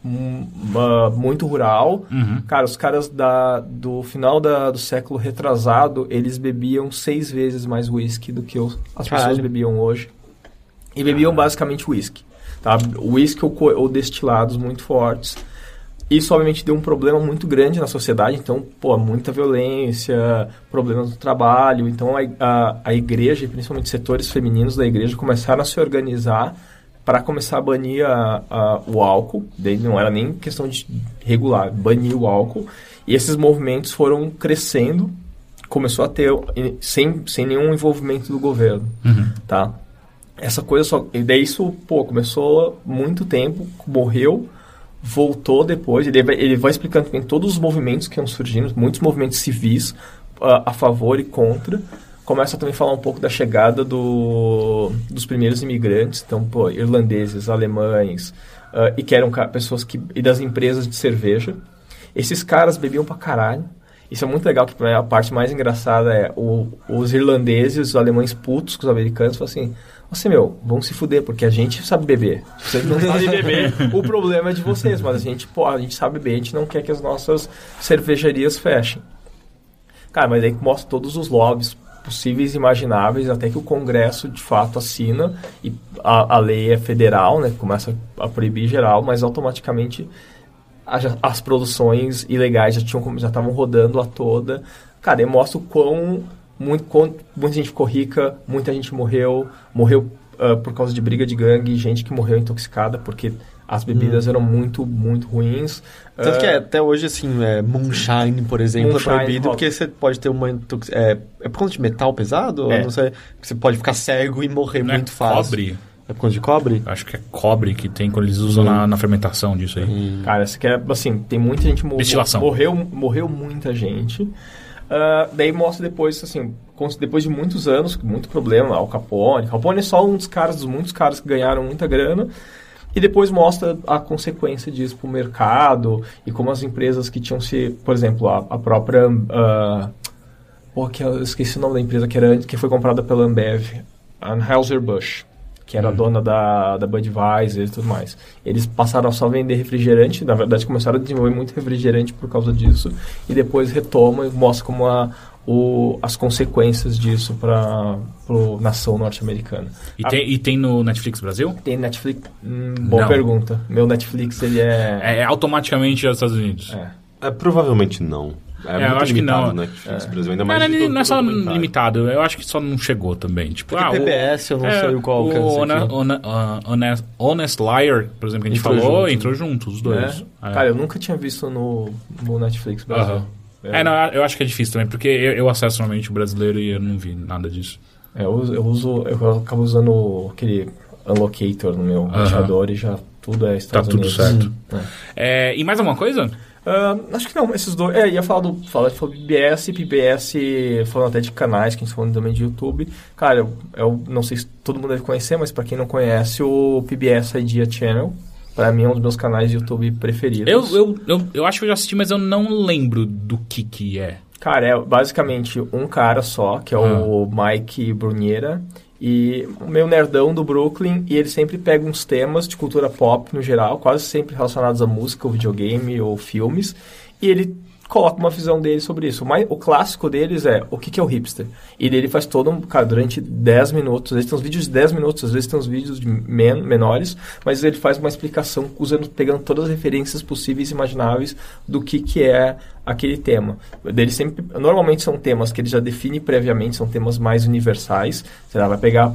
hum, ah, muito rural. Uhum. Cara, os caras da, do final da- do século retrasado, eles bebiam seis vezes mais whisky do que os- as pessoas Caralho. bebiam hoje. E bebiam basicamente whisky. Tá? Whisky ou, ou destilados muito fortes. Isso, obviamente, deu um problema muito grande na sociedade. Então, pô, muita violência, problemas no trabalho. Então, a, a, a igreja, principalmente setores femininos da igreja, começaram a se organizar para começar a banir a- a- o álcool. Daí não era nem questão de regular, banir o álcool. E esses movimentos foram crescendo começou a ter sem, sem nenhum envolvimento do governo, Uhum. tá? Essa coisa só... E daí isso, pô, começou muito tempo, morreu, voltou depois, ele ele vai explicando também todos os movimentos que iam surgindo, muitos movimentos civis a, a favor e contra. Começa também a falar um pouco da chegada do, dos primeiros imigrantes, então, pô, irlandeses, alemães, ah, e que eram pessoas que... e das empresas de cerveja. Esses caras bebiam pra caralho. Isso é muito legal, que a parte mais engraçada é o- os irlandeses, os alemães putos com os americanos, falam assim, você, meu, vamos se fuder, porque a gente sabe beber. Vocês não sabem beber, o problema é de vocês, mas a gente, pô, a gente sabe beber, a gente não quer que as nossas cervejarias fechem. Cara, mas aí mostra todos os lobbies possíveis e imagináveis, até que o Congresso de fato assina e a, a lei é federal, né? Começa a proibir geral, mas automaticamente as, as produções ilegais já tinham já estavam rodando a toda. Cara, e mostra o quão muito, muita gente ficou rica, muita gente morreu, morreu ah, por causa de briga de gangue, gente que morreu intoxicada porque as bebidas eram muito, muito ruins. Tanto Ah, que é, até hoje, assim, é, moonshine, por exemplo, Moonshine, é proibido rola. porque você pode ter uma... É, é por conta de metal pesado? É. Não sei. Você pode ficar cego e morrer Não é muito fácil. cobre? É por conta de cobre? Acho que é cobre que tem quando eles usam na, na fermentação disso aí. Cara, que é, assim, tem muita gente mo Destilação. morreu, morreu muita gente. Ah, daí mostra depois, assim, depois de muitos anos, muito problema, Al Capone. Capone é só um dos caras, dos muitos caras que ganharam muita grana. E depois mostra a consequência disso para o mercado e como as empresas que tinham se, por exemplo, a, a própria. Uh, pô, que eu esqueci o nome da empresa que, era, que foi comprada pela Ambev, Anheuser-Busch, que era a dona da, da Budweiser e tudo mais. Eles passaram a só vender refrigerante, na verdade começaram a desenvolver muito refrigerante por causa disso, e depois retoma e mostra como a, o, as consequências disso para a nação norte-americana. E, tem, e tem no Netflix Brasil? tem Netflix? Hum, boa Não. pergunta. Meu Netflix, ele é... É, é automaticamente aos Estados Unidos. é. É, provavelmente não. É, É, eu acho que não. né? Netflix Brasil, ainda Mas mais não, é- não é só documentário. limitado, eu acho que só não chegou também. Tipo, Porque ah, o- PBS, eu não é, sei qual o é aqui. Hone- ah, Honest, Honest Liar, por exemplo, que a gente Entrou falou, junto. entrou junto, os dois. É? É. Cara, eu nunca tinha visto no, no Netflix Brasil. É, não, eu acho que é difícil também, porque eu, eu acesso normalmente o brasileiro e eu não vi nada disso. É, eu, uso- eu uso, eu acabo usando aquele Unlocator no meu Aham. roteador e já tudo é Tá Estados tudo Unidos. certo. É. É, e mais alguma coisa? Ah, acho que não, esses dois. É, ia falar do. Falar de PBS, PBS, falando até de canais, que a gente falando também de YouTube. Cara, eu, eu não sei se todo mundo deve conhecer, mas pra quem não conhece, o PBS Idea Channel, pra mim é um dos meus canais de YouTube preferidos. Eu, eu, eu, eu acho que eu já assisti, mas eu não lembro do que que é. Cara, é basicamente um cara só, que é o Mike Bruniera, e o meu nerdão do Brooklyn, e ele sempre pega uns temas de cultura pop no geral, quase sempre relacionados a música, ou videogame, ou filmes, e ele coloca uma visão dele sobre isso. O, mais, o clássico deles é o que, que é o hipster. E ele faz todo um. Cara, durante 10 minutos, às vezes tem uns vídeos de 10 minutos, às vezes tem uns vídeos de men menores, mas ele faz uma explicação usando, pegando todas as referências possíveis e imagináveis do que, que é aquele tema. Ele sempre, normalmente são temas que ele já define previamente, são temas mais universais. Sei lá, vai pegar.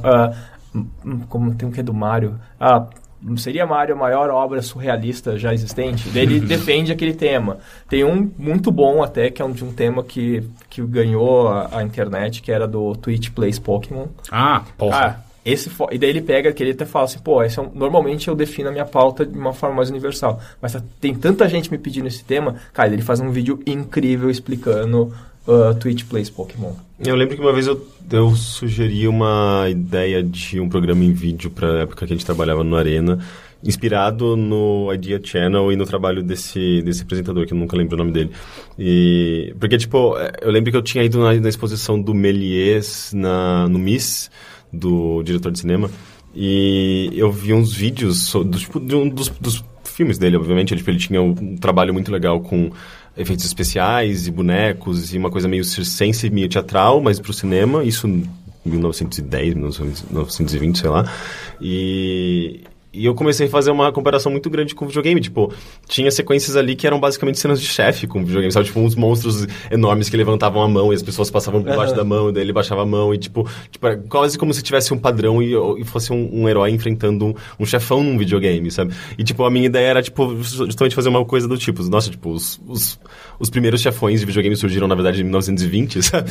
hum, como tem um que é do Mario. Ah, Seria Mario a maior obra surrealista já existente? Ele defende aquele tema. Tem um muito bom até, que é um de um tema que, que ganhou a, a internet, que era do Twitch Plays Pokémon. Ah, porra. Esse e daí ele pega que ele até fala assim, pô, esse é um- normalmente eu defino a minha pauta de uma forma mais universal, mas tá- tem tanta gente me pedindo esse tema, cara, ele faz um vídeo incrível explicando uh, Twitch Plays Pokémon. Eu lembro que uma vez eu, eu sugeri uma ideia de um programa em vídeo pra época que a gente trabalhava no Arena, inspirado no Idea Channel e no trabalho desse, desse apresentador, que eu nunca lembro o nome dele. E, porque, tipo, eu lembro que eu tinha ido na, na exposição do Méliès na, no Miss, do diretor de cinema, e eu vi uns vídeos do, tipo, de um dos, dos filmes dele, obviamente. Ele, tipo, ele tinha um trabalho muito legal com efeitos especiais e bonecos e uma coisa meio circense, meio teatral, mas pro cinema, isso em 1910, 1920, sei lá. E, e eu comecei a fazer uma comparação muito grande com o videogame. Tipo, tinha sequências ali que eram basicamente cenas de chefe com o videogame, sabe? Tipo, uns monstros enormes que levantavam a mão e as pessoas passavam por baixo da mão, e daí ele baixava a mão e, tipo, tipo era quase como se tivesse um padrão e, e fosse um, um herói enfrentando um, um chefão num videogame, sabe? E, tipo, a minha ideia era, tipo, justamente fazer uma coisa do tipo, nossa, tipo, os, os, os primeiros chefões de videogame surgiram, na verdade, em 1920, sabe?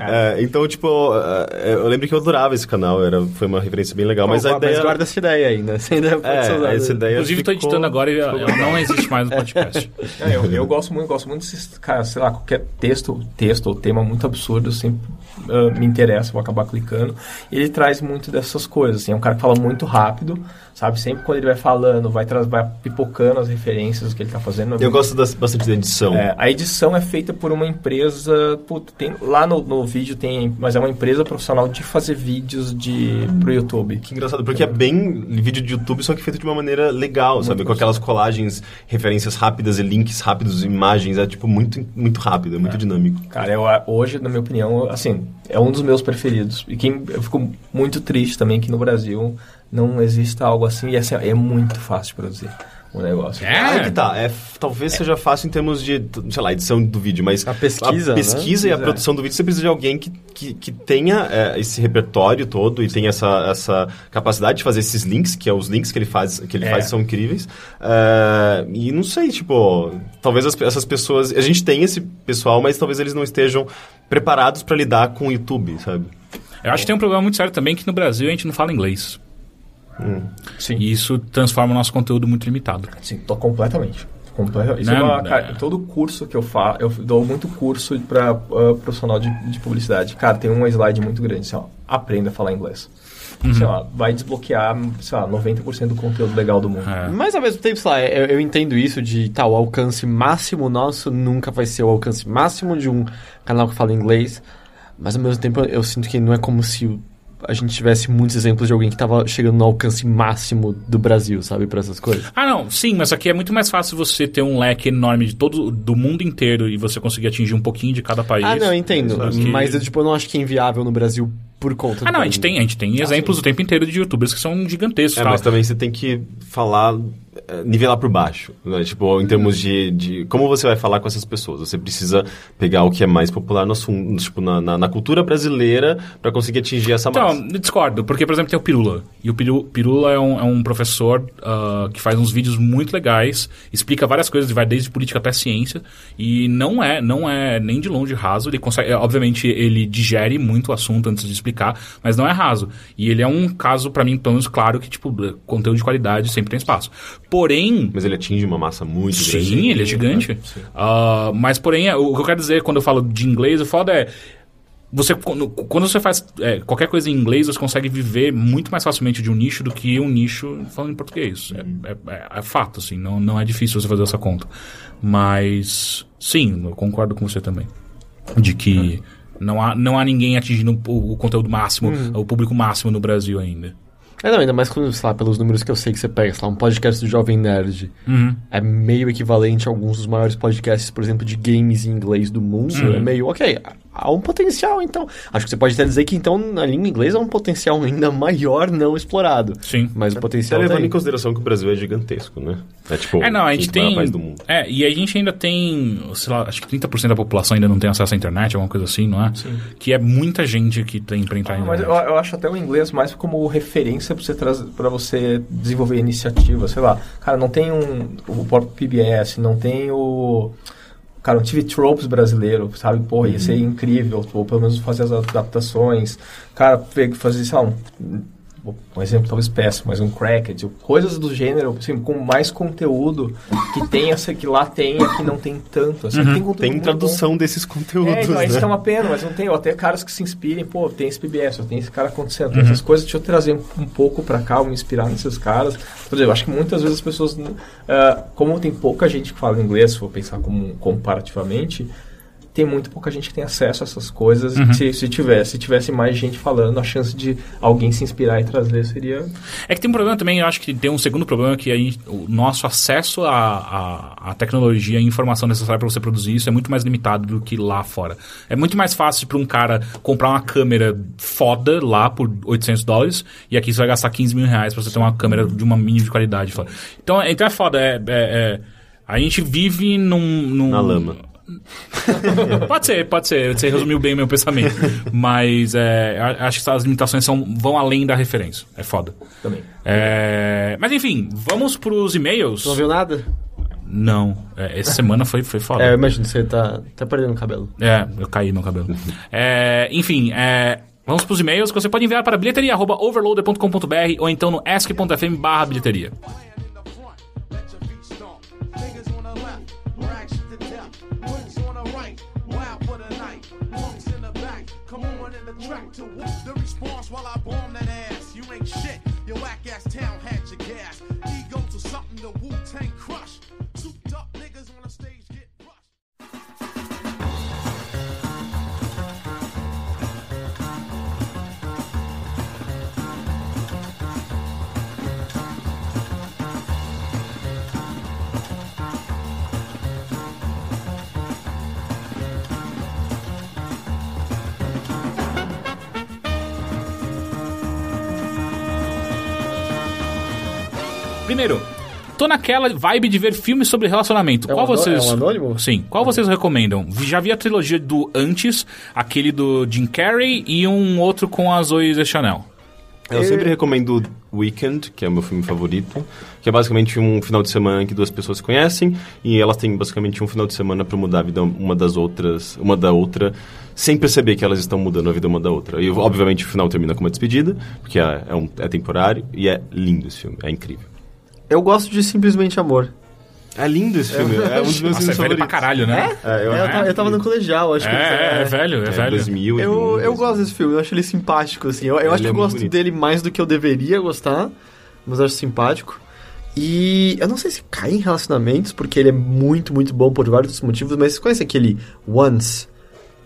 É, então, tipo, é, eu lembro que eu adorava esse canal, era, foi uma referência bem legal, mas a Mas ideia... guarda essa ideia ainda. Você ainda pode ser É, usado. essa ideia Inclusive, tô ficou- editando agora e ela não existe mais no podcast. É, eu, eu gosto muito, gosto muito desses, cara, sei lá, qualquer texto, texto ou tema muito absurdo, sempre ah, me interessa, vou acabar clicando. Ele traz muito dessas coisas, assim, é um cara que fala muito rápido, sabe? Sempre quando ele vai falando, vai, tra- vai pipocando as referências do que ele tá fazendo. Eu gosto das- bastante da edição. É, a edição é feita por uma empresa. tem, lá no, no vídeo tem. Mas é uma empresa profissional de fazer vídeos de, pro YouTube. Que engraçado, porque é bem vídeo de YouTube, só que feito de uma maneira legal, sabe? Com aquelas colagens, referências rápidas e links rápidos, imagens, é tipo muito, muito rápido, é muito dinâmico. Cara, eu, hoje, na minha opinião, assim, é um dos meus preferidos. E quem, eu fico muito triste também que no Brasil não exista algo assim. E assim, é muito fácil de produzir o negócio. É? Aí que tá, é, talvez seja fácil em termos de, sei lá, edição do vídeo, mas A pesquisa, a pesquisa né? e a é. produção do vídeo, você precisa de alguém que, que, que tenha é, esse repertório todo e tenha essa, essa capacidade de fazer esses links, que é os links que ele faz, que ele É. faz são incríveis. É, e não sei, tipo, talvez as- essas pessoas, a gente tem esse pessoal, mas talvez eles não estejam preparados para lidar com o YouTube, sabe? Eu acho que tem um problema muito sério também que no Brasil a gente não fala inglês. Sim. E isso transforma o nosso conteúdo muito limitado. Sim, tô completamente. Completa- Isso é Não, uma, é. cara, todo curso que eu faço, eu dou muito curso para profissional de, de publicidade. Cara, tem um slide muito grande, assim, ó, aprenda a falar inglês. Sei lá, vai desbloquear, sei lá, 90% do conteúdo legal do mundo. É. Mas ao mesmo tempo, sei lá, eu, eu entendo isso de tal, o alcance máximo nosso nunca vai ser o alcance máximo de um canal que fala inglês. Mas ao mesmo tempo eu, eu sinto que não é como se o- a gente tivesse muitos exemplos de alguém que tava chegando no alcance máximo do Brasil, sabe, pra essas coisas. Ah, não, sim, mas aqui é muito mais fácil você ter um leque enorme de todo do mundo inteiro e você conseguir atingir um pouquinho de cada país. Ah, não, eu entendo. Que- Mas eu, tipo, eu não acho que é inviável no Brasil por conta Ah, não, a gente tem, a gente tem exemplos o tempo inteiro de youtubers que são gigantescos. É, tal. mas também você tem que falar, nivelar por baixo, né? Tipo, em termos de, de como você vai falar com essas pessoas. Você precisa pegar o que é mais popular no assunto, tipo, na, na, na cultura brasileira para conseguir atingir essa massa. Então, discordo, porque, por exemplo, tem o Pirula. E o Piru- Pirula é um, é um professor ah, que faz uns vídeos muito legais, explica várias coisas, vai desde política até ciência, e não é, não é nem de longe raso. Ele consegue, é, obviamente, ele digere muito o assunto antes de explicar, mas não é raso. E ele é um caso, pra mim, pelo menos claro, que, tipo, conteúdo de qualidade sempre tem espaço. Porém, Mas ele atinge uma massa muito grande. Sim, ele é gigante. Ah, mas, porém, é, o que eu quero dizer quando eu falo de inglês, o foda é. Você, quando, você faz é, qualquer coisa em inglês, você consegue viver muito mais facilmente de um nicho do que um nicho falando em português. É, é- é- é fato, assim, não, não é difícil você fazer essa conta. Mas, sim, eu concordo com você também. De que não, há, não há ninguém atingindo o, o conteúdo máximo, o público máximo no Brasil ainda. É, não, ainda mais quando, sei lá, pelos números que eu sei que você pega, sei lá, um podcast do Jovem Nerd Uhum. é meio equivalente a alguns dos maiores podcasts, por exemplo, de games em inglês do mundo. Uhum. É meio, ok, há um potencial, então. Acho que você pode até dizer que, então, na língua inglesa há um potencial ainda maior não explorado. Sim. Mas o Tá potencial tá levando aí. em consideração que o Brasil é gigantesco, né? É tipo, É, não, a o gente tem. país do mundo. É, e a gente ainda tem, sei lá, acho que 30% da população ainda não tem acesso à internet, alguma coisa assim, não é? Sim. Que é muita gente que tem pra entrar Ah, em mas eu, internet. eu acho até o inglês mais como referência para você, trazer- pra você desenvolver iniciativa, sei lá. Cara, não tem um, o próprio PBS, não tem o... Cara, um TV Tropes brasileiro, sabe? Porra, ia ser incrível. Ou pelo menos fazer as adaptações. Cara, fazer, sei lá, um, um exemplo talvez péssimo, mas um Cracked. Coisas do gênero, assim, com mais conteúdo que tem essa que lá tem e aqui não tem tanto. Assim, tem conteúdo Tem muito tradução desses bom. conteúdos, É, então, né? isso que é uma pena, mas não tem. Ou até caras que se inspirem, pô, tem esse PBS, tem esse cara acontecendo, tem essas coisas, deixa eu trazer um, um pouco pra cá, me inspirar nesses caras. Eu acho que muitas vezes as pessoas, ah, como tem pouca gente que fala inglês, se for pensar como, comparativamente, tem muito pouca gente que tem acesso a essas coisas. Uhum. Se, se tivesse, se tivesse mais gente falando, a chance de alguém se inspirar e trazer seria. É que tem um problema também, eu acho que tem um segundo problema que a gente- o nosso acesso à, à, à tecnologia e informação necessária para você produzir isso é muito mais limitado do que lá fora. É muito mais fácil para um cara comprar uma câmera foda lá por 800 dólares e aqui você vai gastar 15 mil reais para você ter uma câmera de uma mínima de qualidade. foda. Então, é- então é foda. É, é- é- a gente vive num... num Na lama. Pode ser, pode ser. Você resumiu bem o meu pensamento. Mas é, acho que as limitações são, vão além da referência. É foda. Também. É, mas enfim, vamos pros e-mails. Não viu nada? Não. É, essa semana foi, foi foda. É, eu imagino, você tá, tá perdendo o cabelo. É, eu caí no cabelo. É, enfim, é, vamos pros e-mails que você pode enviar para bilheteria.overloader.com.br ou então no ask.fm barra bilheteria. To whoop the response while I bomb Primeiro, tô naquela vibe de ver filmes sobre relacionamento. É um Qual anô- vocês. é um anônimo? Sim. Qual vocês recomendam? Já vi a trilogia do Antes, aquele do Jim Carrey e um outro com a Zoe Deschanel. Eu É. sempre recomendo Weekend, que é o meu filme favorito, que é basicamente um final de semana em que duas pessoas se conhecem e elas têm basicamente um final de semana para mudar a vida uma das outras, uma da outra, sem perceber que elas estão mudando a vida uma da outra. E obviamente o final termina com uma despedida, porque é, é um- é temporário e é lindo esse filme, é incrível. Eu gosto de Simplesmente Amor. É lindo esse filme, é um dos meus Nossa, é filmes velho pra caralho, né? É, eu, É, eu, tava, eu tava no colegial, acho que... É, é velho, é, é, velho. 2000 Eu, eu gosto desse filme, eu acho ele simpático, assim. Eu, eu acho que é eu gosto bonito. dele mais do que eu deveria gostar, mas eu acho simpático. E eu não sei se cai em relacionamentos, porque ele é muito, muito bom por vários motivos, mas você conhece aquele Once,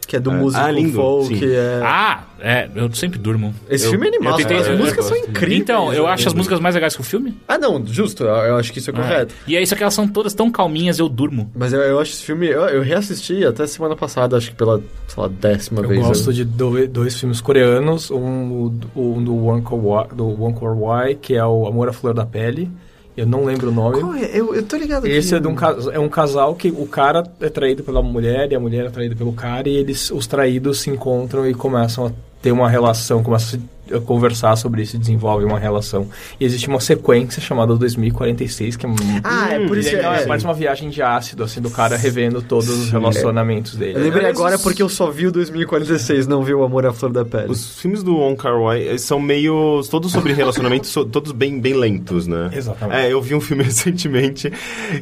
que é do Ah, músico ah, lindo, folk? É... Ah, é, eu sempre durmo. Esse eu- filme é animal, eu tentei- as eu- eu músicas são gosto. incríveis. Então, eu acho as É. músicas mais legais que o filme. Ah, não, justo, eu, eu acho que isso é correto. E é isso que elas são todas tão calminhas, eu durmo. Mas eu, eu acho esse filme, eu, eu reassisti até semana passada, acho que pela, sei lá, décima Eu vez. gosto de do- dois filmes coreanos, um, um do Wong Kar-wai, que é o Amor à Flor da Pele. Eu não lembro o nome. É? Eu, eu tô ligado. Esse é, de um, é um casal que o cara é traído pela mulher e a mulher é traída pelo cara e eles, os traídos se encontram e começam a ter uma relação, começam a se- conversar sobre isso e desenvolvem uma relação. E existe uma sequência chamada 2046 que é Ah, é por e isso não, é, é. parece uma viagem de ácido, assim, do cara revendo todos os relacionamentos dele. Eu lembrei Aliás, agora os- porque eu só vi o 2046, não vi o Amor à Flor da Pele. Os filmes do Wong Kar-wai eles são meio... todos sobre relacionamentos, todos bem, bem lentos, né? Exatamente. É, eu vi um filme recentemente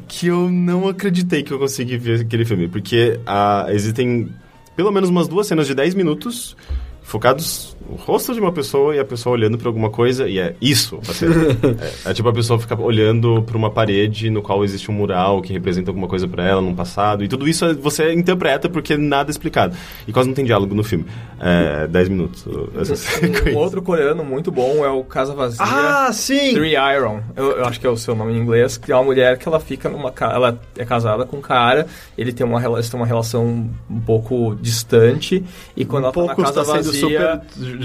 que eu não acreditei que eu consegui ver aquele filme, porque ah, existem pelo menos umas duas cenas de 10 minutos focados no rosto de uma pessoa e a pessoa olhando para alguma coisa e é isso a cena. é, é tipo a pessoa ficar olhando para uma parede no qual existe um mural que representa alguma coisa para ela num passado e tudo isso é- você interpreta porque nada é explicado e quase não tem diálogo no filme é 10 minutos Um outro coreano muito bom é o Casa Vazia. Ah, sim! Three Iron, eu, eu acho que é o seu nome em inglês, que é uma mulher que ela fica numa ela é casada com um cara, ele tem uma eles têm uma relação um pouco distante e quando Um ela tá na casa sendo vazia, super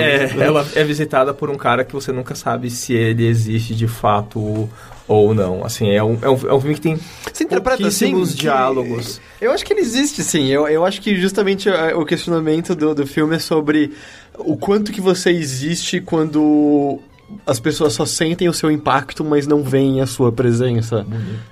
é, ela é visitada por um cara que você nunca sabe se ele existe de fato ou não. Assim, é um, é um, é um filme que tem Você interpreta assim? diálogos. Eu acho que ele existe, sim. Eu, eu acho que justamente é, o questionamento do, do filme é sobre o quanto que você existe quando as pessoas só sentem o seu impacto, mas não veem a sua presença.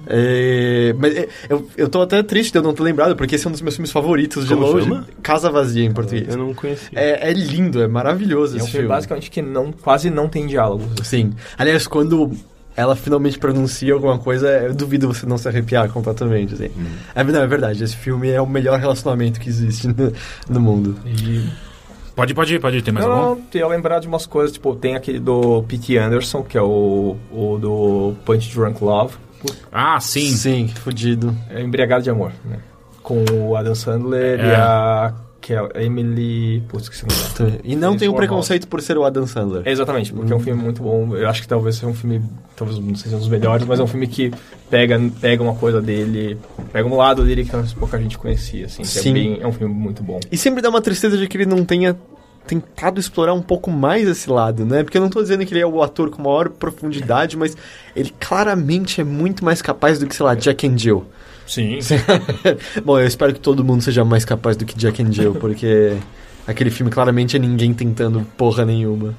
É, mas é, eu, eu tô até triste de eu não ter lembrado, porque esse é um dos meus filmes favoritos de Como longe. chama? Casa Vazia, em português. eu não conhecia É, é lindo, é maravilhoso É um esse filme basicamente que não, quase não tem diálogos. Sim. Aliás, quando ela finalmente pronuncia alguma coisa, eu duvido você não se arrepiar completamente, assim. É, não, é verdade, esse filme é o melhor relacionamento que existe no, no mundo. E Pode, pode, pode. Tem mais não, algum? não, eu lembrar de umas coisas, tipo, tem aquele do P.T. Anderson, que é o, o do Punch Drunk Love. Ah, sim. Sim, fudido. É Embriagado de Amor, né? com o Adam Sandler e É. a, que é a Emily... Putz, esqueci o nome dela. E não tem um preconceito por ser o Adam Sandler. Exatamente, porque é um filme muito bom. Eu acho que talvez seja um filme, talvez não seja um dos melhores, mas é um filme que pega, pega uma coisa dele, pega um lado dele que talvez pouca gente conhecia, assim. que Sim. É, bem, é um filme muito bom. E sempre dá uma tristeza de que ele não tenha tentado explorar um pouco mais esse lado, né? Porque eu não tô dizendo que ele é o ator com maior profundidade, mas ele claramente é muito mais capaz do que, sei lá, Jack and Jill. Sim. Bom, eu espero que todo mundo seja mais capaz do que Jack and Jill, porque aquele filme claramente é ninguém tentando porra nenhuma.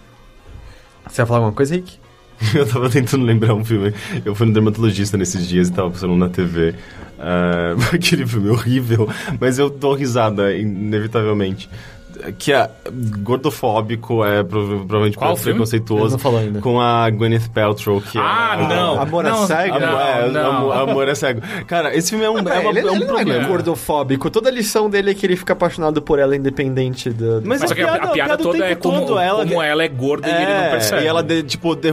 Você vai falar alguma coisa, Rick? Eu tava tentando lembrar um filme. Eu fui no dermatologista nesses dias e tava passando na TV. Ah, aquele filme horrível, mas eu dou risada, inevitavelmente. Que é gordofóbico, é prova- provavelmente Qual preconceituoso. não falou ainda. Com a Gwyneth Paltrow, que Ah, é. não. Amor é cego? Não, Amor, é, não. amor, é cego. Cara, esse filme é um, é uma- ele, é um ele é problema. gordofóbico. Toda a lição dele é que ele fica apaixonado por ela independente do... Mas, Mas a só que a, piada, a piada toda é como, todo, ela, como ela é gorda e ele não percebe. e ela, de- tipo, de-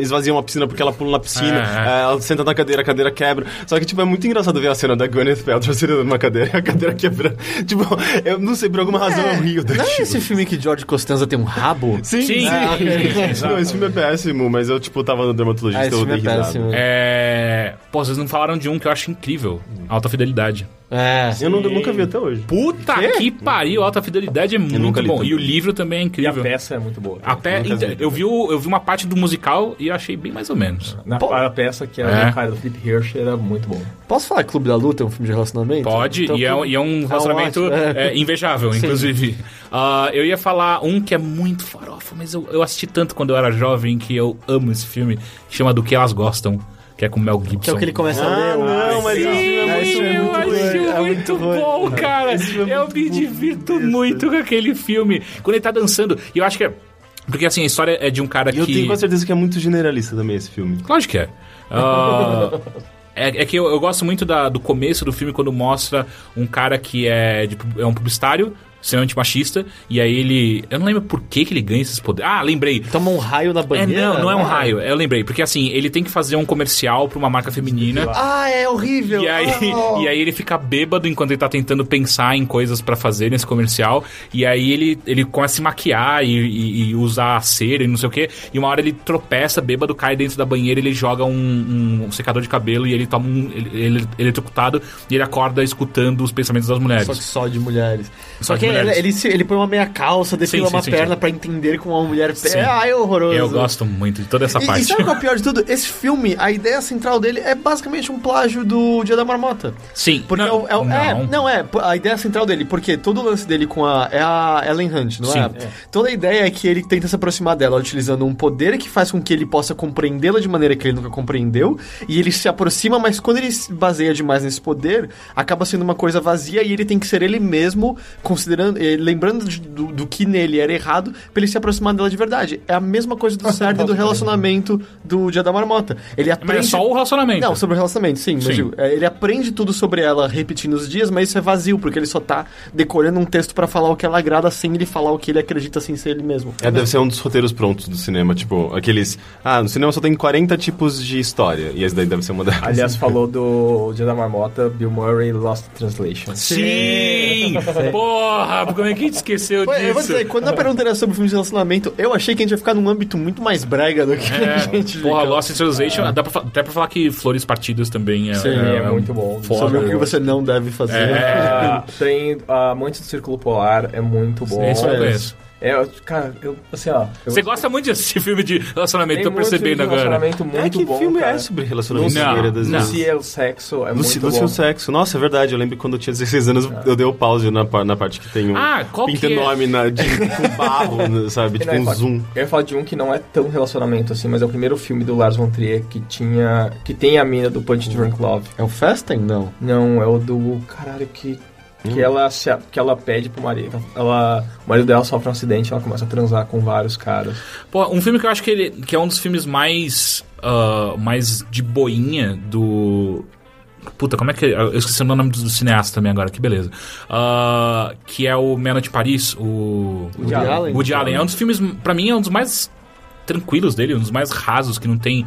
esvazia uma piscina porque ela pula na piscina, É, é. ela senta na cadeira, a cadeira quebra. Só que, tipo, é muito engraçado ver a cena da Gwyneth Paltrow sentando numa cadeira e a cadeira quebrando. Tipo, eu não sei, por alguma razão Não é esse filme que George Costanza tem um rabo? Sim, Sim. sim. Ah, ok. Não, esse filme é péssimo, mas eu, tipo, tava no dermatologista Ah, esse eu filme é péssimo. É... Pô, vocês não falaram de um que eu acho incrível. Alta Fidelidade. É. Eu nu- nunca vi até hoje. Puta que pariu, Alta Fidelidade é muito nunca li bom. também. E o livro também é E a incrível. peça é muito boa. A pe- vi então, eu, vi o- eu vi uma parte do musical e eu achei bem mais ou menos. Na, Pô. a peça que É. era do cara do Flip Hirsch era muito bom. Posso falar Clube da Luta é um filme de relacionamento? Pode, Então, e, é, e é um relacionamento ótimo, é. é, invejável, Sim. inclusive. Ah, eu ia falar um que é muito farofa, mas eu, eu assisti tanto quando eu era jovem que eu amo esse filme, que chama Do Que Elas Gostam, que é com Mel Gibson. Que é o que ele começa a ler. Ah, não, mas Sim, esse filme é muito eu muito acho ruim, é muito, bom, cara. Eu me divirto muito com aquele filme. Quando ele tá dançando, e eu acho que é... Porque assim, a história é de um cara E eu que... tenho quase certeza que é muito generalista também esse filme. Lógico que é. Ah, é, é que eu, eu gosto muito da- do começo do filme quando mostra um cara que é, de é um publicitário, extremamente machista, e aí ele. Eu não lembro por que, que ele ganha esses poderes. Ah, lembrei. Toma um raio na É, banheira? não, não é um raio. Eu lembrei. Porque assim, ele tem que fazer um comercial pra uma marca feminina. Ah, é horrível. E aí, Oh. e aí ele fica bêbado enquanto ele tá tentando pensar em coisas pra fazer nesse comercial. E aí ele, ele começa a se maquiar e, e- e usar cera e não sei o que. E uma hora ele tropeça, bêbado, cai dentro da banheira, ele joga um, um secador de cabelo e ele toma um. Ele, ele, ele é eletrocutado e ele acorda escutando os pensamentos das mulheres. Só que só de mulheres. Só Só, ele, ele, ele põe uma meia calça, defila uma sim, perna sim. pra entender como uma mulher... Sim. É, ai, horroroso. Eu gosto muito de toda essa E, parte. e sabe qual é o pior de tudo? Esse filme, a ideia central dele é basicamente um plágio do Dia da Marmota. Sim, Porque não, é, é, não. é, não é, a ideia central dele, porque todo o lance dele com a. É a Ellen Hunt, não Sim. é? Toda a ideia é que ele tenta se aproximar dela utilizando um poder que faz com que ele possa compreendê-la de maneira que ele nunca compreendeu, e ele se aproxima, mas quando ele se baseia demais nesse poder, acaba sendo uma coisa vazia e ele tem que ser ele mesmo, considerando, eh, lembrando de- do, do que nele era errado, pra ele se aproximar dela de verdade. É a mesma coisa do certo e do relacionamento do Dia da Marmota. Ele Mas aprende. é só o relacionamento. Não, sobre o relacionamento, sim. Sim. Mas digo, é, ele aprende tudo sobre ela repetindo os dias, mas isso é vazio, porque ele só tá decorando um texto pra falar o que ela agrada sem ele falar o que ele acredita sem ser ele mesmo. É, deve ser um dos roteiros prontos do cinema, tipo, aqueles... Ah, no cinema só tem 40 tipos de história, e esse daí deve ser uma delas. Aliás, falou do Dia da Marmota, Bill Murray, Lost Translation. Sim! Porra, como é que a gente esqueceu Pô, Eu vou disso? dizer, quando a pergunta era sobre filmes de relacionamento, eu achei que a gente ia ficar num âmbito muito mais brega do que a gente É, porra, fica. Lost in Translation, dá pra, até pra falar que Flores Partidas também é, Sim, é muito bom. Foda. Sobre o que você não deve fazer. É. Ah, tem a Amante do Círculo Polar, é muito bom. Esse eu não é conheço. É, cara, eu, assim, ó. eu- Você gosta muito de assistir filme de relacionamento, tem tô percebendo de agora. relacionamento muito É que bom, filme cara. é sobre relacionamento Não, das não. Lucy é o sexo, é Lucy, muito Lucy é bom. o sexo. Nossa, é verdade. Eu lembro que quando eu tinha 16 anos, eu dei o pause na, na parte que tem um Ah, qual pinta que é? enorme na, de, com barro, sabe? E Tipo um falar- zoom. Eu ia falar de um que não é tão relacionamento assim, mas é o primeiro filme do Lars von Trier que tinha... Que tem a mina do Punch Drunk Love. É o Festen? Não. Não, é o do... Caralho, que... Hum. Que ela, se, que ela pede pro marido. Ela, o marido dela sofre um acidente ela começa a transar com vários caras. Pô, um filme que eu acho que, ele, que é um dos filmes mais. ah, mais de boinha do. Puta, como é que. Eu esqueci o nome do, do cineasta também agora, que beleza. Ah, que é o Noite em Paris, o. Woody Allen? Woody Allen. É um dos filmes, pra mim, é um dos mais tranquilos dele, um dos mais rasos, que não tem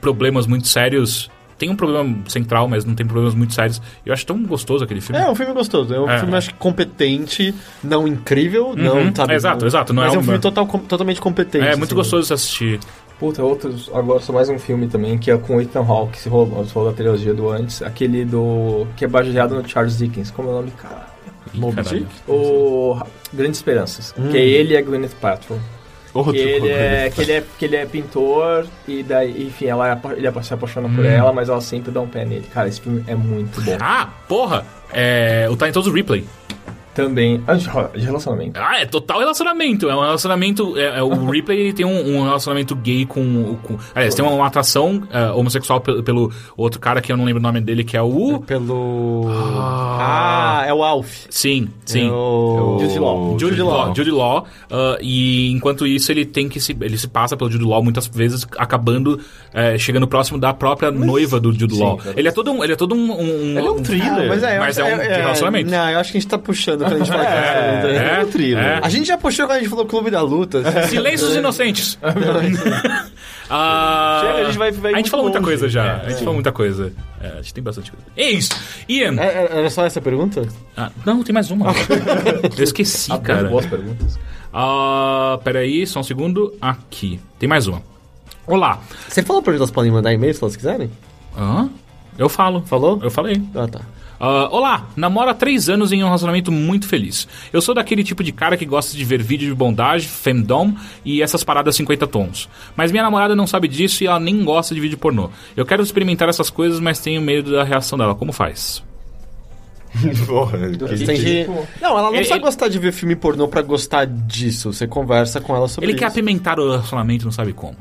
problemas muito sérios tem um problema central, mas não tem problemas muito sérios. Eu acho tão gostoso aquele filme. É um filme gostoso. É um É. filme, acho que competente, não incrível, não, sabe? Exato, exato, não mas é é um filme total, com- totalmente competente. É muito assim. gostoso de se assistir. Puta, outros. Agora só mais um filme também, que é com o Ethan Hawke, que se você falou da trilogia do antes. Aquele do. que é baseado no Charles Dickens. Como é o nome? Cara. Moby. Dick? O Grandes Esperanças. Hum. Que é ele e a Gwyneth Paltrow. Outro Que ele, é, que, ele é, que ele é pintor e daí, enfim, ela é ele se apaixona por Hum. ela, mas ela sempre dá um pé nele. Cara, esse filme é muito bom. Ah, porra! É, o Talentoso Ripley. Também. Ah, de relacionamento. Ah, é total relacionamento. É um relacionamento. é- é, o Ripley ele tem um, um relacionamento gay com. com aliás, tem uma, uma atração é, homossexual pelo, pelo outro cara que eu não lembro o nome dele, que é o. Pelo. Ah. Ah, é o Alf. Sim, sim. É o... Jude Law. Jude Law, Jude Law ah, e enquanto isso ele tem que se ele se passa pelo Jude Law muitas vezes acabando eh, chegando próximo da própria noiva do Jude Law. Ele é todo um ele é todo um, um- Ele é um thriller. Ah, mas é, Mas é um relacionamento. Não, eu acho que a gente tá puxando quando a gente fala que É, é, é thriller. é. A gente já puxou quando a gente falou Clube da Luta. assim. Silêncios inocentes. Ah, Chega, a gente vai- vai A gente falou muita coisa já. É, a gente falou muita coisa. É, a gente tem bastante coisa. É isso. Ian. É, é, Era só essa pergunta? Ah, não, tem mais uma. Eu esqueci, Ah, cara. Boas perguntas. Ah, peraí, só um segundo. Aqui. Tem mais uma. Olá. Você falou pra elas podem mandar e-mail se elas quiserem? Hã? Eu falo. Falou? Eu falei. Ah, tá. Ah, olá, namoro há três anos em um relacionamento muito feliz. Eu sou daquele tipo de cara que gosta de ver vídeo de bondade, femdom e essas paradas 50 tons. Mas minha namorada não sabe disso e ela nem gosta de vídeo pornô. Eu quero experimentar essas coisas, mas tenho medo da reação dela. Como faz? Porra, que- tem que... Não, ela não Ele- precisa ele- gostar de ver filme pornô pra gostar disso. Você conversa com ela sobre Ele quer isso. apimentar o relacionamento, não sabe como.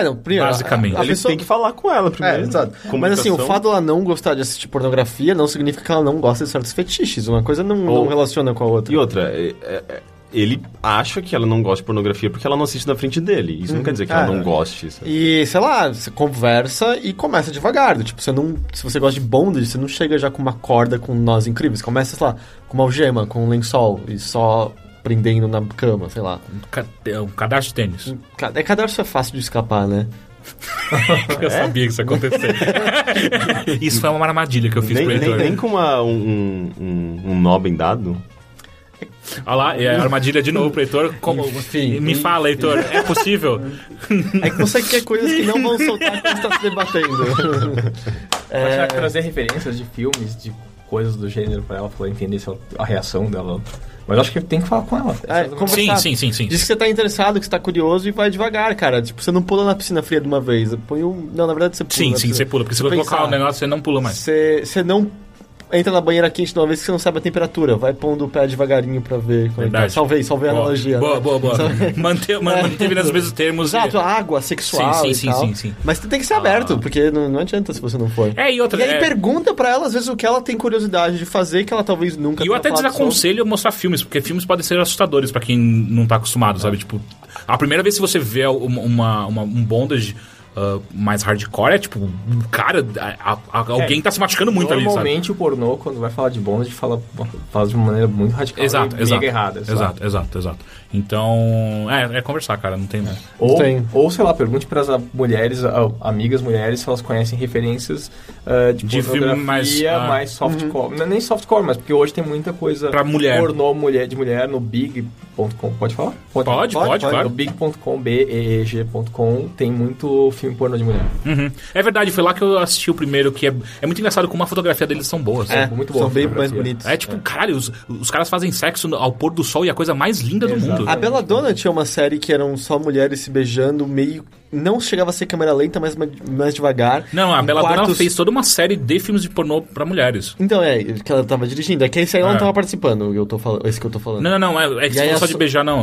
É, não, primeiro, Basicamente. A, a Ele pessoa... tem que falar com ela É, primeiro. exato. Mas assim, o fato dela não gostar de assistir pornografia não significa que ela não gosta de certos fetiches. Uma coisa não, Ou- não relaciona com a outra. E outra, é- é- é- ele acha que ela não gosta de pornografia porque ela não assiste na frente dele. Isso não quer dizer que ela É. não goste. sabe? E, sei lá, você conversa e começa devagar. Tipo, você não. Se você gosta de bondage, você não chega já com uma corda com nós incríveis. Começa, sei lá, com uma algema, com um lençol e só prendendo na cama, sei lá. Um ca- Um cadastro de tênis. Ca- É cadarço é fácil de escapar, né? Eu sabia que isso ia acontecer. isso foi uma armadilha que eu fiz Nem, pro nem, Heitor. nem com uma- um, um, um nó bem dado. Olha lá, é a armadilha de novo pro Heitor. Como... Enfim, Me fala, Heitor, é possível? É que você quer coisas que não vão soltar quando você tá se debatendo. Mas É, já trazer referências de filmes, de coisas do gênero pra ela, pra ela entender a reação dela. Mas acho que tem que falar com ela. É, Sim, sim, sim, sim. Diz que você tá interessado, que você tá curioso e vai devagar, cara. Tipo, você não pula na piscina fria de uma vez. Põe um... Não, na verdade você pula. Sim, sim, piscina. você pula. Porque se você colocar o negócio, você não pula mais. Você, você não entra na banheira quente de uma vez que você não sabe a temperatura. Vai pondo o pé devagarinho pra ver como é que tá. Verdade. Salvei, salvei a Boa, analogia. Boa, né? boa, boa. Salvei. Manteve, man- manteve nos mesmos termos. Exato, a água sexual Sim, e sim, tal. sim, sim. Mas tem que ser aberto, porque não, não adianta se você não for. É, e outra. E aí é, pergunta pra ela, às vezes, o que ela tem curiosidade de fazer, que ela talvez nunca E eu até desaconselho a mostrar filmes, porque filmes podem ser assustadores pra quem não tá acostumado, sabe? Tipo, a primeira vez que você vê uma, uma- uma- um bondage ah, mais hardcore é tipo, cara, a- a- alguém tá se machucando muito ali, sabe? Normalmente o pornô, quando vai falar de bondage, fala, fala de uma maneira muito radical Exato, e exato. mega errada. Exato, exato, exato. Então, é, é conversar, cara, não tem. Ou, Tem. ou, sei lá, pergunte para as mulheres, amigas mulheres, se elas conhecem referências ah, de, De filme pornografia mais, mais, ah. softcore. Não é nem softcore, mas porque hoje tem muita coisa Pra mulher. pornô mulher, de mulher no big.com. Pode falar? Pode, pode, pode, claro. No big.com, B-E-E-G.com, tem muito filme pornô de mulher. Uhum. É verdade, foi lá que eu assisti o primeiro, que é, é muito engraçado como a fotografia deles são boas. É, muito boa são bem mais bonitos. É tipo, caralho, os, os caras fazem sexo ao pôr do sol e a coisa mais linda do Exato. A Belladonna tinha uma série que eram só mulheres se beijando, meio... Não chegava a ser câmera lenta, mas ma- mais devagar. Não, a Belladonna quartos- fez toda uma série de filmes de pornô pra mulheres. Então, é, que ela tava dirigindo. É que esse aí ela É. não tava participando, eu tô falando, esse que eu tô falando. Não, não, não, é, é que a só de so- beijar, não.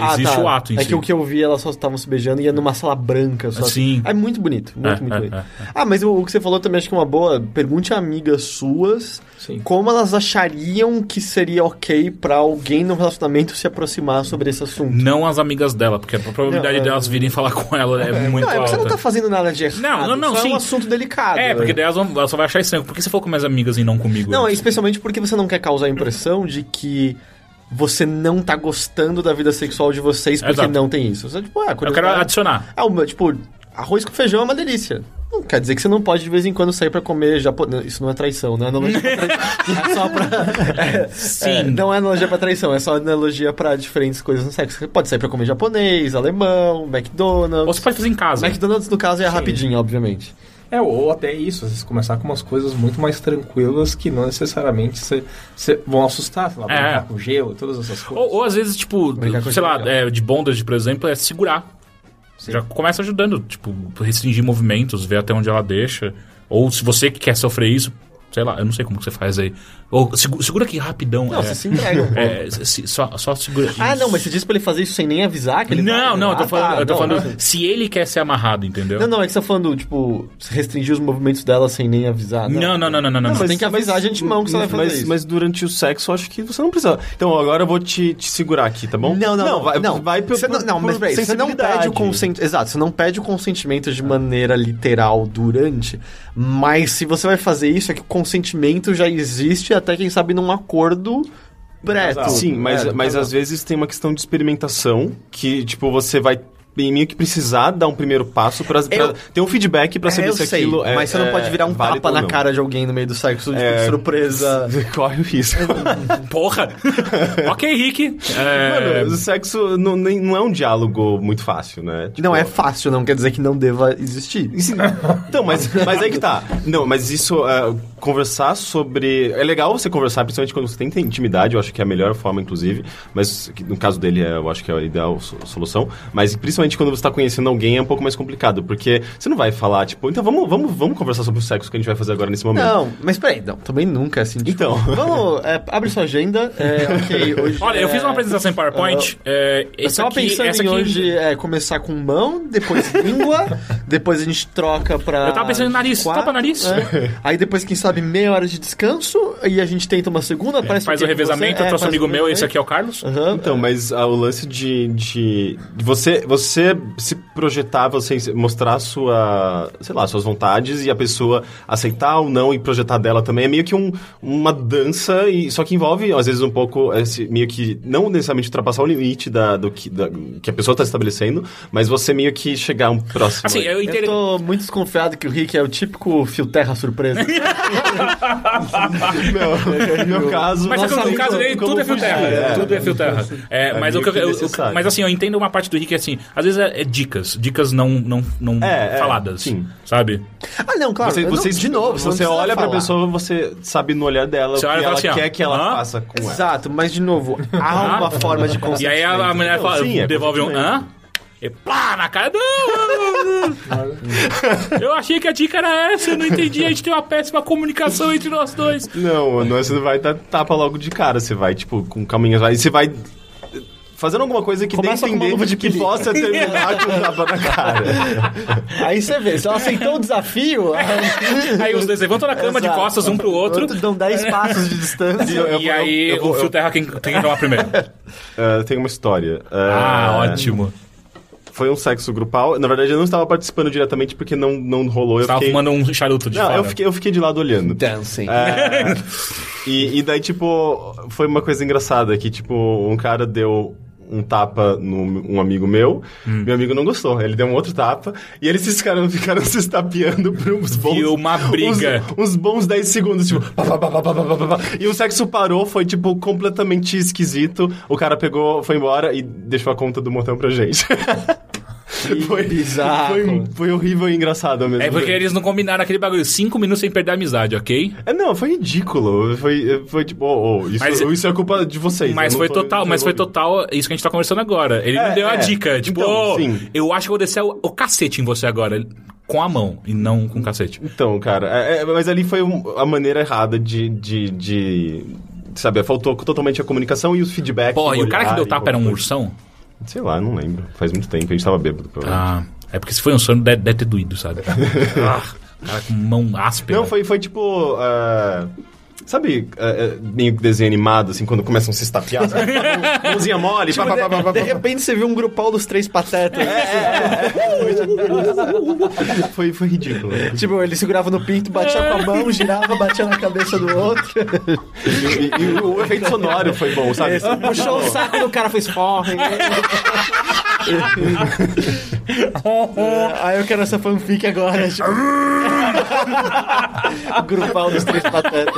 Ah, Existe tá. o ato em É si. que o que eu vi, elas só estavam se beijando e ia numa sala branca. Só Sim. É muito bonito, muito, É, muito é, bonito. é, Ah, mas o, o que você falou também acho que é uma boa. Pergunte a amigas suas Sim. como elas achariam que seria ok pra alguém no relacionamento se aproximar sobre esse assunto. Não as amigas dela, porque a probabilidade Não, é- delas virem falar com ela é, muito não, é porque você alta. não tá fazendo nada de errado. Não, não, não, só sim. é um assunto delicado. É, né? porque daí elas, vão, elas só vai achar estranho. Por que você falou com minhas amigas e não comigo? Não, especialmente porque você não quer causar a impressão de que você não tá gostando da vida sexual de vocês porque Exato. não tem isso. Você, tipo, ah, Eu quero adicionar. Uma, tipo, arroz com feijão é uma delícia. Não quer dizer que você não pode de vez em quando sair pra comer japonês. Isso não é traição, não é analogia pra traição. É só pra. é, Sim. é, não é analogia pra traição, é só analogia pra diferentes coisas no sexo. Você pode sair pra comer japonês, alemão, McDonald's. Ou você pode fazer em casa. McDonald's, no caso, é rapidinho, obviamente. É, ou até isso, às vezes começar com umas coisas muito mais tranquilas que não necessariamente cê, cê vão assustar, sei lá, É. brincar com gelo e todas essas coisas. Ou, ou às vezes, tipo, Brincar com sei lá, é, de bondage, por exemplo, é segurar. Já começa ajudando, tipo, restringir movimentos, ver até onde ela deixa. Ou se você que quer sofrer isso, sei lá, eu não sei como que você faz aí. Ou segu- segura aqui rapidão. Não, é, você se entrega é, se- só, só segura. Ah, isso. não, mas você disse pra ele fazer isso sem nem avisar que ele Não, não, eu tô Ah, falando, tá, eu tô não, falando não. se ele quer ser amarrado, entendeu? Não, não, é que você tá falando, tipo, restringir os movimentos dela sem nem avisar. Não, não, não, não, não, não. Você tem que avisar de antemão que você vai fazer mas, isso. mas durante o sexo, eu acho que você não precisa. Então, agora eu vou te, te segurar aqui, tá bom? Não, não, não. vai, não. vai por, Você não, não, mas peraí, você não pede o consentimento. Exato, você não pede o consentimento de maneira literal durante, mas se você vai fazer isso, é que o consentimento já existe até, quem sabe, num acordo pré Casal. Sim, mas, É, mas casal. às vezes tem uma questão de experimentação que, tipo, você vai meio que precisar dar um primeiro passo Eu- ter um feedback pra É, saber eu se sei, aquilo é mas você não é pode virar um tapa na cara de alguém no meio do sexo de É, surpresa. Corre o risco. Porra! ok, Rick. É, Mano, o sexo não, nem- não é um diálogo muito fácil, né? Tipo, Não é fácil, não quer dizer que não deva existir. Isso- Então, mas, mas aí que tá. Não, mas isso, é, conversar sobre. É legal você conversar, principalmente quando você tem intimidade, eu acho que é a melhor forma, inclusive. Mas no caso dele, é, eu acho que é a ideal so- solução. Mas principalmente quando você tá conhecendo alguém, é um pouco mais complicado. Porque você não vai falar, tipo, então vamos, vamos, vamos conversar sobre o sexo que a gente vai fazer agora nesse momento. Não, mas peraí, não, também nunca, assim. tipo, Então. Vamos, é, abre sua agenda. É, ok, hoje. Olha, eu é, fiz uma apresentação em PowerPoint. é, Eu tava aqui, pensando essa em aqui, hoje é, começar com mão, depois língua, depois a gente troca pra. Eu tava pensando em nariz, quatro, tapa nariz. é. Aí depois, quem sabe, meia hora de descanso, e a gente tenta uma segunda, parece Faz que o revezamento, você- eu trouxe um amigo meu, esse aqui é o Carlos. Aham. Então, mas ah, o lance de, de, de você, você se projetar, você mostrar sua, sei lá, suas vontades e a pessoa aceitar ou não e projetar dela também é meio que um, uma dança e só que envolve às vezes um pouco esse, meio que não necessariamente ultrapassar o limite da, do que, da, que a pessoa está estabelecendo, mas você meio que chegar um próximo. Assim, eu tô muito desconfiado que o Rick é o típico fio terra surpresa. Não, no meu caso, Mas Nossa, no caso dele, tudo é fio terra. é. Tudo é fio terra. É, mas, o que eu- que eu- necessário. mas assim, eu entendo uma parte do Rick assim, às vezes é, é dicas. Dicas não, não, não É, é, faladas. sim. Sabe? ah, não, claro. Você, não- você, de novo, você, olha pra falar. pessoa, você sabe no olhar dela Você o que e ela assim, quer que ela hã? faça com ela. Exato, mas de novo, há uma forma de E consentimento. aí a, a mulher fala, Sim, é devolve um hã? E plá na cara. Não. Eu achei que a dica era essa, eu não entendi. A gente tem uma péssima comunicação entre nós dois. Não, não, você não vai dar tapa logo de cara. Você vai, tipo, com caminhos. Vai, você vai fazendo alguma coisa que dê Começa com uma entender de que possa terminar com um tapa na cara. Aí você vê, se ela aceitou o desafio. Aí os dois levantam na cama de Exato. costas um pro outro. Dão 10 passos de distância. Eu- eu e aí eu vou- o fio eu- terra quem tem que tomar primeiro. Ah, tem uma história. Ah, Ah, ótimo. Foi um sexo grupal. Na verdade, eu não estava participando diretamente porque não, não rolou. Você Eu tava fiquei... fumando um charuto de Não, fora. eu fiquei, eu fiquei de lado olhando. Dancing. É, e, e daí, tipo, foi uma coisa engraçada que, tipo, um cara deu um tapa no um amigo meu, Hum. meu amigo não gostou, ele deu um outro tapa, e eles ficaram, ficaram se estapeando por uns bons... E uma briga. Uns, uns bons 10 segundos, tipo... pá, pá, pá. E o sexo parou, foi, tipo, completamente esquisito, o cara pegou, foi embora e deixou a conta do motel pra gente. foi, bizarro. Foi, foi horrível e engraçado mesmo É porque eles não combinaram aquele bagulho. Cinco minutos sem perder a amizade, ok? É, não, foi ridículo. Foi, foi tipo, oh, oh, isso, Mas- isso é culpa de vocês. Mas foi total, mas foi total isso que a gente tá conversando agora. Ele É, não deu a é. dica. Tipo, Então, "Ô, sim. eu acho que vou descer o, o cacete em você agora. Com a mão e não com o cacete. Então, cara, é- é, mas ali foi um- a maneira errada de, de, de- Sabe, faltou totalmente a comunicação e os feedback. Porra, e o cara que deu tapa era um ursão? Sei lá, não lembro. Faz muito tempo, a gente tava bêbado. Ah, é porque se foi um sonho, deve, deve ter doído, sabe? ah, cara com mão áspera. Não, foi, foi tipo. ah, Sabe, ah, ah, meio que desenho animado, assim, quando começam a se estapear? sabe? Mãozinha mole, pá, pá, pá, pá, pá, De pá. repente você viu um grupal dos três patetas. Foi, foi ridículo. Tipo, ele segurava no pinto, batia com a mão, girava, batia na cabeça do outro. E, e- e o efeito sonoro foi bom, sabe? Puxou o saco do cara, fez forre. É, Aí eu quero essa fanfic agora. Tipo... o grupal dos três patetas.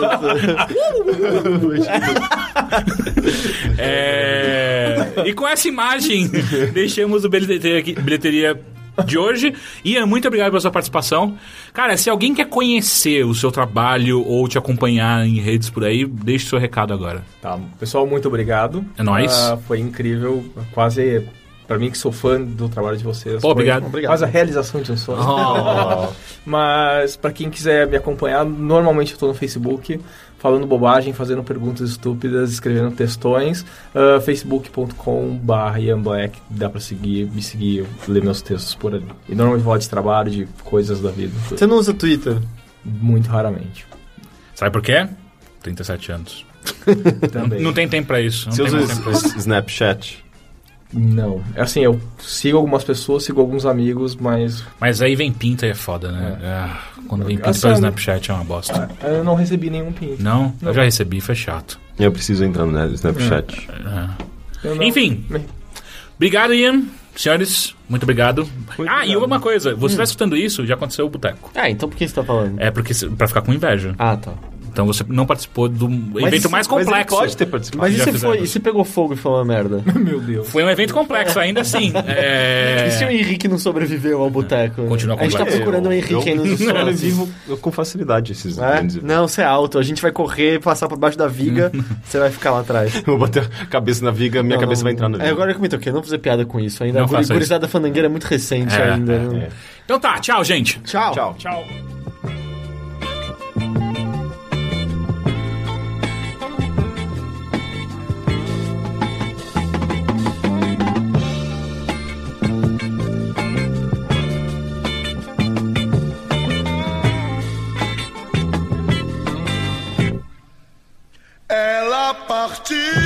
É, E com essa imagem, deixamos o bilheteria, aqui- bilheteria de hoje. Ian, muito obrigado pela sua participação. Cara, se alguém quer conhecer o seu trabalho ou te acompanhar em redes por aí, deixe seu recado agora. Tá, pessoal, muito obrigado. É nóis. Ah, foi incrível, quase Pra mim que sou fã do trabalho de vocês. Pô, foi obrigado. Obrigado. Quase a realização de um sonho. Oh. Mas pra quem quiser me acompanhar, normalmente eu tô no Facebook falando bobagem, fazendo perguntas estúpidas, escrevendo textões. Uh, facebook.com.br Ian Black, dá pra seguir, me seguir, ler meus textos por ali. E normalmente falo de trabalho, de coisas da vida. Você não usa Twitter? Muito raramente. Sabe por quê? 37 anos. Também. Não tem tempo pra isso. Não Você tem usa mais tempo pra isso. s- Snapchat? Não. Assim, eu sigo algumas pessoas, sigo alguns amigos, mas Mas aí vem pinta e é foda, né? Ah, quando vem pinta Assim, pelo Snapchat é uma bosta. eu não recebi nenhum pin. Não? Eu já recebi, foi chato. Eu preciso entrar no Snapchat. Eu não- Enfim. Obrigado, Ian. Senhores, muito obrigado. ah, e uma coisa. Você tá escutando isso, já aconteceu o boteco. Ah, então por que você tá falando? É porque pra ficar com inveja. Ah, tá. Então você não participou do evento isso- mais Mas ele complexo. pode ter participado. Mas e se, foi, e se pegou fogo e foi uma merda? Meu Deus. Foi um evento complexo, ainda assim. É... E se o Henrique não sobreviveu ao boteco? Continua A gente tá complexo. procurando o Henrique aí nos eu stories. sobrevivo com facilidade esses É? grandes eventos. Não, você é alto. A gente vai correr, passar por baixo da viga, você vai ficar lá atrás. Eu vou bater a cabeça na viga, minha Não, cabeça vai entrar no É, agora eu o quê? Não vou fazer piada com isso ainda. Não a gurizada fandangueira é muito recente É, ainda. é, não- é. Então tá, tchau, gente. Tchau. Tchau. Tchau. Ela